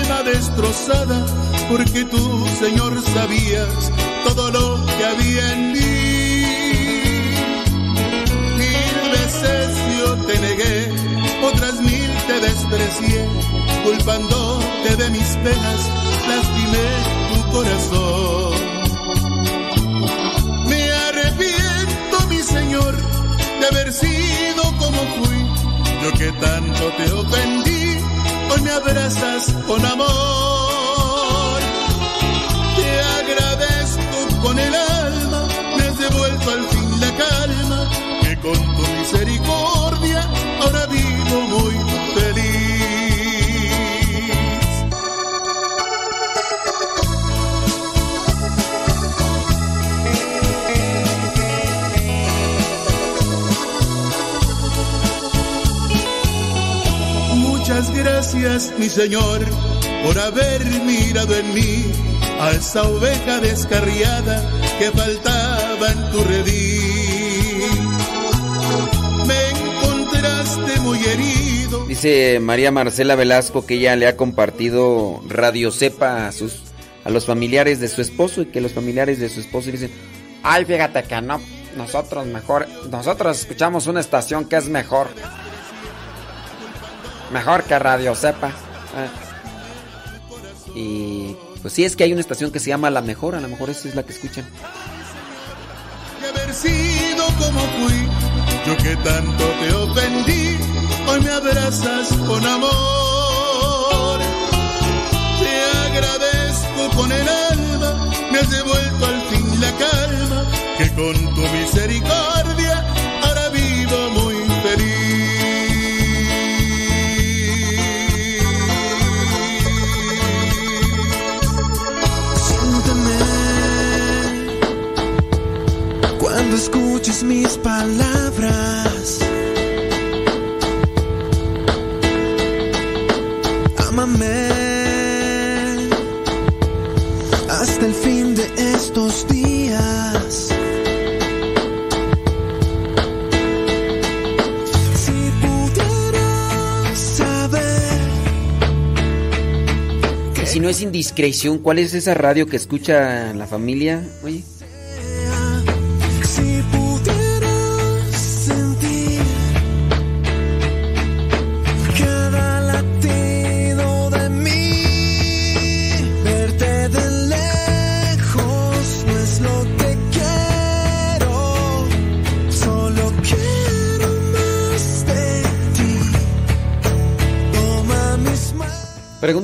destrozada, porque tú, Señor, sabías todo lo que había en mí. Mil veces yo te negué, otras mil te desprecié, culpándote de mis penas, lastimé tu corazón. Me arrepiento, mi Señor, de haber sido como fui. Yo que tanto te ofendí, me abrazas con amor. Te agradezco con el alma, gracias, mi Señor, por haber mirado en mí a esa oveja descarriada que faltaba en tu redil. Me encontraste muy herido. Dice María Marcela Velasco que ella le ha compartido Radio Cepa a sus a los familiares de su esposo y que los familiares de su esposo dicen, Ay, fíjate que no, nosotros mejor, nosotros escuchamos una estación que es mejor. Mejor que Radio Sepa. y pues sí es que hay una estación que se llama La Mejor, a lo mejor esa es la que escuchan. haber sido como fui, yo que tanto te ofendí, hoy me abrazas con amor. Te agradezco con el alma, me has devuelto al fin la calma, que con tu misericordia cuando escuches mis palabras. Ámame hasta el fin de estos días. Si no es indiscreción, ¿cuál es esa radio que escucha la familia? Oye,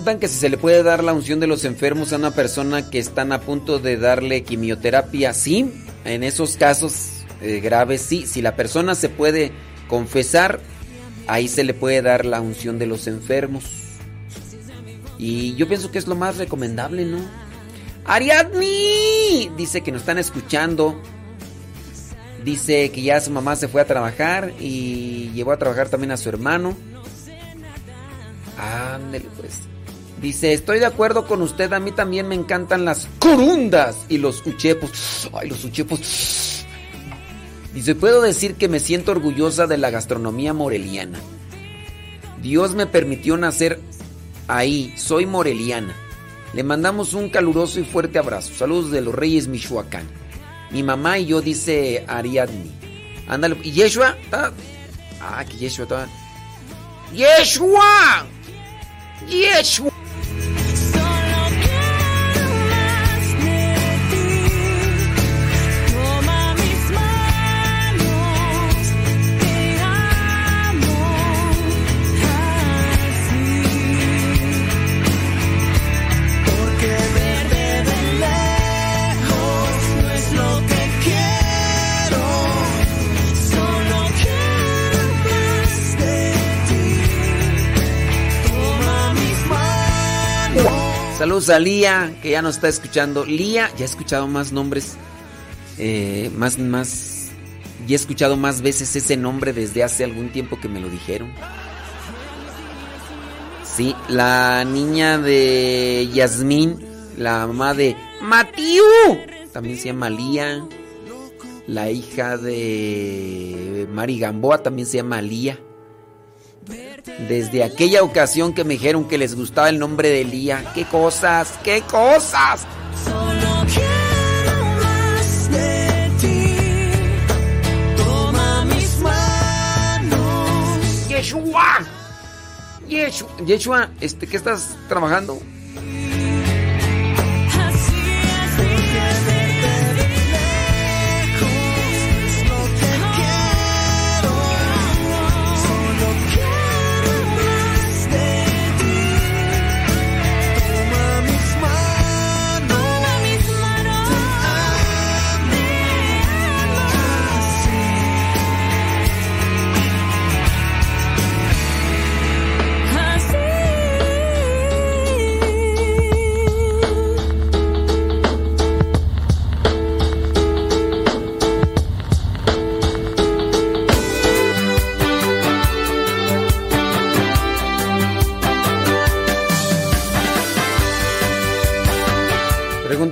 Preguntan que si se le puede dar la unción de los enfermos a una persona que están a punto de darle quimioterapia. Sí, en esos casos eh, graves sí. Si la persona se puede confesar, ahí se le puede dar la unción de los enfermos. Y yo pienso que es lo más recomendable, ¿no? Ariadni dice que nos están escuchando. Dice que ya su mamá se fue a trabajar y llevó a trabajar también a su hermano. Ándele pues. Dice, estoy de acuerdo con usted, a mí también me encantan las corundas y los uchepos. Ay, los uchepos. Dice, puedo decir que me siento orgullosa de la gastronomía moreliana. Dios me permitió nacer ahí, soy moreliana. Le mandamos un caluroso y fuerte abrazo. Saludos de los Reyes Michoacán. Mi mamá y yo, dice Ariadni. Ándale. ¿Y Yeshua? Ah, ah, que Yeshua está... ¡Yeshua! ¡Yeshua! Saludos a Lía, que ya nos está escuchando. Lía, ya he escuchado más nombres, eh, más, más, ya he escuchado más veces ese nombre desde hace algún tiempo que me lo dijeron. Sí, la niña de Yasmín, la mamá de Matiu, también se llama Lía. La hija de Mari Gamboa también se llama Lía. Desde aquella ocasión que me dijeron que les gustaba el nombre de Lía. ¡Qué cosas! ¡Qué cosas! Solo quiero más de ti. Toma mis manos. ¡Yeshua! Yeshua, Yeshua, este, ¿qué estás trabajando?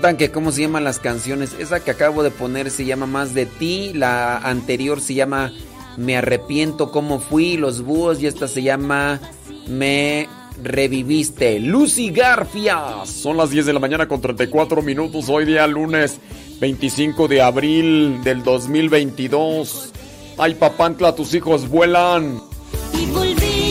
Preguntan que cómo se llaman las canciones. Esa que acabo de poner se llama Más de ti. La anterior se llama Me arrepiento cómo fui. Los búhos. Y esta se llama Me reviviste. Lucy Garfias. Son las 10 de la mañana con 34 minutos. Hoy día lunes 25 de abril del 2022. Ay, papantla, tus hijos vuelan. Y volví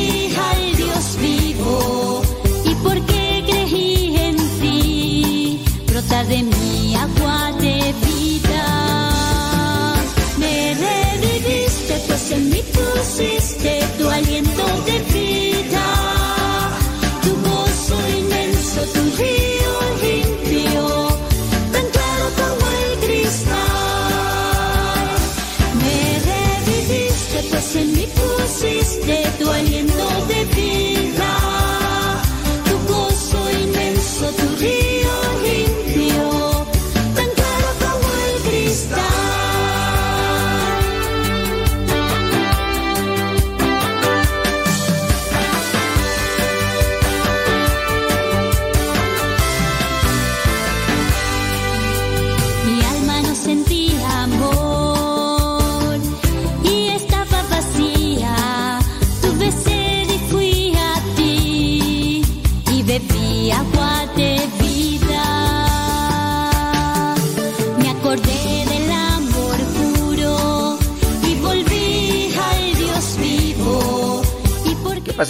de mi agua de vida. Me reviviste, pues en mí pusiste tu aliento de vida. Tu gozo inmenso, tu río limpio, tan claro como el cristal. Me reviviste, pues en mí pusiste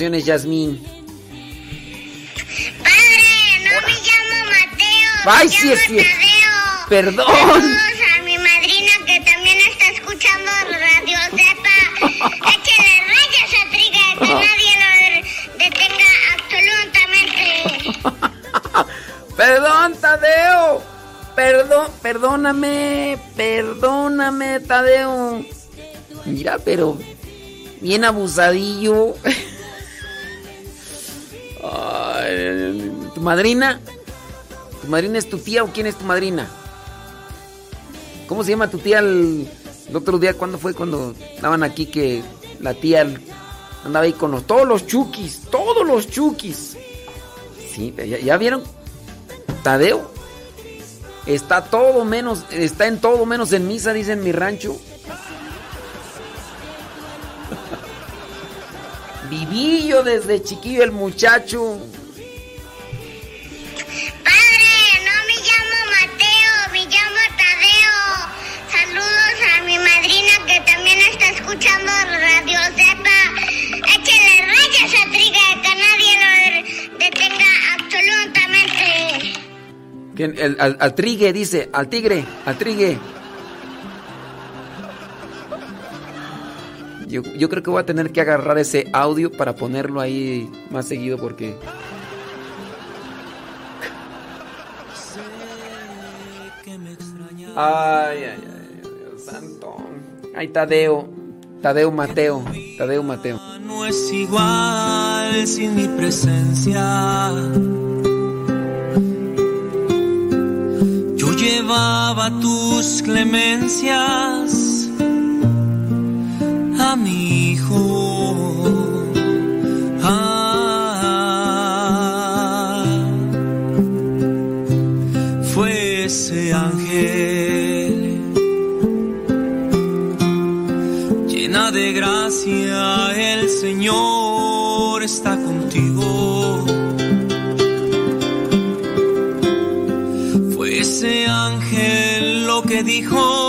por ¿Qué pasiones, Yasmín? No me llamo Mateo. Ay, me sí llamo es. Tadeo. Perdón. Saludos a mi madrina que también está escuchando Radio Cepa. Échale rayas a Triga, que nadie lo detenga absolutamente. Perdón, Tadeo. Perdón, perdóname. Perdóname, Tadeo. Mira, pero bien abusadillo. ¿Tu madrina? ¿Tu madrina es tu tía o quién es tu madrina? ¿Cómo se llama tu tía el, otro día? ¿Cuándo fue cuando estaban aquí que la tía andaba ahí con los, todos los chukis? Todos los chukis. Sí, ¿ya, ya vieron? Tadeo está todo menos, está en todo menos en misa, dice en mi rancho. Vivillo desde chiquillo el muchacho. Padre, no me llamo Mateo, me llamo Tadeo. Saludos a mi madrina que también está escuchando Radio Cepa. Échale rayas a Triga, que nadie lo detenga absolutamente. ¿Quién? El- al, al trigue, dice, al tigre, al trigue. Yo, yo creo que voy a tener que agarrar ese audio para ponerlo ahí más seguido porque... Ay, ay, ay, Dios santo. Ay, Tadeo. Tadeo Mateo. Tadeo Mateo. No es igual sin mi presencia. Yo llevaba tus clemencias mi hijo. Ah, fue ese ángel llena de gracia, el Señor está contigo. Fue ese ángel lo que dijo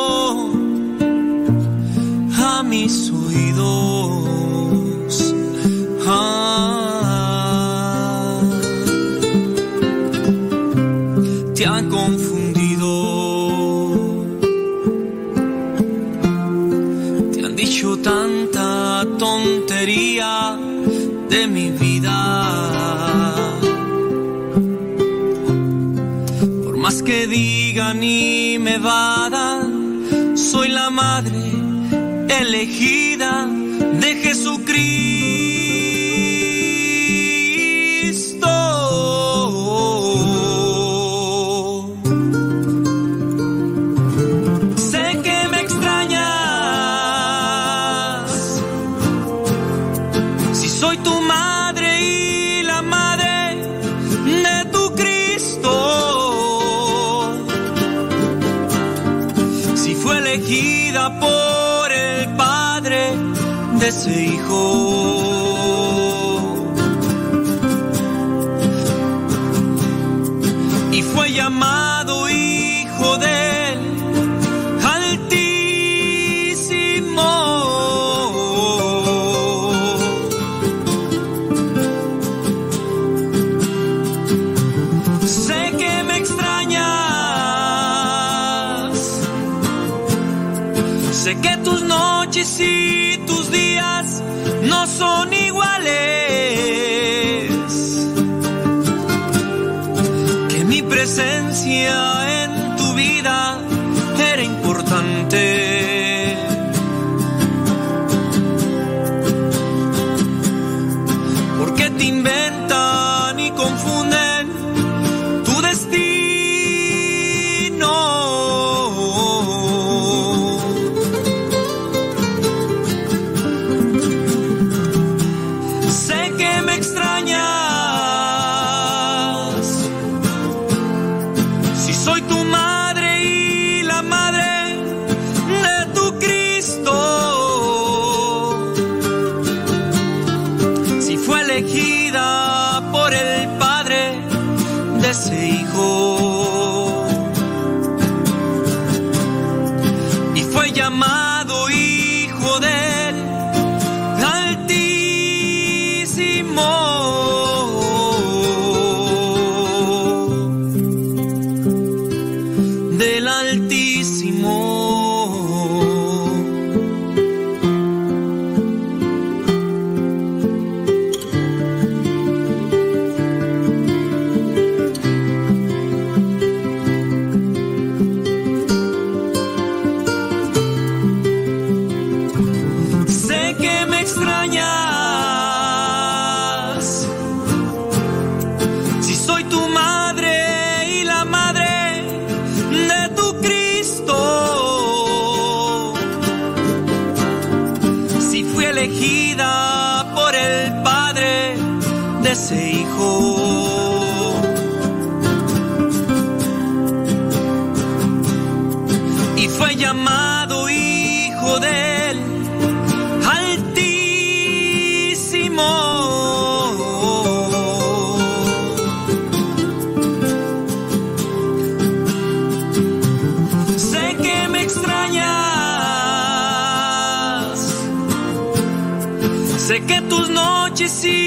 más que digan y me vadan, soy la madre elegida de ese noches y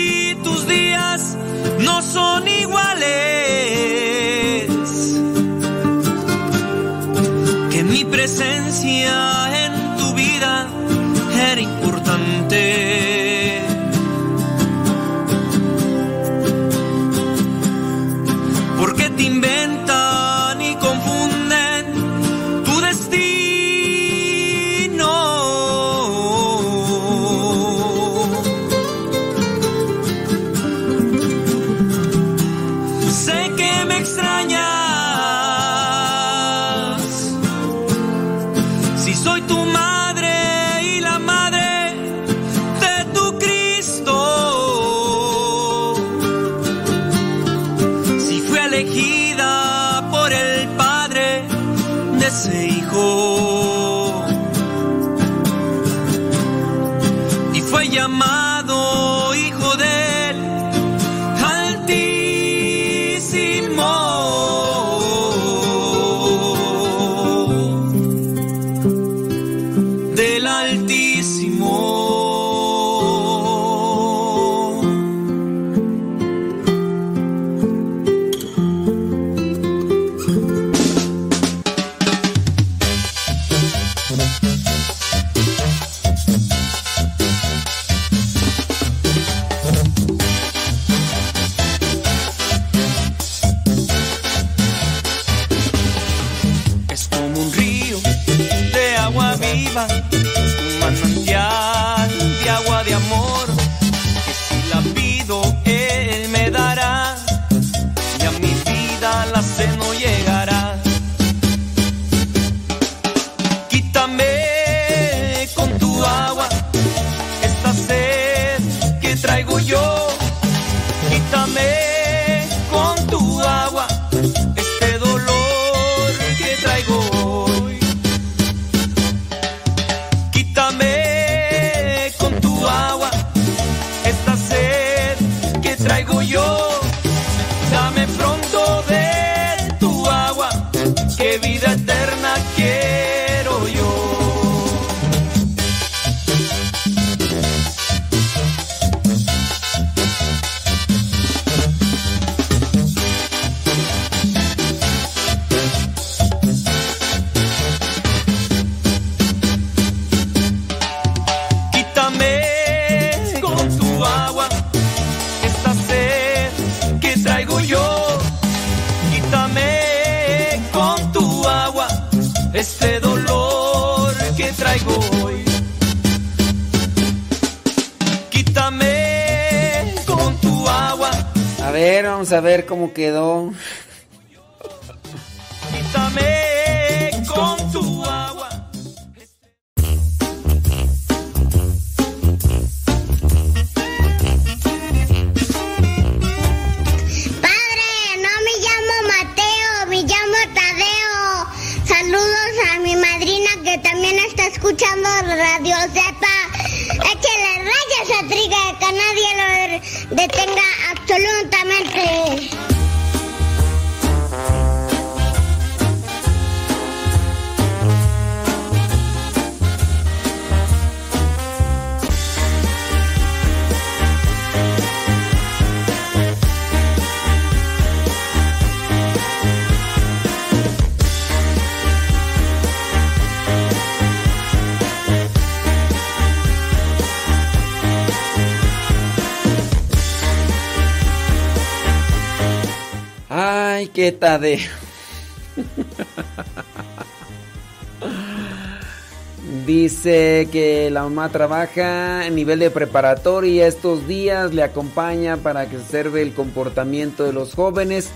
Dice que la mamá trabaja en nivel de preparatoria estos días, le acompaña para que observe el comportamiento de los jóvenes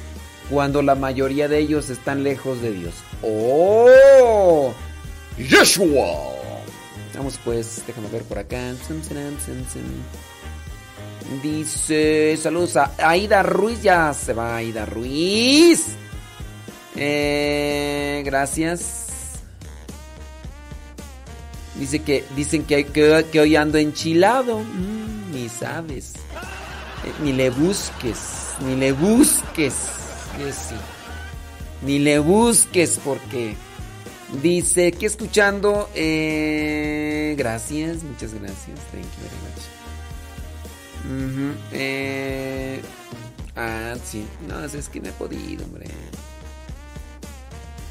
cuando la mayoría de ellos están lejos de Dios. ¡Oh! ¡Yeshua! Vamos pues, déjame ver por acá. Dice, saludos a Aida Ruiz, ya se va Aida Ruiz. Eh, gracias. Dice que dicen que, que, hoy ando enchilado. Mm, ni sabes. Eh, ni le busques, ni le busques. Que sí. Ni le busques porque dice que escuchando. eh, gracias, muchas gracias. Thank you very much. Ujú, eh, ah, sí. No, es que no he podido, hombre.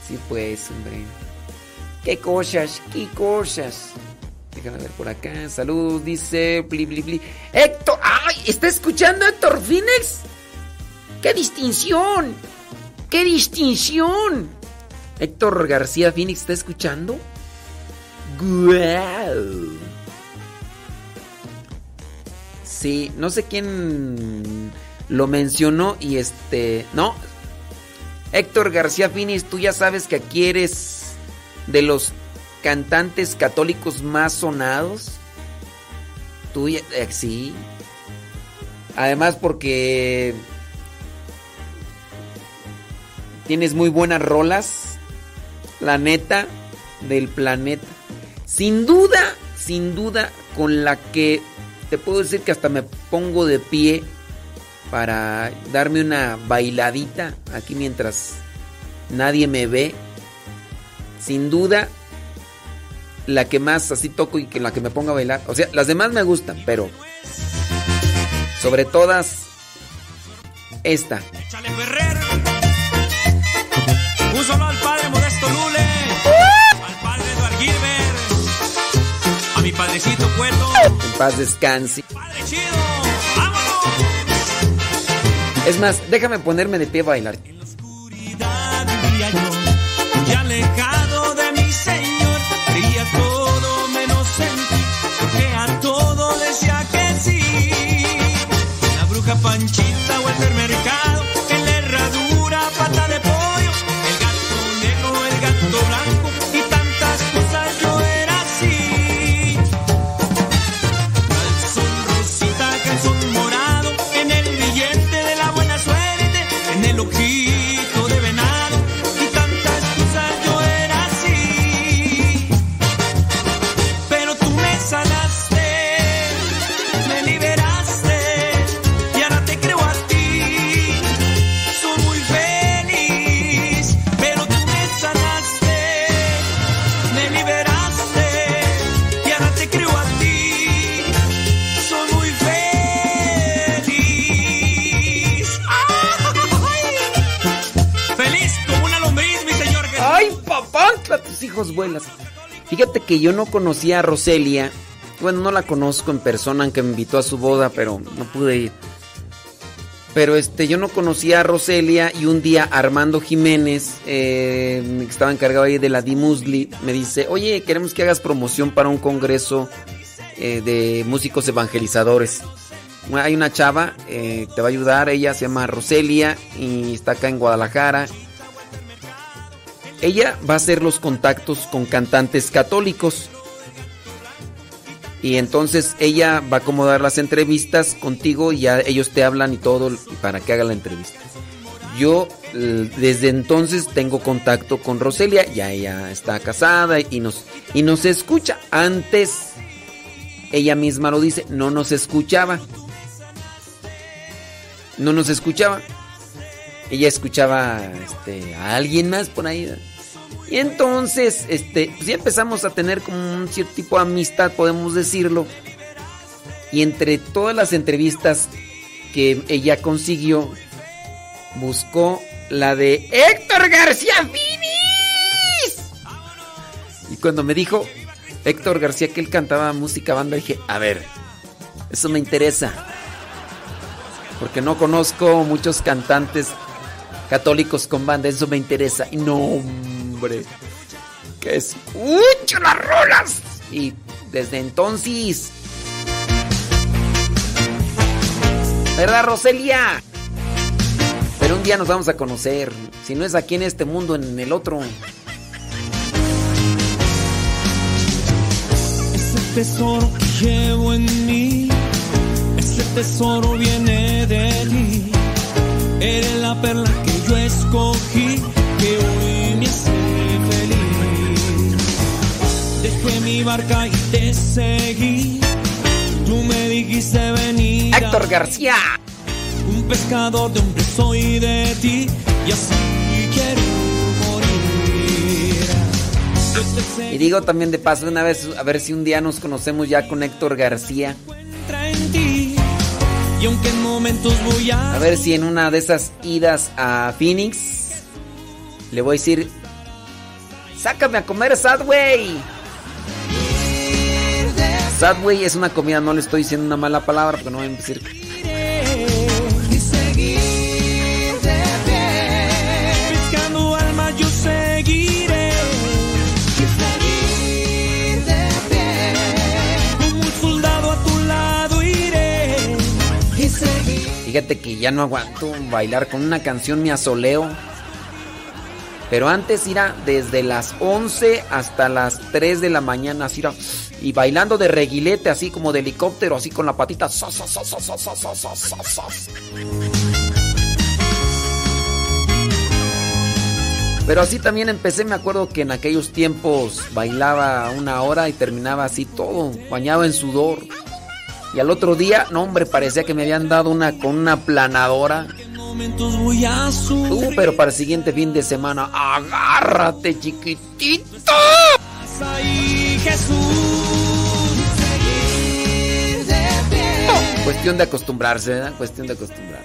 Sí, pues, hombre. ¿Qué cosas? ¿Qué cosas? Déjame ver por acá. Saludos, dice. Bli, bli. Héctor. ¡Ay! ¿Está escuchando Héctor Phoenix? ¡Qué distinción! ¡Qué distinción! Héctor García Phoenix está escuchando. ¡Guau! Sí, no sé quién lo mencionó y este. No. Héctor García Phoenix, tú ya sabes que aquí eres de los cantantes católicos más sonados. Tú ya- eh, sí. Además porque tienes muy buenas rolas. La neta del planeta. Sin duda, sin duda, con la que te puedo decir que hasta me pongo de pie para darme una bailadita aquí mientras nadie me ve. Sin duda, la que más así toco y que la que me ponga a bailar. O sea, las demás me gustan, pero sobre todas, esta. Échale Ferrer. Un solo al padre Modesto Lule. Mi padrecito Cueto. En paz descanse. Padre chido. Vámonos. Es más, déjame ponerme de pie a bailar. Vivía yo, y alejado de mi Señor, creía todo menos en ti, porque a todo decía que sí. La bruja Panchita o el mercado, vuelas. Fíjate que yo no conocía a Roselia. Bueno, no la conozco en persona, aunque me invitó a su boda, pero no pude ir. Pero este, yo no conocía a Roselia y un día Armando Jiménez, eh, que estaba encargado ahí de la Dimusli, me dice, oye, queremos que hagas promoción para un congreso eh, de músicos evangelizadores. Hay una chava, eh, te va a ayudar, ella se llama Roselia y está acá en Guadalajara. Ella va a hacer los contactos con cantantes católicos. Y entonces ella va a acomodar las entrevistas contigo y ya ellos te hablan y todo para que haga la entrevista. Yo desde entonces tengo contacto con Roselia, ya ella está casada y nos, y nos escucha. Antes, ella misma lo dice, no nos escuchaba. No nos escuchaba. Ella escuchaba este, a alguien más por ahí. Y entonces, este, pues ya empezamos a tener como un cierto tipo de amistad, podemos decirlo. Y entre todas las entrevistas que ella consiguió, buscó la de Héctor García Finis. Y cuando me dijo Héctor García que él cantaba música banda, dije, a ver, eso me interesa. Porque no conozco muchos cantantes católicos con banda, eso me interesa. Y no, hombre, que escucho las rolas. Y desde entonces... ¿Verdad, Roselia? Pero un día nos vamos a conocer. Si no es aquí en este mundo, en el otro. Ese tesoro que llevo en mí, ese tesoro viene de ti. Eres la perla que yo escogí, que hoy me hace feliz. Dejé mi barca y te seguí. Tú me dijiste venir. Héctor García. Un pescador de hombre soy de ti y así quiero morir. Y digo también de paso una vez, a ver si un día nos conocemos ya con Héctor García. En ti y aunque en momentos voy a A ver si en una de esas idas a Phoenix le voy a decir, sácame a comer Sadway. Sadway es una comida, no le estoy diciendo una mala palabra porque no voy a decir. y seguir de pie. Pescando alma yo seguiré. Fíjate que ya no aguanto bailar con una canción, me asoleo. Pero antes irá desde las 11 hasta las 3 de la mañana, así y bailando de reguilete, así como de helicóptero, así con la patita. Pero así también empecé, me acuerdo que en aquellos tiempos bailaba una hora y terminaba así todo, bañado en sudor. Y al otro día, no hombre, parecía que me habían dado una con una planadora. Tú, pero para el siguiente fin de semana, agárrate, chiquitito. pie. Cuestión de acostumbrarse, ¿verdad? Cuestión de acostumbrar.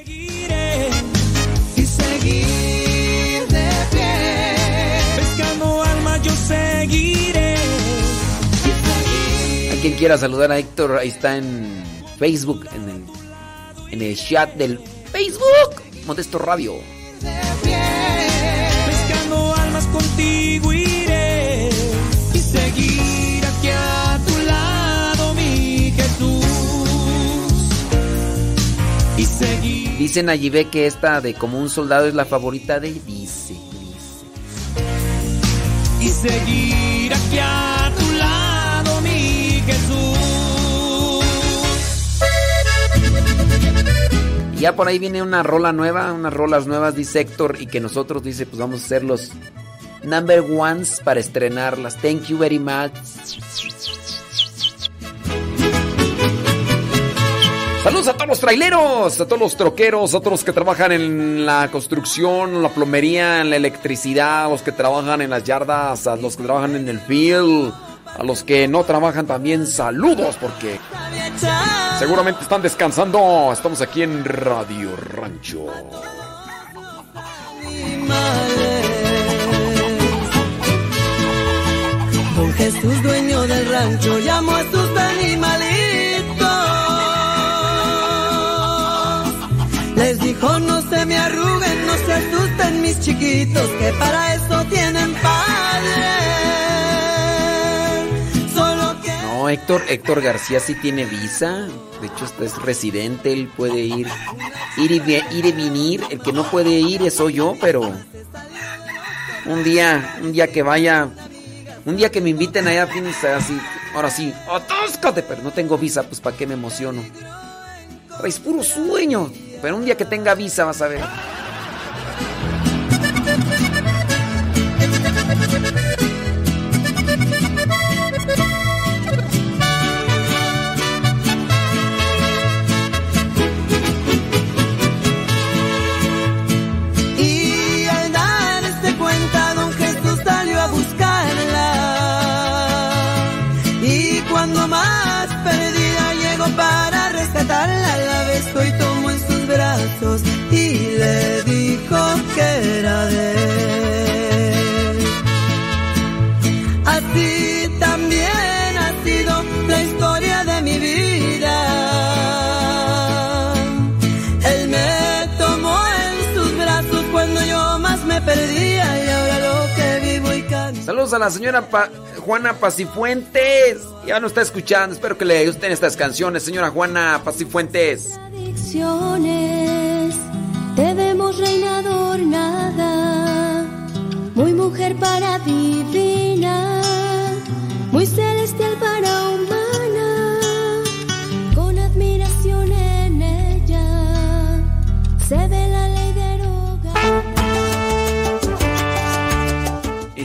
y quien quiera saludar a Héctor, ahí está en Facebook, en el, en el chat del Facebook. Modesto Radio. Pescando almas contigo iré. Y seguir aquí a tu lado, mi Jesús. Y seguir. Dicen allí ve que esta de como un soldado es la favorita de dice. Y seguir aquí a ya por ahí viene una rola nueva, unas rolas nuevas, dice Héctor, y que nosotros dice, pues vamos a ser los number ones para estrenarlas. Thank you very much. Saludos a todos los traileros, a todos los troqueros, a todos los que trabajan en la construcción, la plomería, en la electricidad, los que trabajan en las yardas, a los que trabajan en el field, a los que no trabajan también, saludos porque seguramente están descansando. Estamos aquí en Radio Rancho. Don Jesús, dueño del rancho, llamó a sus animalitos. Les dijo, no se me arruguen, no se asusten mis chiquitos, que para eso tienen padre. No, Héctor, Héctor García sí tiene visa. De hecho, es residente, él puede ir, ir y, ir y venir. El que no puede ir es soy yo, pero un día, un día que vaya, un día que me inviten allá, así, ahora sí, atáscate, pero no tengo visa, pues para qué me emociono. Es puro sueño, pero un día que tenga visa vas a ver. A la señora Pa- Juana Pacifuentes. Ya no está escuchando. Espero que le gusten estas canciones, señora Juana Pacifuentes. Adicciones, te vemos reina adornada, muy mujer para divina, muy celestial para humana,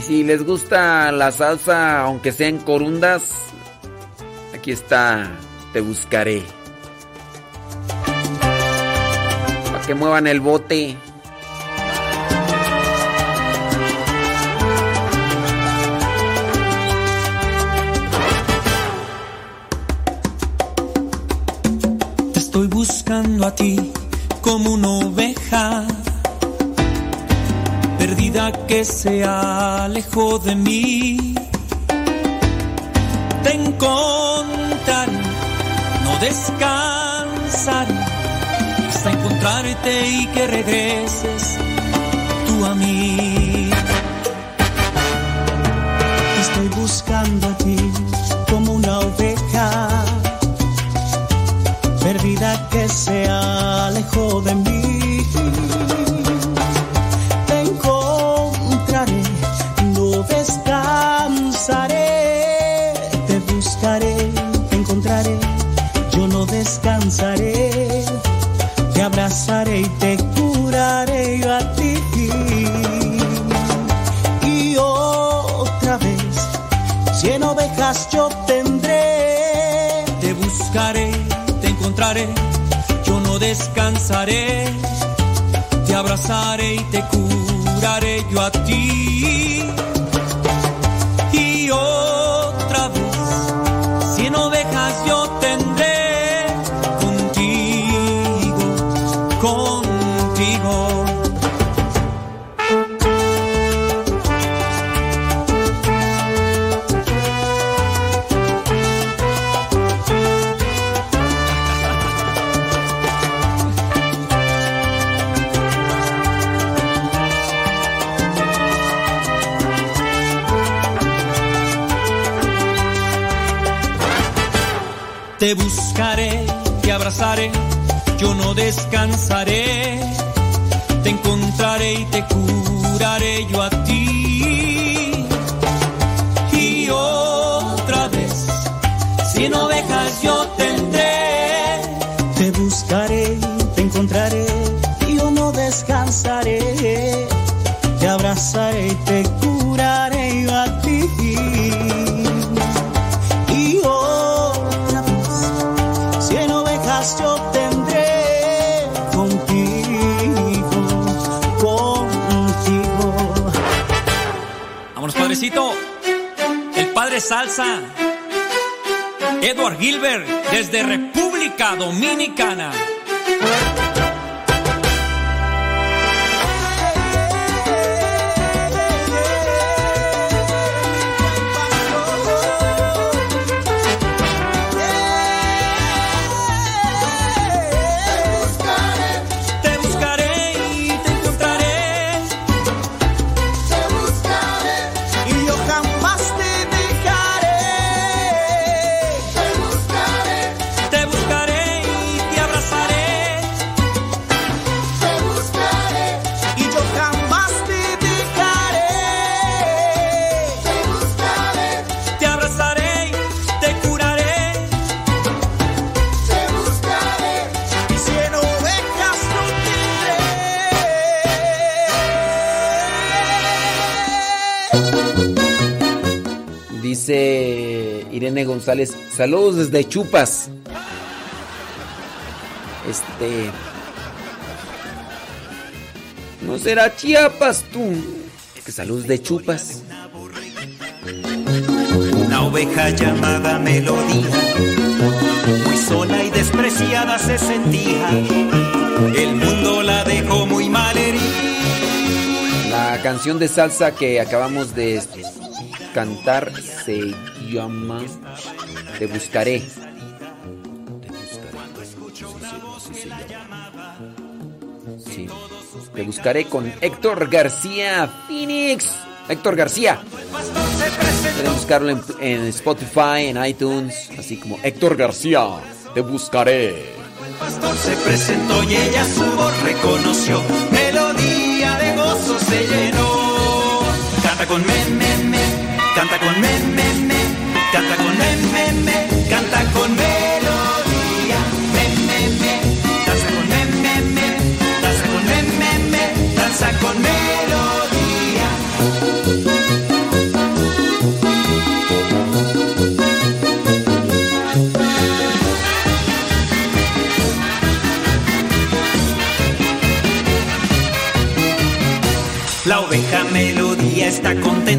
si les gusta la salsa, aunque sean corundas, aquí está Te Buscaré. Para que muevan el bote. Te estoy buscando a ti como una oveja perdida que se alejó de mí. Te encontraré, no descansaré hasta encontrarte y que regreses tú a mí. Estoy buscando a ti como una oveja perdida que se alejó de mí. Descansaré. Te abrazaré y te curaré yo a ti. Descansaré. Salsa. Edward Gilbert, desde República Dominicana. Irene González, saludos desde Chupas. Este. No será Chiapas tú. Que saludos de Chupas. Una oveja llamada Melodía, muy sola y despreciada se sentía. El mundo la dejó muy mal herida. La canción de salsa que acabamos de cantar se llama Te buscaré. Sí. Te buscaré con Héctor García Phoenix. Héctor García. Pueden buscarlo en, en Spotify, en iTunes, así como Héctor García. Te buscaré. El pastor se presentó y ella su voz reconoció. Melodía de gozo se llenó. Canta con me, me, me. Canta con me, me, me. Me. Canta con melodía. Me, me, me. Danza con me, me, me. Danza con me, me, me. Danza con melodía. La oveja melodía está contenta,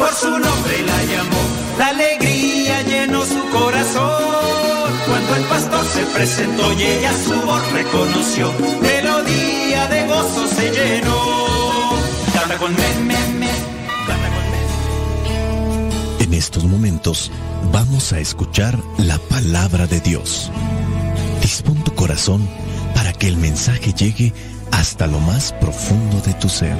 por su nombre la llamó. La alegría llenó su corazón. Cuando el pastor se presentó y ella su voz reconoció. Melodía de gozo se llenó. Canta con me, me, me. Canta con En estos momentos vamos a escuchar la palabra de Dios. Dispón tu corazón para que el mensaje llegue hasta lo más profundo de tu ser.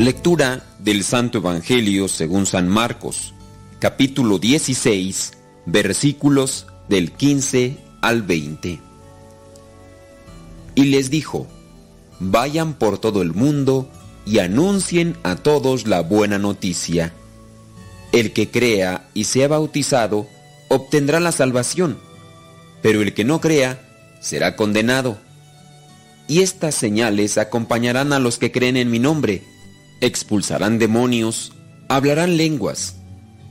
Lectura del Santo Evangelio según San Marcos, capítulo 16, versículos del 15 al 20. Y les dijo, vayan por todo el mundo y anuncien a todos la buena noticia. El que crea y sea bautizado obtendrá la salvación, pero el que no crea será condenado. Y estas señales acompañarán a los que creen en mi nombre expulsarán demonios, hablarán lenguas,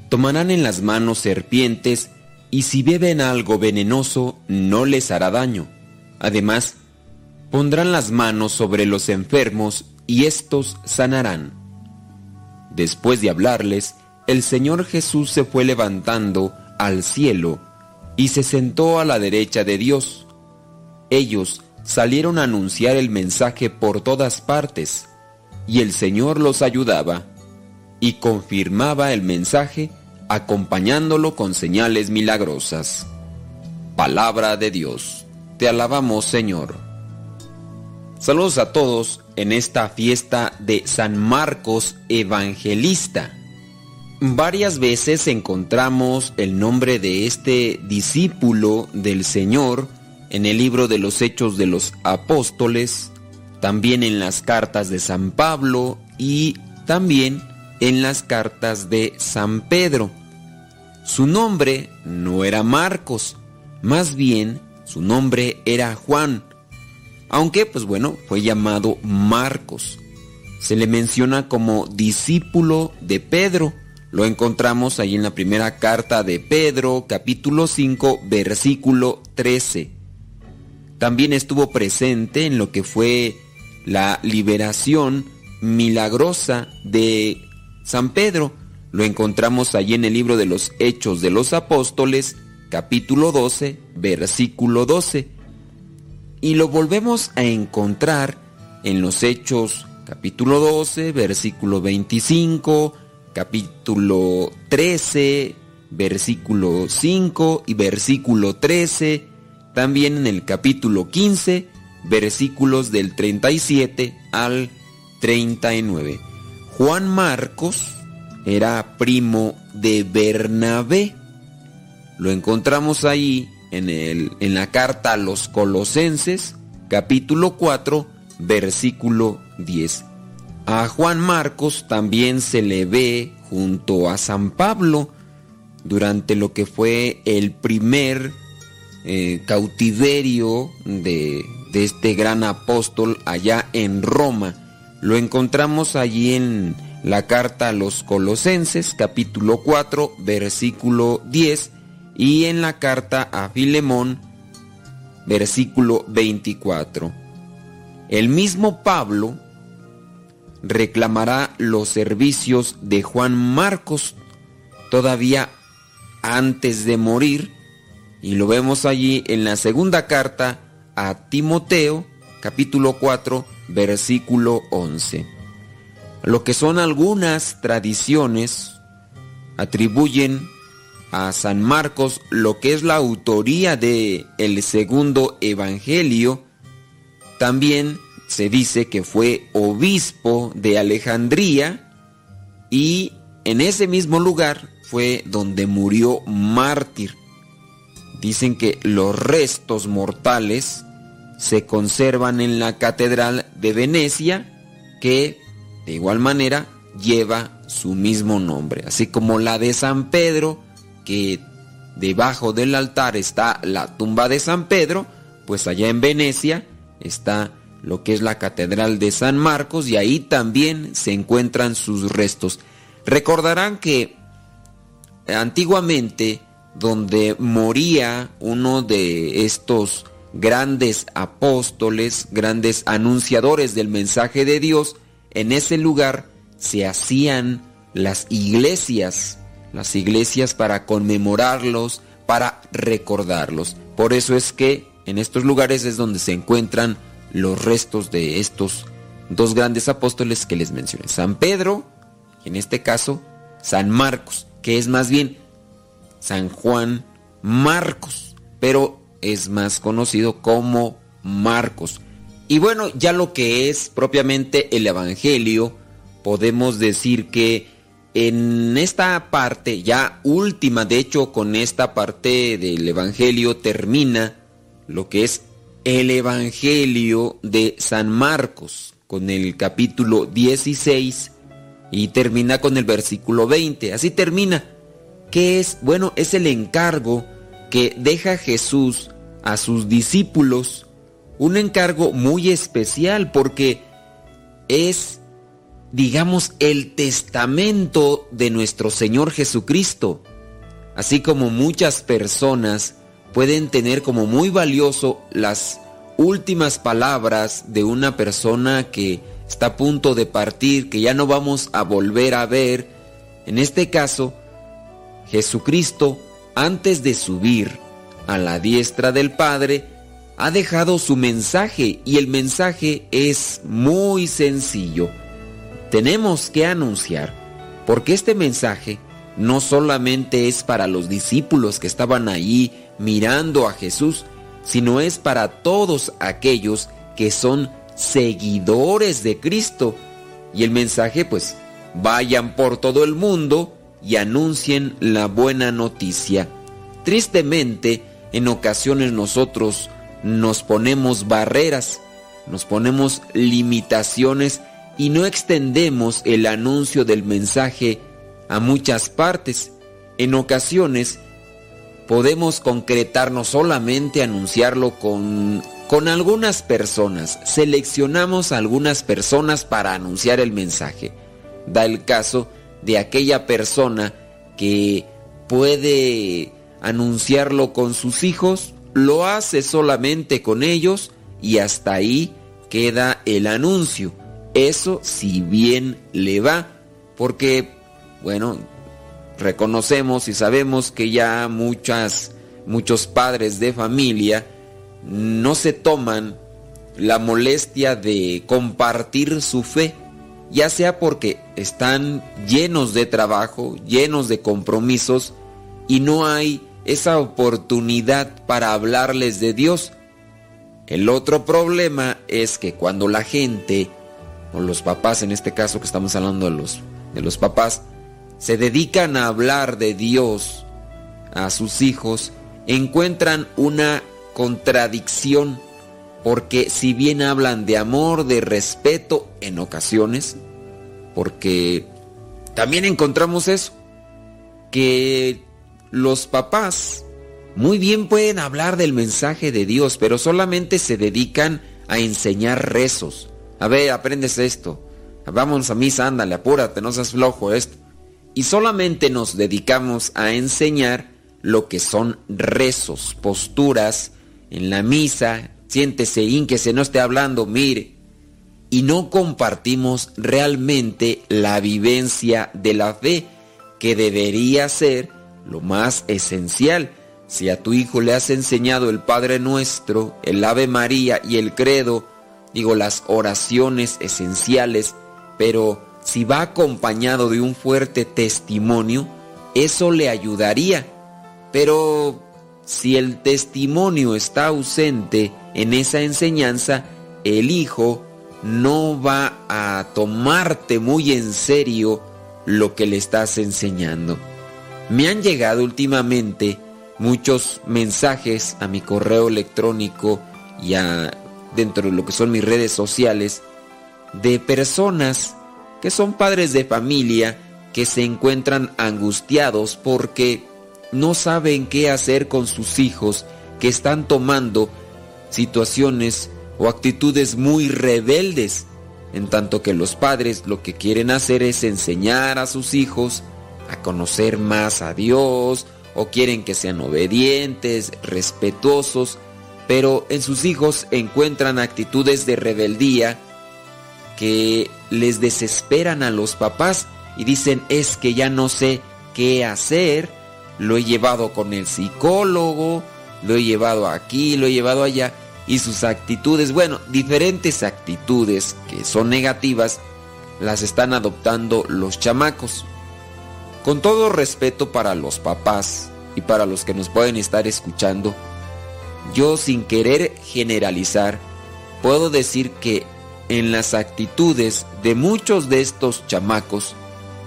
tomarán en las manos serpientes, y si beben algo venenoso no les hará daño. Además, pondrán las manos sobre los enfermos y éstos sanarán. Después de hablarles, el Señor Jesús se fue levantando al cielo y se sentó a la derecha de Dios. Ellos salieron a anunciar el mensaje por todas partes y el Señor los ayudaba y confirmaba el mensaje acompañándolo con señales milagrosas. Palabra de Dios. Te alabamos Señor. Saludos a todos en esta fiesta de San Marcos Evangelista. Varias veces encontramos el nombre de este discípulo del Señor en el libro de los Hechos de los Apóstoles, también en las cartas de San Pablo y también en las cartas de San Pedro. Su nombre no era Marcos, más bien su nombre era Juan, aunque pues bueno, fue llamado Marcos. Se le menciona como discípulo de Pedro. Lo encontramos ahí en la primera carta de Pedro, capítulo 5, versículo 13. También estuvo presente en lo que fue la liberación milagrosa de San Pedro. Lo encontramos allí en el libro de los Hechos de los Apóstoles, capítulo 12, versículo 12. Y lo volvemos a encontrar en los Hechos, capítulo 12, versículo 25, capítulo 13, versículo 5 y versículo 13, también en el capítulo 15, versículos del 37 al 39. Juan Marcos era primo de Bernabé. Lo encontramos ahí en, el, en la carta a los Colosenses, capítulo 4, versículo 10. A Juan Marcos también se le ve junto a San Pablo durante lo que fue el primer eh, cautiverio de, de este gran apóstol allá en Roma. Lo encontramos allí en la carta a los Colosenses, capítulo 4, versículo 10, y en la carta a Filemón, versículo 24. El mismo Pablo reclamará los servicios de Juan Marcos todavía antes de morir, y lo vemos allí en la segunda carta a Timoteo, capítulo 4, versículo 11. Lo que son algunas tradiciones atribuyen a San Marcos lo que es la autoría de el segundo evangelio. También se dice que fue obispo de Alejandría y en ese mismo lugar fue donde murió mártir. Dicen que los restos mortales se conservan en la Catedral de Venecia, que de igual manera lleva su mismo nombre, así como la de San Pedro, que debajo del altar está la tumba de San Pedro, pues allá en Venecia está lo que es la Catedral de San Marcos y ahí también se encuentran sus restos. Recordarán que antiguamente donde moría uno de estos grandes apóstoles, grandes anunciadores del mensaje de Dios, en ese lugar se hacían las iglesias, las iglesias para conmemorarlos, para recordarlos. Por eso es que en estos lugares es donde se encuentran los restos de estos dos grandes apóstoles que les mencioné. San Pedro, y en este caso San Marcos, que es más bien San Juan Marcos, pero es más conocido como Marcos. Y bueno, ya lo que es propiamente el Evangelio, podemos decir que en esta parte, ya última, de hecho con esta parte del Evangelio termina lo que es el Evangelio de San Marcos, con el capítulo 16 y termina con el versículo 20. Así termina. ¿Qué es? Bueno, es el encargo que deja Jesús a sus discípulos. Un encargo muy especial porque es, digamos, el testamento de nuestro Señor Jesucristo. Así como muchas personas pueden tener como muy valioso las últimas palabras de una persona que está a punto de partir, que ya no vamos a volver a ver. En este caso, Jesucristo, antes de subir a la diestra del Padre, ha dejado su mensaje y el mensaje es muy sencillo. Tenemos que anunciar, porque este mensaje no solamente es para los discípulos que estaban ahí mirando a Jesús, sino es para todos aquellos que son seguidores de Cristo. Y el mensaje pues, vayan por todo el mundo y anuncien la buena noticia. Tristemente, en ocasiones nosotros nos ponemos barreras, nos ponemos limitaciones y no extendemos el anuncio del mensaje a muchas partes. En ocasiones podemos concretarnos solamente anunciarlo con, con algunas personas. Seleccionamos algunas personas para anunciar el mensaje. Da el caso de aquella persona que puede anunciarlo con sus hijos, lo hace solamente con ellos y hasta ahí queda el anuncio. Eso si bien le va, porque, bueno, reconocemos y sabemos que ya muchas, muchos padres de familia no se toman la molestia de compartir su fe, ya sea porque están llenos de trabajo, llenos de compromisos y no hay esa oportunidad para hablarles de Dios. El otro problema es que cuando la gente, o los papás en este caso que estamos hablando de los, de los papás, se dedican a hablar de Dios a sus hijos, encuentran una contradicción, porque si bien hablan de amor, de respeto en ocasiones, porque también encontramos eso, que los papás muy bien pueden hablar del mensaje de Dios, pero solamente se dedican a enseñar rezos. A ver, aprendes esto. Vamos a misa, ándale, apúrate, no seas flojo esto. Y solamente nos dedicamos a enseñar lo que son rezos, posturas en la misa, siéntese, ínquese, no esté hablando, mire. Y no compartimos realmente la vivencia de la fe, que debería ser lo más esencial. Si a tu hijo le has enseñado el Padre Nuestro, el Ave María y el Credo, digo las oraciones esenciales, pero si va acompañado de un fuerte testimonio, eso le ayudaría. Pero si el testimonio está ausente en esa enseñanza, el hijo no va a tomarte muy en serio lo que le estás enseñando. Me han llegado últimamente muchos mensajes a mi correo electrónico y a dentro de lo que son mis redes sociales de personas que son padres de familia que se encuentran angustiados porque no saben qué hacer con sus hijos que están tomando situaciones o actitudes muy rebeldes, en tanto que los padres lo que quieren hacer es enseñar a sus hijos a conocer más a Dios o quieren que sean obedientes, respetuosos, pero en sus hijos encuentran actitudes de rebeldía que les desesperan a los papás y dicen es que ya no sé qué hacer, lo he llevado con el psicólogo, lo he llevado aquí, lo he llevado allá y sus actitudes, bueno, diferentes actitudes que son negativas, las están adoptando los chamacos. Con todo respeto para los papás y para los que nos pueden estar escuchando, yo sin querer generalizar, puedo decir que en las actitudes de muchos de estos chamacos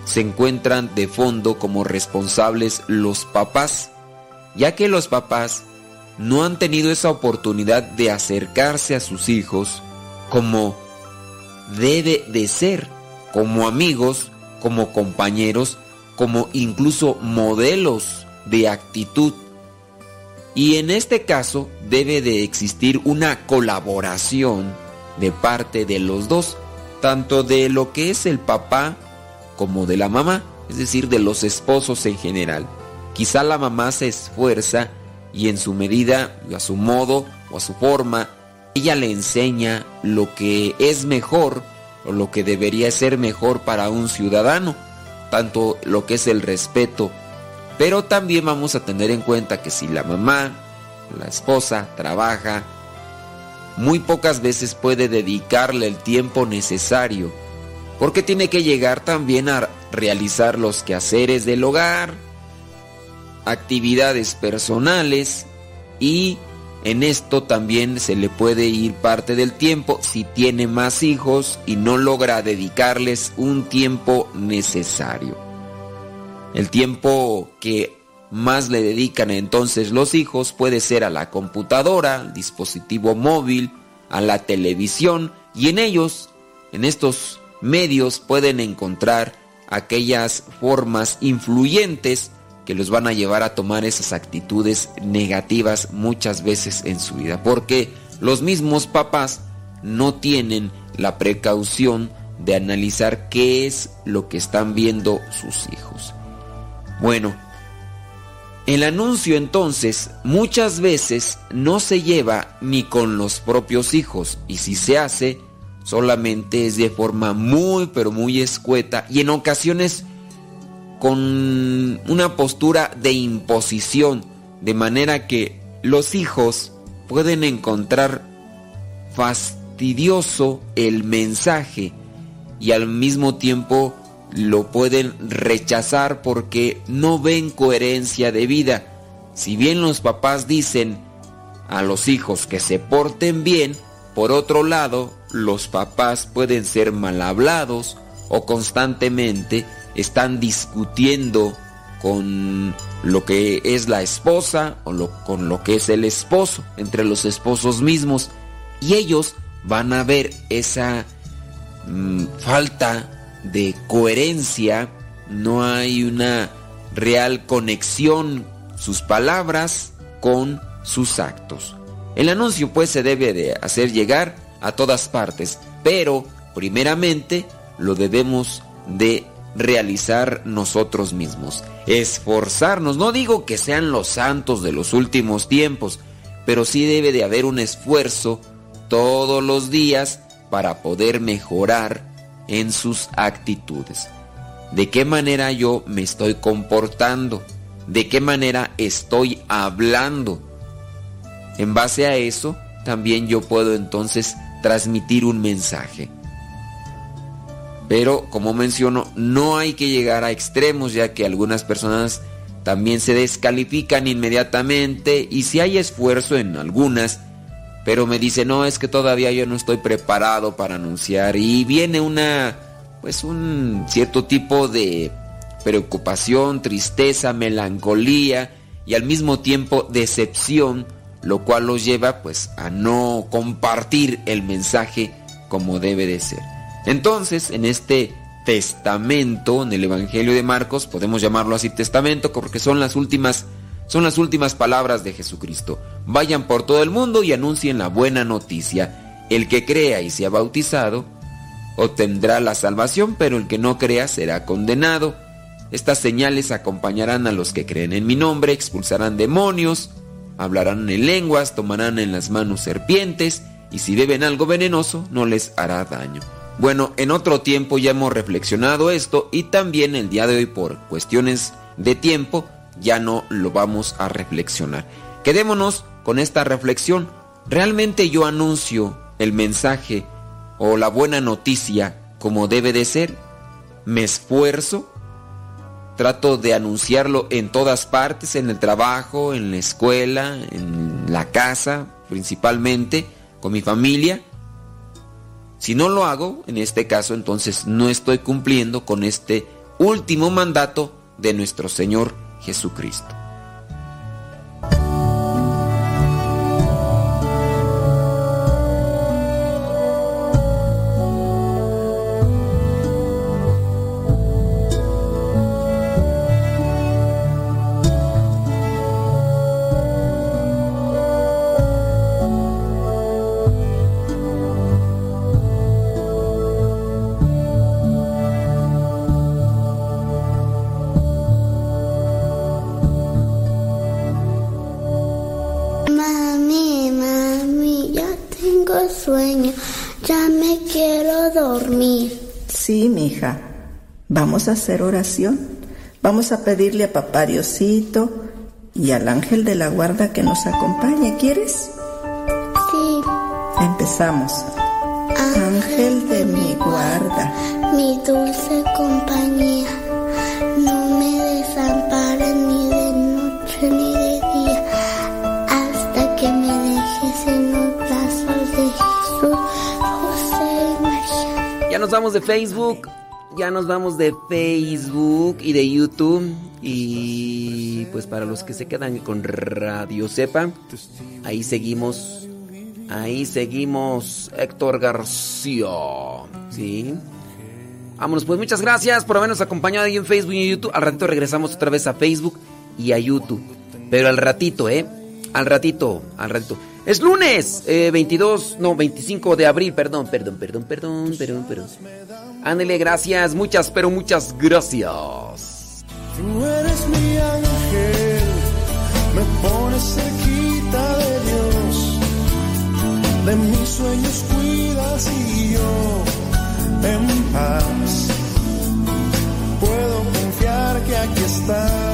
se encuentran de fondo como responsables los papás, ya que los papás no han tenido esa oportunidad de acercarse a sus hijos como debe de ser, como amigos, como compañeros, como incluso modelos de actitud. Y en este caso debe de existir una colaboración de parte de los dos, tanto de lo que es el papá como de la mamá, es decir, de los esposos en general. Quizá la mamá se esfuerza y en su medida, a su modo o a su forma, ella le enseña lo que es mejor o lo que debería ser mejor para un ciudadano, tanto lo que es el respeto, pero también vamos a tener en cuenta que si la mamá, la esposa, trabaja, muy pocas veces puede dedicarle el tiempo necesario, porque tiene que llegar también a realizar los quehaceres del hogar, actividades personales y en esto también se le puede ir parte del tiempo si tiene más hijos y no logra dedicarles un tiempo necesario. El tiempo que más le dedican entonces los hijos puede ser a la computadora, al dispositivo móvil, a la televisión y en ellos, en estos medios pueden encontrar aquellas formas influyentes que los van a llevar a tomar esas actitudes negativas muchas veces en su vida. Porque los mismos papás no tienen la precaución de analizar qué es lo que están viendo sus hijos. Bueno, el anuncio entonces muchas veces no se lleva ni con los propios hijos y si se hace solamente es de forma muy pero muy escueta y en ocasiones con una postura de imposición, de manera que los hijos pueden encontrar fastidioso el mensaje y al mismo tiempo lo pueden rechazar porque no ven coherencia de vida. Si bien los papás dicen a los hijos que se porten bien, por otro lado, los papás pueden ser mal hablados o constantemente están discutiendo con lo que es la esposa o con lo que es el esposo, entre los esposos mismos. Y ellos van a ver esa mm, falta de coherencia, no hay una real conexión sus palabras con sus actos. El anuncio pues se debe de hacer llegar a todas partes, pero primeramente lo debemos de realizar nosotros mismos, esforzarnos, no digo que sean los santos de los últimos tiempos, pero sí debe de haber un esfuerzo todos los días para poder mejorar en sus actitudes. ¿De qué manera yo me estoy comportando? ¿De qué manera estoy hablando? En base a eso, también yo puedo entonces transmitir un mensaje. Pero, como menciono, no hay que llegar a extremos, ya que algunas personas también se descalifican inmediatamente y si hay esfuerzo en algunas, pero me dice, no, es que todavía yo no estoy preparado para anunciar y viene una, pues un cierto tipo de preocupación, tristeza, melancolía y al mismo tiempo decepción, lo cual los lleva pues a no compartir el mensaje como debe de ser. Entonces, en este testamento, en el Evangelio de Marcos, podemos llamarlo así testamento porque son las últimas son las últimas palabras de Jesucristo. Vayan por todo el mundo y anuncien la buena noticia. El que crea y sea bautizado obtendrá la salvación, pero el que no crea será condenado. Estas señales acompañarán a los que creen en mi nombre, expulsarán demonios, hablarán en lenguas, tomarán en las manos serpientes, y si beben algo venenoso no les hará daño. Bueno, en otro tiempo ya hemos reflexionado esto y también el día de hoy por cuestiones de tiempo ya no lo vamos a reflexionar. Quedémonos con esta reflexión. ¿Realmente yo anuncio el mensaje o la buena noticia como debe de ser? ¿Me esfuerzo? Trato de anunciarlo en todas partes, en el trabajo, en la escuela, en la casa, principalmente, con mi familia. Si no lo hago, en este caso, entonces no estoy cumpliendo con este último mandato de nuestro Señor Jesucristo. Vamos a hacer oración. Vamos a pedirle a papá Diosito y al ángel de la guarda que nos acompañe. ¿Quieres? Sí. Empezamos. Ángel de mi guarda. Mi dulce compañía, no me desampares ni de noche ni de día, hasta que me dejes en los brazos de Jesús, José y María. Ya nos vamos de Facebook. Ya nos vamos de Facebook y de YouTube. Y pues para los que se quedan con Radio Sepa, ahí seguimos. Ahí seguimos. Héctor García. Sí. Vámonos, pues muchas gracias por habernos acompañado ahí en Facebook y YouTube. Al ratito regresamos otra vez a Facebook y a YouTube. Pero al ratito, ¿eh? Al ratito, al ratito. Es lunes, eh, 22, no, 25 de abril, perdón, perdón, perdón, perdón, perdón, perdón. Ándele, gracias, muchas, pero muchas gracias. Tú eres mi ángel, me pones cerquita de Dios. De mis sueños cuidas y yo en paz puedo confiar que aquí estás.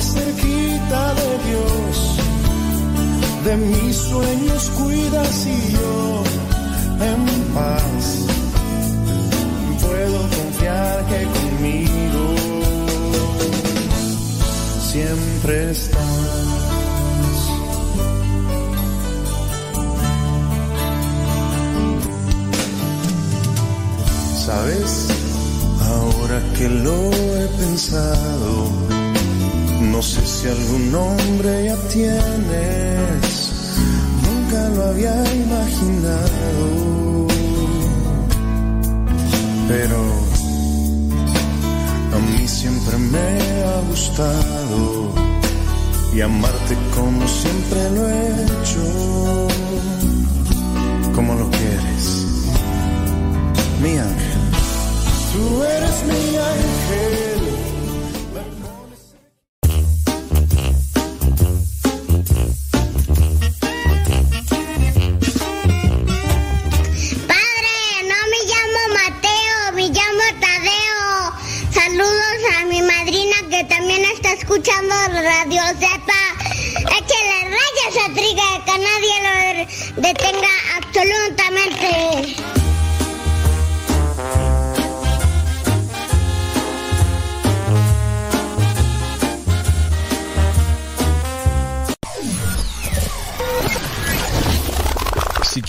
Cerquita de Dios. de mis sueños cuidas y yo en paz puedo confiar que conmigo siempre estás. Sabes, ahora que lo he pensado, no sé si algún nombre ya tienes, nunca lo había imaginado, pero a mí siempre me ha gustado y amarte como siempre lo he hecho, como lo quieres, mi ángel. Tú eres mi ángel. Escuchando Radio Zepa. Échale rayas a Triga, que nadie lo detenga absolutamente.